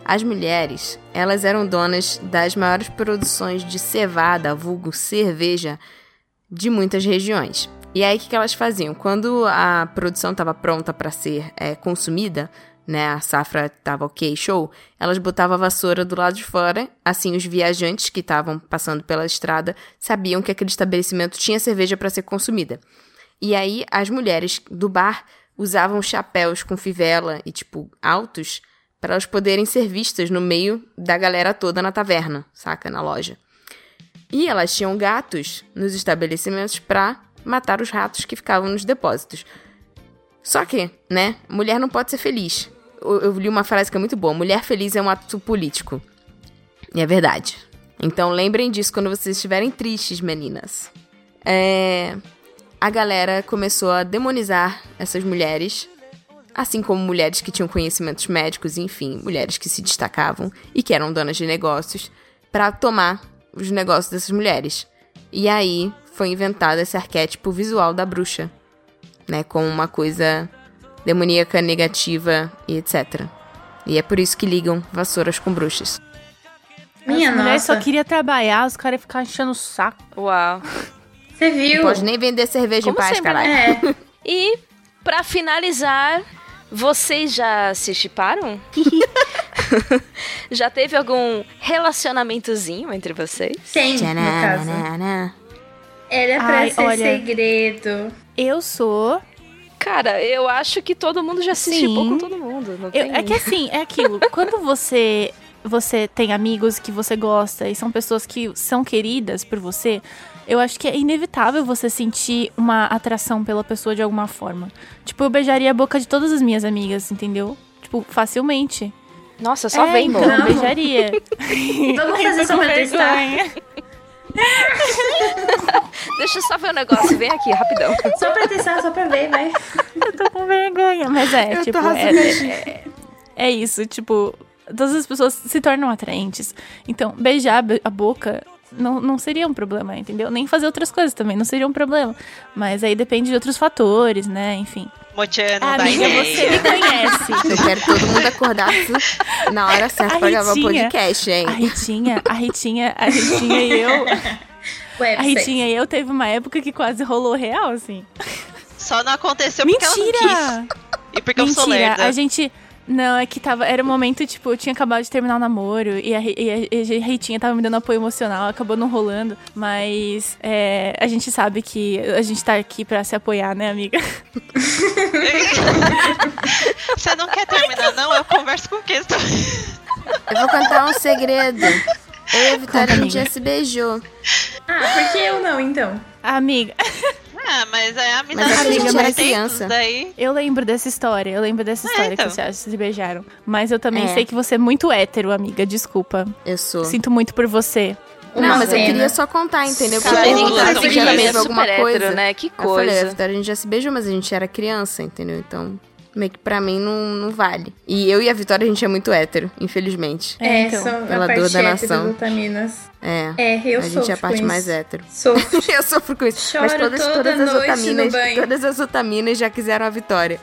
as mulheres, elas eram donas das maiores produções de cevada, vulgo cerveja, de muitas regiões. E aí, o que, que elas faziam? Quando a produção estava pronta para ser é, consumida, né, a safra estava ok, show, elas botavam a vassoura do lado de fora, assim os viajantes que estavam passando pela estrada sabiam que aquele estabelecimento tinha cerveja para ser consumida. E aí, as mulheres do bar usavam chapéus com fivela e, tipo, altos para elas poderem ser vistas no meio da galera toda na taverna, saca? Na loja. E elas tinham gatos nos estabelecimentos para matar os ratos que ficavam nos depósitos. Só que, né, mulher não pode ser feliz. Eu, li uma frase que é muito boa: mulher feliz é um ato político. E é verdade. Então lembrem disso quando vocês estiverem tristes, meninas. É... A galera começou a demonizar essas mulheres assim como mulheres que tinham conhecimentos médicos, enfim, mulheres que se destacavam e que eram donas de negócios, para tomar os negócios dessas mulheres. E aí foi inventado esse arquétipo visual da bruxa, né, como uma coisa demoníaca, negativa e etc. E é por isso que ligam vassouras com bruxas. Minha As nossa. só queria trabalhar, os caras iam ficar enchendo o saco. Uau. Você Não viu? pode nem vender cerveja Como em paz, sempre, caralho. É. E, pra finalizar, vocês já se chiparam? já teve algum relacionamentozinho entre vocês? Tem, no caso. Era pra Ai, ser olha. segredo. Eu sou. Cara, eu acho que todo mundo já se Sim. com todo mundo. Não eu- tem... é que assim, é aquilo. Quando você você tem amigos que você gosta e são pessoas que são queridas por você, eu acho que é inevitável você sentir uma atração pela pessoa de alguma forma. Tipo, eu beijaria a boca de todas as minhas amigas, entendeu? Tipo, facilmente. Nossa, só é, vem, então, beijaria. Vamos fazer só pra testar. Deixa eu só ver o negócio. Vem aqui, rapidão. Só pra testar, só pra ver, vai. Eu tô com vergonha, mas é, Eu tô tipo, é, é, é- é isso, tipo, todas as pessoas se tornam atraentes. Então, beijar a be- a boca não, não seria um problema, entendeu? Nem fazer outras coisas também não seria um problema. Mas aí depende de outros fatores, né? Enfim. Motiano da Amiga, ideia. você me conhece. Eu quero todo mundo acordado na hora certa A pra gravar o Ritinha. podcast, hein? A Ritinha, a Ritinha, a Ritinha e eu. A. Ritinha e eu teve uma época que quase rolou real, assim. Só não aconteceu porque ela não quis. Mentira! E porque eu sou Mentira, lerda. a gente. Não, é que tava. Era um momento, tipo, eu tinha acabado de terminar o namoro e a, e a, e a Ritinha tava me dando apoio emocional, acabou não rolando. Mas é, a gente sabe que a gente tá aqui pra se apoiar, né, amiga? Você não quer terminar, não? Eu converso com quem? Eu vou contar um segredo. Eu e a Vitória, a gente já se beijou. Ah, por que eu não, então? Amiga, Ah, mas é a amizade Mas a dos gente tempos, era criança. Daí... eu lembro dessa história, eu lembro dessa É, história então. que vocês se beijaram. Mas eu também É. sei que você é muito hétero, amiga, desculpa. Eu sou. Sinto muito por você. Uma Não, mas eu pena. queria só contar, entendeu? Porque Cara, eu são se já teve alguma super coisa. hétero, né? Que Eu falei, coisa. A gente já se beijou, mas a gente era criança, entendeu? Então, meio que pra mim não, não vale. E eu e a Vitória, a gente é muito hétero, infelizmente. É, É, então, sou pela a dor parte da hétero nação. É. É, eu a gente é a parte mais hétero. Sofro. eu sofro com isso. mas Choro todas, toda todas as noite no otaminas, banho. todas as otaminas já quiseram a Vitória.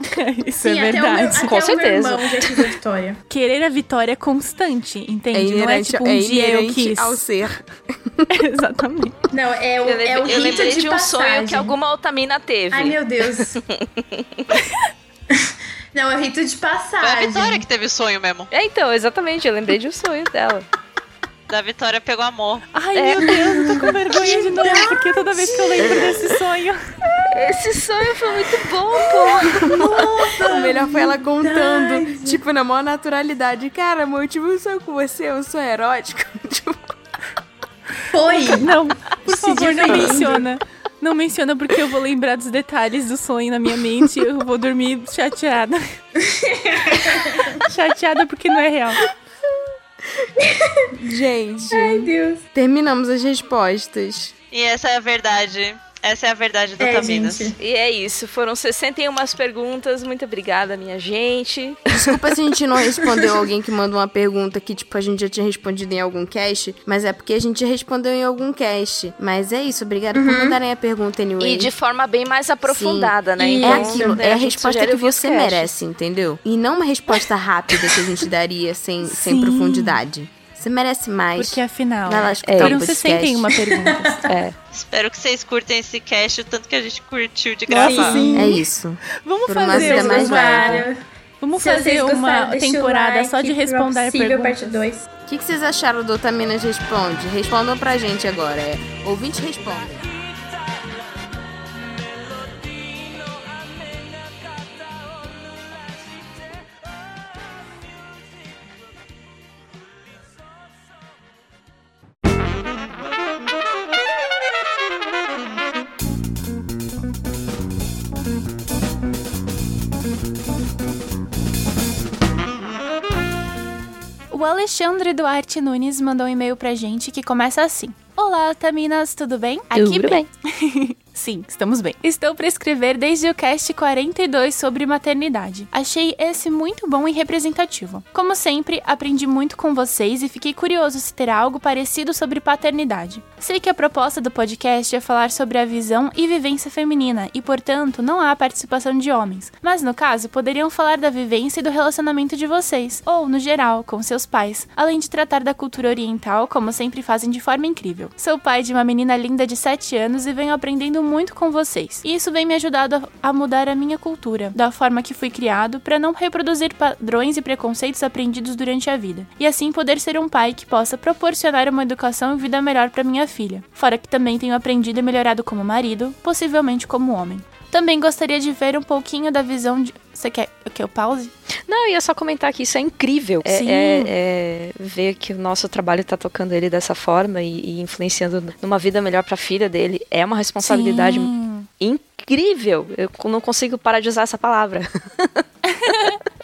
Isso Sim, é meu, verdade. até Com certeza. meu irmão. Querer a vitória é constante, entende? É Não é inerente, tipo um é dia eu inerente quis. ao ser. Exatamente. Não, é o, Eu, é o lembrei, eu rito lembrei de, de um passagem. sonho que alguma otamina teve. Ai, meu Deus. Não, é o rito de Foi a passagem. Vitória que teve o sonho mesmo. É, então, exatamente, eu lembrei de um sonho dela. Da Vitória pegou amor. Ai, É. meu Deus, eu tô com vergonha de novo, porque toda vez que eu lembro desse sonho. Esse sonho foi muito bom, pô. O melhor foi ela contando, tipo, na maior naturalidade. Cara, amor, eu tive um sonho com você, um sonho erótico. Tipo, Foi. Não, por Se favor, não menciona. Não menciona porque eu vou lembrar dos detalhes do sonho na minha mente e eu vou dormir chateada. chateada porque não é real. Gente, Ai, Deus. terminamos as respostas. E essa é a verdade. Essa é a verdade do É, Taminas. gente. E é isso, foram 61 perguntas. Muito obrigada, minha gente. Desculpa se a gente não respondeu alguém que mandou uma pergunta que, tipo, a gente já tinha respondido em algum cast, mas é porque a gente respondeu em algum cast. Mas é isso, obrigada por mandarem a pergunta anyway. E de forma bem mais aprofundada, né? E É Então, aquilo, né, é a gente resposta que você merece, entendeu? E não uma resposta rápida que a gente daria sem, sem Sim. profundidade. Você merece mais. Porque afinal, Vai lá escutar É, podcast. 61 perguntas. É. Espero que vocês curtem esse cast o tanto que a gente curtiu de Nossa, gravar. sim. É isso. Vamos Por uma fazer vida mais uma, leve. vamos Se fazer uma temporada like só de pro responder perguntas. parte 2. O que, que vocês acharam do Otaminas Responde? Respondam pra gente agora. É ouvinte respondem. O Alexandre Duarte Nunes mandou um e-mail pra gente que começa assim. Olá, Taminas, tudo bem? Tudo bem. Sim, estamos bem. Estou para escrever desde o cast 42 sobre maternidade. Achei esse muito bom e representativo. Como sempre, aprendi muito com vocês e fiquei curioso se terá algo parecido sobre paternidade. Sei que a proposta do podcast é falar sobre a visão e vivência feminina e, portanto, não há participação de homens. Mas no caso, poderiam falar da vivência e do relacionamento de vocês, ou, no geral, com seus pais, além de tratar da cultura oriental, como sempre fazem de forma incrível. Sou pai de uma menina linda de 7 anos e venho aprendendo muito com vocês. E isso vem me ajudando a- a mudar a minha cultura, da forma que fui criado, para não reproduzir padrões e preconceitos aprendidos durante a vida. E assim poder ser um pai que possa proporcionar uma educação e vida melhor para minha filha. Fora que também tenho aprendido e melhorado como marido, possivelmente como homem. Também gostaria de ver um pouquinho da visão de. Você quer que eu pause? Não, eu ia só comentar que isso é incrível. É, é- é ver que o nosso trabalho tá tocando ele dessa forma e, e influenciando numa vida melhor pra filha dele. É uma responsabilidade Sim. incrível. Eu não consigo parar de usar essa palavra.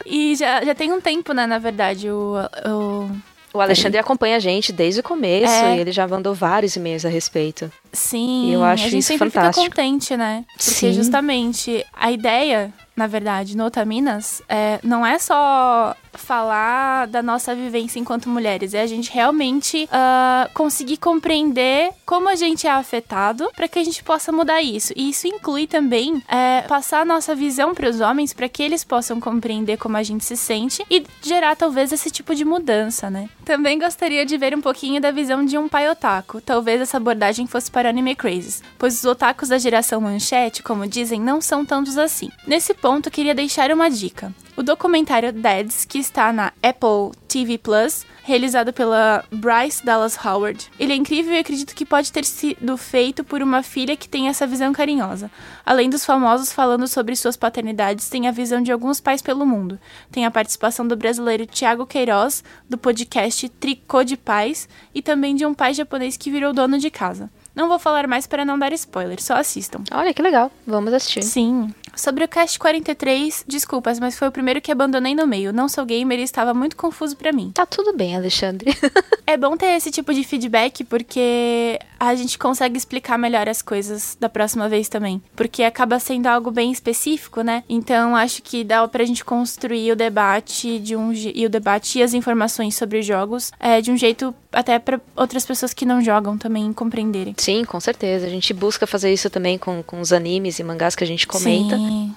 E já, já tem um tempo, né, na verdade, o, o O Alexandre acompanha a gente desde o começo É. e ele já mandou vários e-mails a respeito. Sim, Eu acho a gente isso sempre fantástico. fica contente, né? Porque Sim. justamente a ideia, na verdade, no Otaminas, é, não é só falar da nossa vivência enquanto mulheres, é a gente realmente ah, conseguir compreender como a gente é afetado para que a gente possa mudar isso. E isso inclui também é, passar a nossa visão para os homens para que eles possam compreender como a gente se sente e gerar talvez esse tipo de mudança, né? Também gostaria de ver um pouquinho da visão de um pai otaku. Talvez essa abordagem fosse para anime crazes, pois os otakus da geração manchete, como dizem, não são tantos assim. Nesse ponto, queria deixar uma dica. O documentário Dads, que está na Apple TV Plus, realizado pela Bryce Dallas Howard. Ele é incrível e acredito que pode ter sido feito por uma filha que tem essa visão carinhosa. Além dos famosos falando sobre suas paternidades, tem a visão de alguns pais pelo mundo. Tem a participação do brasileiro Thiago Queiroz, do podcast Tricô de Pais, e também de um pai japonês que virou dono de casa. Não vou falar mais para não dar spoiler, só assistam. Olha que legal, vamos assistir. Sim. Sobre o Cast 43, desculpas, mas foi o primeiro que abandonei no meio. Não sou gamer e estava muito confuso pra mim. Tá tudo bem, Alexandre. É bom ter esse tipo de feedback porque a gente consegue explicar melhor as coisas da próxima vez também. Porque acaba sendo algo bem específico, né? Então acho que dá pra gente construir o debate de um e o debate e as informações sobre os jogos é, de um jeito até pra outras pessoas que não jogam também compreenderem. Sim, com certeza. A gente busca fazer isso também com, com os animes e mangás que a gente comenta.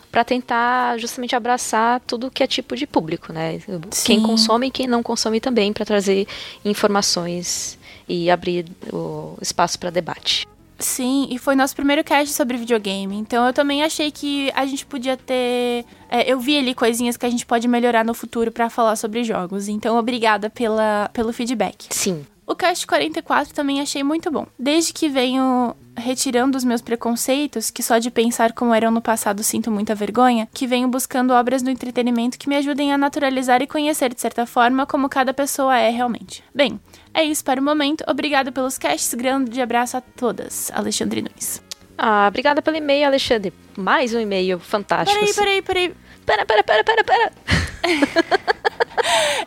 Pra tentar justamente abraçar tudo que é tipo de público, né? Quem Sim. consome e quem não consome também, pra trazer informações e abrir o espaço pra debate. Sim, e foi nosso primeiro cast sobre videogame. Então eu também achei que a gente podia ter. é, eu vi ali coisinhas que a gente pode melhorar no futuro pra falar sobre jogos. Então obrigada pela, pelo feedback. Sim. O cast 44 também achei muito bom. Desde que venho retirando os meus preconceitos, que só de pensar como eram no passado sinto muita vergonha, que venho buscando obras do entretenimento que me ajudem a naturalizar e conhecer de certa forma como cada pessoa é realmente. Bem, é isso para o momento. Obrigada pelos casts. Grande abraço a todas. Alexandre Nunes. Ah, obrigada pelo e-mail, Alexandre. Mais um e-mail fantástico. Peraí, peraí, peraí. Pera, pera, pera, pera, pera.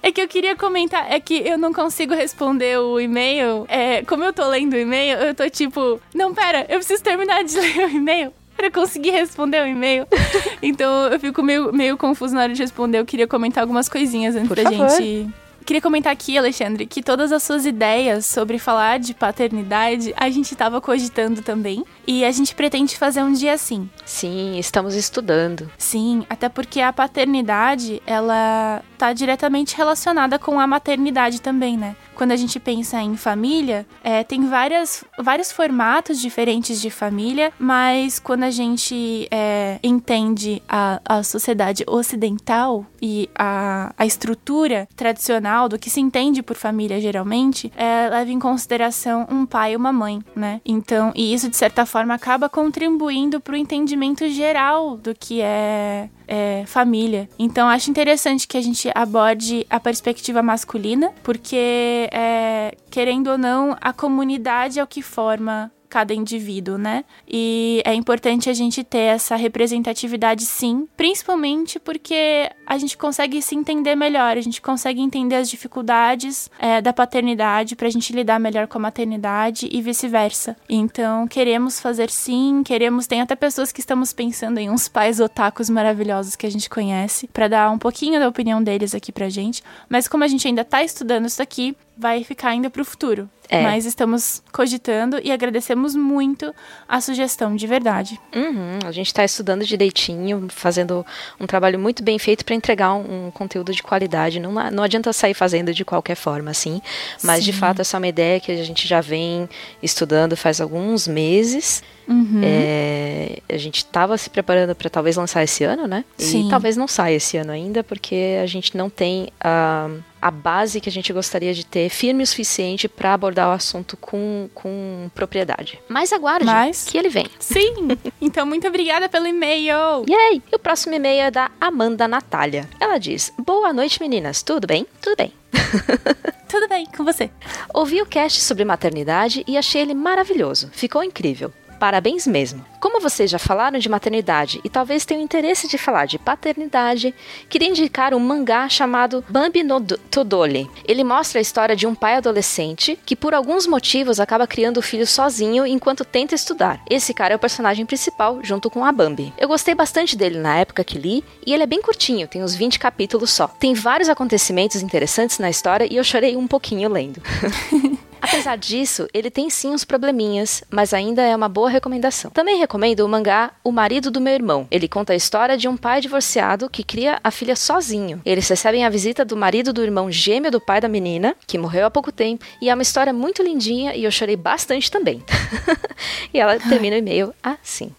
É que eu queria comentar, é que eu não consigo responder o e-mail. É, como eu tô lendo o e-mail, eu tô tipo, não, pera, eu preciso terminar de ler o e-mail para conseguir responder o e-mail. Então eu fico meio, meio confuso na hora de responder. Eu queria comentar algumas coisinhas antes Por da favor. gente. Queria comentar aqui, Alexandre, que todas as suas ideias sobre falar de paternidade a gente tava cogitando também. E a gente pretende fazer um dia assim. Sim, estamos estudando. Sim, até porque a paternidade, ela tá diretamente relacionada com a maternidade também, né? Quando a gente pensa em família, é, tem várias, vários formatos diferentes de família, mas quando a gente é, entende a, a sociedade ocidental e a, a estrutura tradicional do que se entende por família geralmente, é, leva em consideração um pai e uma mãe, né? Então, e isso de certa forma acaba contribuindo para o entendimento geral do que é é, família. Então acho interessante que a gente aborde a perspectiva masculina, porque é, querendo ou não, a comunidade é o que forma cada indivíduo, né? E é importante a gente ter essa representatividade sim, principalmente porque a gente consegue se entender melhor, a gente consegue entender as dificuldades é, da paternidade pra gente lidar melhor com a maternidade e vice-versa. Então, queremos fazer sim, queremos, tem até pessoas que estamos pensando em uns pais otakus maravilhosos que a gente conhece, pra dar um pouquinho da opinião deles aqui pra gente, mas como a gente ainda tá estudando isso aqui, vai ficar ainda pro futuro. É. Mas estamos cogitando e agradecemos muito a sugestão de verdade. Uhum, a gente está estudando direitinho, fazendo um trabalho muito bem feito para entregar um, um conteúdo de qualidade. Não, não adianta sair fazendo de qualquer forma, assim. Mas, de Sim. fato, essa é uma ideia que a gente já vem estudando faz alguns meses. Uhum. É, a gente estava se preparando para talvez lançar esse ano, né? Sim. E talvez não saia esse ano ainda, porque a gente não tem a, a base que a gente gostaria de ter firme o suficiente para abordar o assunto com, com propriedade. Mas aguarde Mas- que ele vem. Sim! Então, muito obrigada pelo e-mail! Yay! E o próximo e-mail é da Amanda Natália. Ela diz: Boa noite, meninas. Tudo bem? Tudo bem. Tudo bem com você? Ouvi o cast sobre maternidade e achei ele maravilhoso. Ficou incrível. Parabéns mesmo. Como vocês já falaram de maternidade e talvez tenham interesse de falar de paternidade, queria indicar um mangá chamado Bambi no Do- Todole. Ele mostra a história de um pai adolescente que por alguns motivos acaba criando o filho sozinho enquanto tenta estudar. Esse cara é o personagem principal junto com a Bambi. Eu gostei bastante dele na época que li e ele é bem curtinho, tem uns 20 capítulos só. Tem vários acontecimentos interessantes na história e eu chorei um pouquinho lendo. Apesar disso, ele tem sim uns probleminhas, mas ainda é uma boa recomendação. Também recomendo o mangá O Marido do Meu Irmão. Ele conta a história de um pai divorciado que cria a filha sozinho. Eles recebem a visita do marido do irmão gêmeo do pai da menina, que morreu há pouco tempo, e é uma história muito lindinha e eu chorei bastante também. e ela termina o e-mail assim.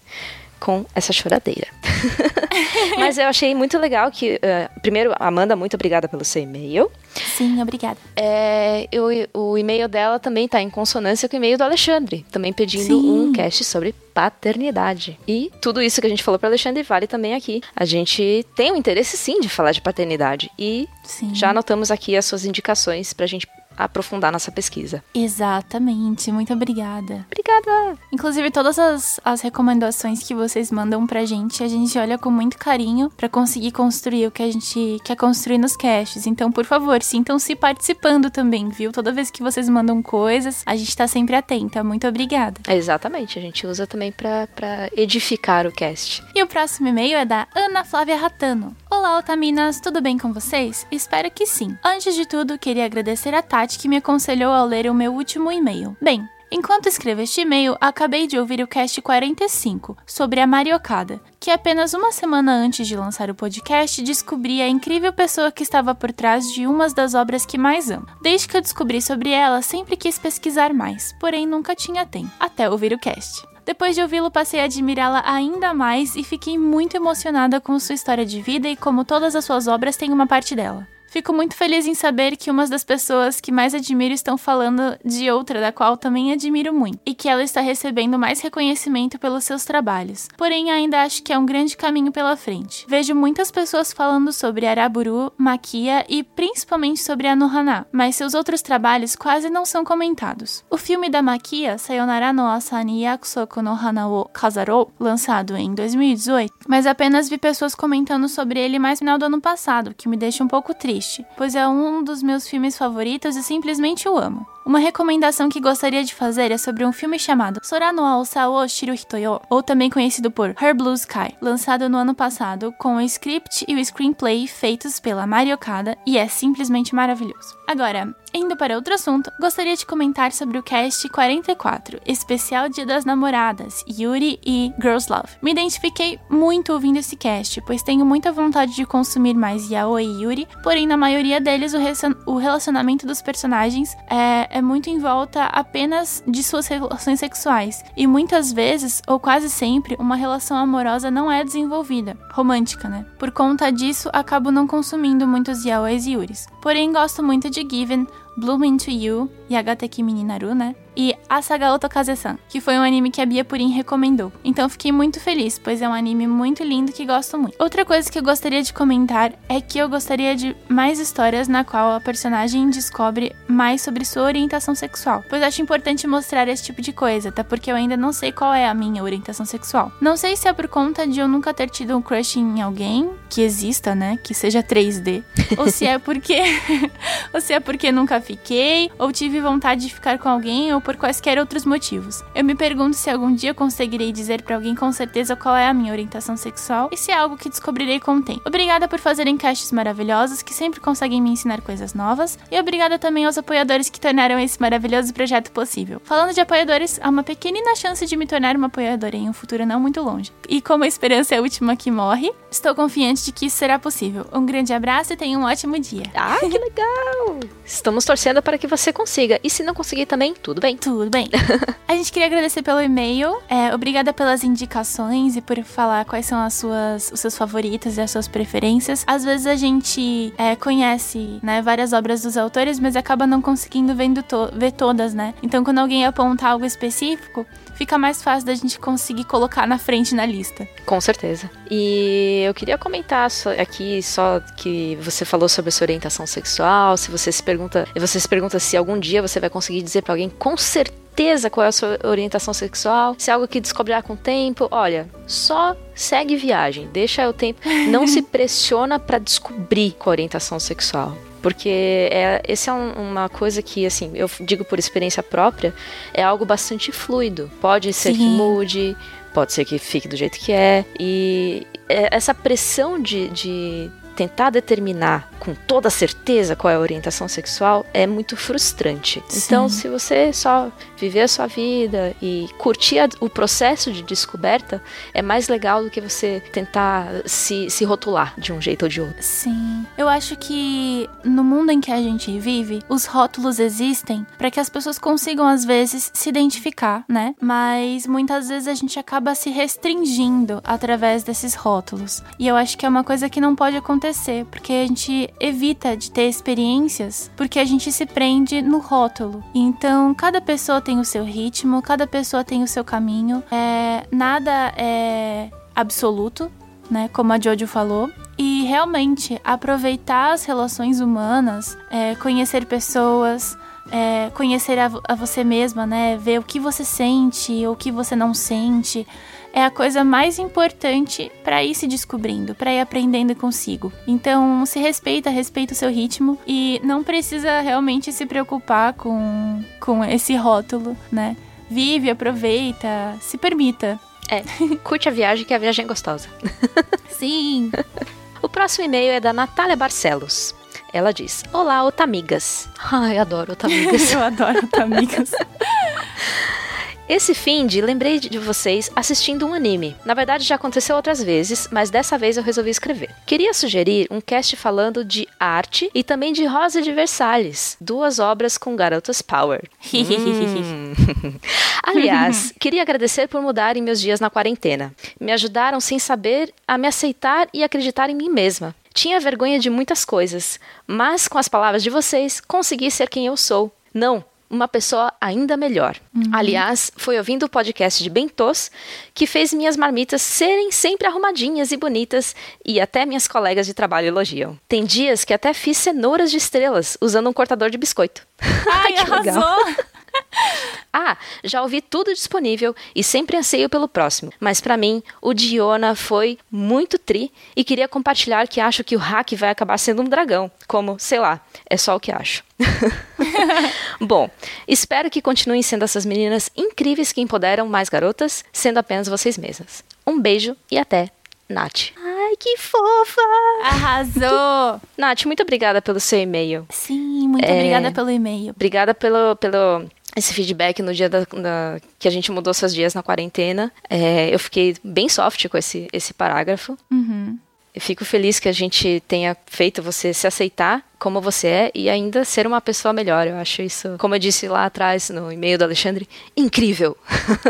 Com essa choradeira. Mas eu achei muito legal que. eh, primeiro, Amanda, muito obrigada pelo seu e-mail. Sim, obrigada. É, eu- o e-mail dela também está em consonância com o e-mail do Alexandre, também pedindo Sim. um cast sobre paternidade. E tudo isso que a gente falou para Alexandre vale também aqui. A gente tem um interesse sim de falar de paternidade e Sim. já anotamos aqui as suas indicações para a gente aprofundar nossa pesquisa. Exatamente, muito obrigada. Obrigada! Inclusive, todas as, as recomendações que vocês mandam pra gente, a gente olha com muito carinho pra conseguir construir o que a gente quer construir nos casts. Então, por favor, sintam-se participando também, viu? Toda vez que vocês mandam coisas, a gente tá sempre atenta. Muito obrigada. Exatamente, a gente usa também para edificar o cast. E o próximo e-mail é da Ana Flávia Ratano. Olá, Otaminas, tudo bem com vocês? Espero que sim. Antes de tudo, queria agradecer a Que me aconselhou ao ler o meu último e-mail. Bem, Enquanto escrevo este e-mail, acabei de ouvir o cast 45, sobre a Mariocada, que apenas uma semana antes de lançar o podcast descobri a incrível pessoa que estava por trás de umas das obras que mais amo. Desde que eu descobri sobre ela, sempre quis pesquisar mais, porém nunca tinha tempo, até ouvir o cast. Depois de ouvi-lo, passei a admirá-la ainda mais e fiquei muito emocionada com sua história de vida e como todas as suas obras têm uma parte dela. Fico muito feliz em saber que umas das pessoas que mais admiro estão falando de outra da qual também admiro muito, e que ela está recebendo mais reconhecimento pelos seus trabalhos. Porém, ainda acho que é um grande caminho pela frente. Vejo muitas pessoas falando sobre Araburu, Maquia e principalmente sobre a Nohana, mas seus outros trabalhos quase não são comentados. O filme da Maquia, Sayonara no Asani Yakusoku no Hana wo lançado em 2018, mas apenas vi pessoas comentando sobre ele mais no final do ano passado, que me deixa um pouco triste. Assiste, pois é um dos meus filmes favoritos e simplesmente o amo. Uma recomendação que gostaria de fazer é sobre um filme chamado Sorano ao Sao Shiruhitoyo, ou também conhecido por Her Blue Sky, lançado no ano passado, com o script e o screenplay feitos pela Mari Okada e é simplesmente maravilhoso. Agora, Indo para outro assunto, gostaria de comentar sobre o cast 44, especial Dia das Namoradas, Yuri e Girls Love. Me identifiquei muito ouvindo esse cast, pois tenho muita vontade de consumir mais Yaoi e Yuri, porém na maioria deles o, relacionamento dos personagens é, é muito em volta apenas de suas relações sexuais, e muitas vezes, ou quase sempre, uma relação amorosa não é desenvolvida, romântica, né? Por conta disso, acabo não consumindo muitos Yaois e Yuris. Porém, gosto muito de Given, Bloom Into You, Yagateki Mininaru, né? E Asaga Otokaze-san, que foi um anime que a Bia Purin recomendou. Então fiquei muito feliz, pois é um anime muito lindo que gosto muito. Outra coisa que eu gostaria de comentar é que eu gostaria de mais histórias na qual a personagem descobre mais sobre sua orientação sexual, pois acho importante mostrar esse tipo de coisa, até porque eu ainda não sei qual é a minha orientação sexual. Não sei se é por conta de eu nunca ter tido um crush em alguém que exista, né, que seja 3D, ou se é porque ou se é porque nunca fiquei, ou tive vontade de ficar com alguém, ou por quaisquer outros motivos. Eu me pergunto se algum dia conseguirei dizer para alguém com certeza qual é a minha orientação sexual e se é algo que descobrirei com o tempo. Obrigada por fazerem casts maravilhosos que sempre conseguem me ensinar coisas novas, e obrigada também aos apoiadores que tornaram esse maravilhoso projeto possível. Falando de apoiadores, há uma pequenina chance de me tornar uma apoiadora em um futuro não muito longe. E como a esperança é a última que morre, estou confiante de que isso será possível. Um grande abraço e tenha um ótimo dia. Ah, que legal! Estamos torcendo para que você consiga. E se não conseguir também, tudo bem. Tudo bem. a gente queria agradecer pelo e-mail. É, obrigada pelas indicações e por falar quais são as suas, os seus favoritos e as suas preferências. Às vezes a gente é, conhece né, várias obras dos autores, mas acaba não conseguindo to ver todas, né? Então, quando alguém aponta algo específico, fica mais fácil da gente conseguir colocar na frente na lista. Com certeza. E eu queria comentar aqui só que você falou sobre a sua orientação sexual, se você se pergunta, você se pergunta se algum dia você vai conseguir dizer para alguém com certeza qual é a sua orientação sexual, se é algo que descobrirá com o tempo, olha, só segue viagem, deixa o tempo, não se pressiona para descobrir qual a orientação sexual. Porque é, esse é um, uma coisa que, assim, eu digo por experiência própria, é algo bastante fluido. Pode ser Sim. que mude, pode ser que fique do jeito que é. E é, essa pressão de, de tentar determinar com toda certeza qual é a orientação sexual é muito frustrante. Sim. Então, se você só viver a sua vida e curtir a, o processo de descoberta, é mais legal do que você tentar se, se rotular de um jeito ou de outro. Sim. Eu acho que no mundo em que a gente vive, os rótulos existem para que as pessoas consigam, às vezes, se identificar, né? Mas muitas vezes a gente acaba se restringindo através desses rótulos. E eu acho que é uma coisa que não pode acontecer, porque a gente evita de ter experiências porque a gente se prende no rótulo. Então, cada pessoa tem o seu ritmo, cada pessoa tem o seu caminho. É, nada é absoluto, né? Como a Jojo falou. E realmente aproveitar as relações humanas, é, conhecer pessoas, é, conhecer a, a, você mesma, né? Ver o que você sente, o que você não sente é a coisa mais importante para ir se descobrindo, para ir aprendendo consigo. Então, se respeita, respeita o seu ritmo e não precisa realmente se preocupar com, com esse rótulo, né? Vive, aproveita, se permita. É, curte a viagem, que a viagem é gostosa. Sim. O próximo e-mail é da Natália Barcelos. Ela diz: Olá, Otamigas. Ai, adoro Otamigas. Eu adoro Otamigas. Esse fim de lembrei de vocês assistindo um anime. Na verdade já aconteceu outras vezes, mas dessa vez eu resolvi escrever. Queria sugerir um cast falando de arte e também de Rosa de Versalhes, duas obras com garotas power. hum. Aliás, queria agradecer por mudarem meus dias na quarentena. Me ajudaram sem saber a me aceitar e acreditar em mim mesma. Tinha vergonha de muitas coisas, mas com as palavras de vocês consegui ser quem eu sou. Não, uma pessoa ainda melhor. Uhum. Aliás, foi ouvindo o podcast de Bentos que fez minhas marmitas serem sempre arrumadinhas e bonitas e até minhas colegas de trabalho elogiam. Tem dias que até fiz cenouras de estrelas usando um cortador de biscoito. Ai, arrasou! Ah, já ouvi tudo disponível e sempre anseio pelo próximo. Mas para mim, o Diona foi muito tri e queria compartilhar que acho que o hack vai acabar sendo um dragão. Como, sei lá, é só o que acho. Bom, espero que continuem sendo essas meninas incríveis que empoderam mais garotas, sendo apenas vocês mesmas. Um beijo e até, Nath. Ai, que fofa! Arrasou! Nath, muito obrigada pelo seu e-mail. Sim, muito É. obrigada pelo e-mail. Obrigada pelo, pelo esse feedback no dia da, da- que a gente mudou seus dias na quarentena. É, eu fiquei bem soft com esse, esse parágrafo. Uhum. Eu fico feliz que a gente tenha feito você se aceitar como você é e ainda ser uma pessoa melhor. Eu acho isso, como eu disse lá atrás no e-mail do Alexandre, incrível.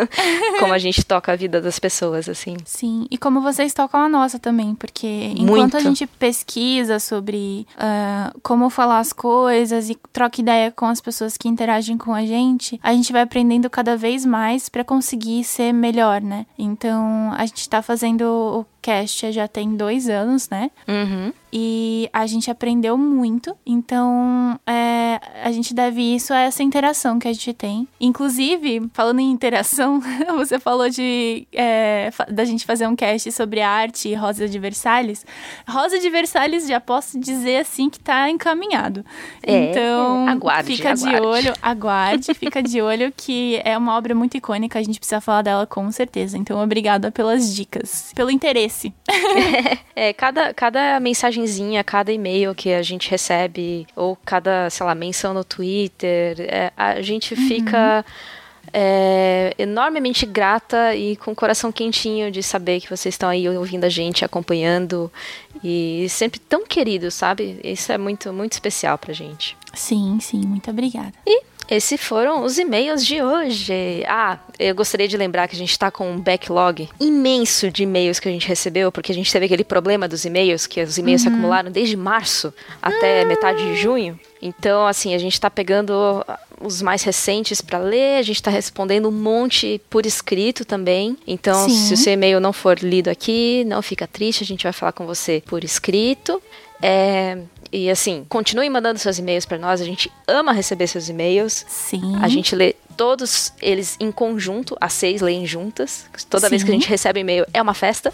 como a gente toca a vida das pessoas, assim. Sim, e como vocês tocam a nossa também, porque enquanto Muito. a gente pesquisa sobre ah, como falar as coisas e troca ideia com as pessoas que interagem com a gente, a gente vai aprendendo cada vez mais pra conseguir ser melhor, né? Então, a gente tá fazendo o cast já tem dois anos, né? Uhum. E a gente aprendeu muito. Então, é, a gente deve isso a essa interação que a gente tem. Inclusive, falando em interação, você falou de é, da gente fazer um cast sobre arte e Rosa de Versalhes. Rosa de Versalhes, já posso dizer assim que tá encaminhado. É, então, aguarde, fica de aguarde. olho, aguarde, fica de olho que é uma obra muito icônica, a gente precisa falar dela com certeza. Então, obrigada pelas dicas, pelo interesse. É, cada, cada mensagenzinha, cada e-mail que a gente recebe, ou cada, sei lá, menção no Twitter, é, a gente fica é, enormemente grata e com o coração quentinho de saber que vocês estão aí ouvindo a gente, acompanhando, e sempre tão queridos, sabe? Isso é muito, muito especial pra gente. Sim, sim, muito obrigada. Esses foram os e-mails de hoje. Ah, eu gostaria de lembrar que a gente está com um backlog imenso de e-mails que a gente recebeu, porque a gente teve aquele problema dos e-mails, que os e-mails se acumularam desde março até metade de junho. Então, assim, a gente está pegando os mais recentes para ler, a gente está respondendo um monte por escrito também. Então, Sim. se o seu e-mail não for lido aqui, não fica triste, a gente vai falar com você por escrito. É, e assim, continue mandando seus e-mails para nós, a gente ama receber seus e-mails. Sim. A gente lê todos eles em conjunto, as seis leem juntas. Toda vez que a Sim. gente recebe e-mail é uma festa.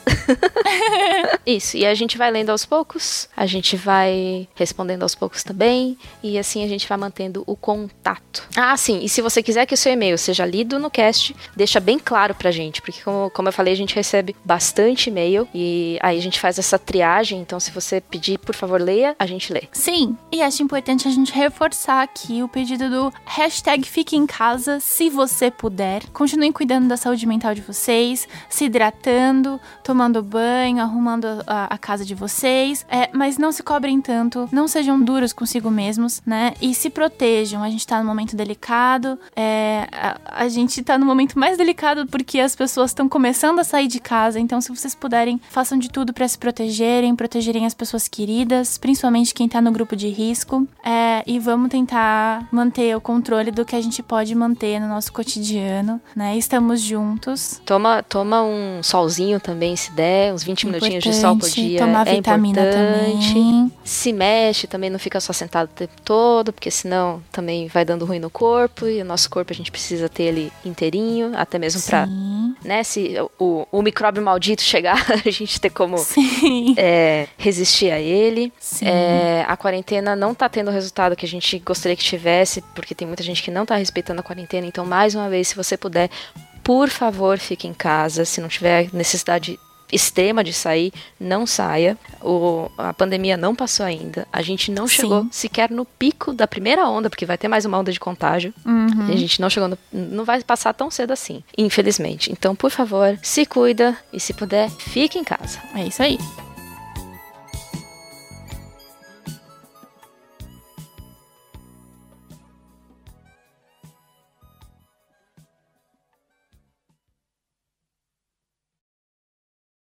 Isso, e a gente vai lendo aos poucos, a gente vai respondendo aos poucos também, e assim a gente vai mantendo o contato. Ah, sim, e se você quiser que o seu e-mail seja lido no cast, deixa bem claro pra gente, porque como, como eu falei, a gente recebe bastante e-mail, e aí a gente faz essa triagem, então se você pedir, por favor, leia, a gente lê. Sim, e acho importante a gente reforçar aqui o pedido do hashtag Fique em Casa, se você puder. Continuem cuidando da saúde mental de vocês, se hidratando, tomando banho, arrumando a, a casa de vocês. É, mas não se cobrem tanto, não sejam duros consigo mesmos, né? E se protejam. A gente tá num momento delicado, é, a, a gente tá num momento mais delicado porque as pessoas estão começando a sair de casa. Então, se vocês puderem, façam de tudo pra se protegerem, protegerem as pessoas queridas, principalmente quem tá no grupo de risco. É, e vamos tentar manter o controle do que a gente pode manter no nosso cotidiano, né? Estamos juntos. Toma, toma um solzinho também, se der, uns 20 minutinhos de sol por Importante dia. Tomar é vitamina importante. também. Se mexe também, não fica só sentado o tempo todo, porque senão também vai dando ruim no corpo. E o nosso corpo a gente precisa ter ele inteirinho, até mesmo pra, Sim. né, se o, o micróbio maldito chegar, a gente ter como é, resistir a ele. É, a quarentena não tá tendo o resultado que a gente gostaria que tivesse, porque tem muita gente que não tá respeitando a quarentena. Então, mais uma vez, se você puder, por favor, fique em casa. Se não tiver necessidade extrema de sair, não saia. O, a pandemia não passou ainda. A gente não Sim. chegou sequer no pico da primeira onda, porque vai ter mais uma onda de contágio. Uhum. A gente não chegou no, não vai passar tão cedo assim, infelizmente. Então, por favor, se cuida e se puder, fique em casa. É isso aí.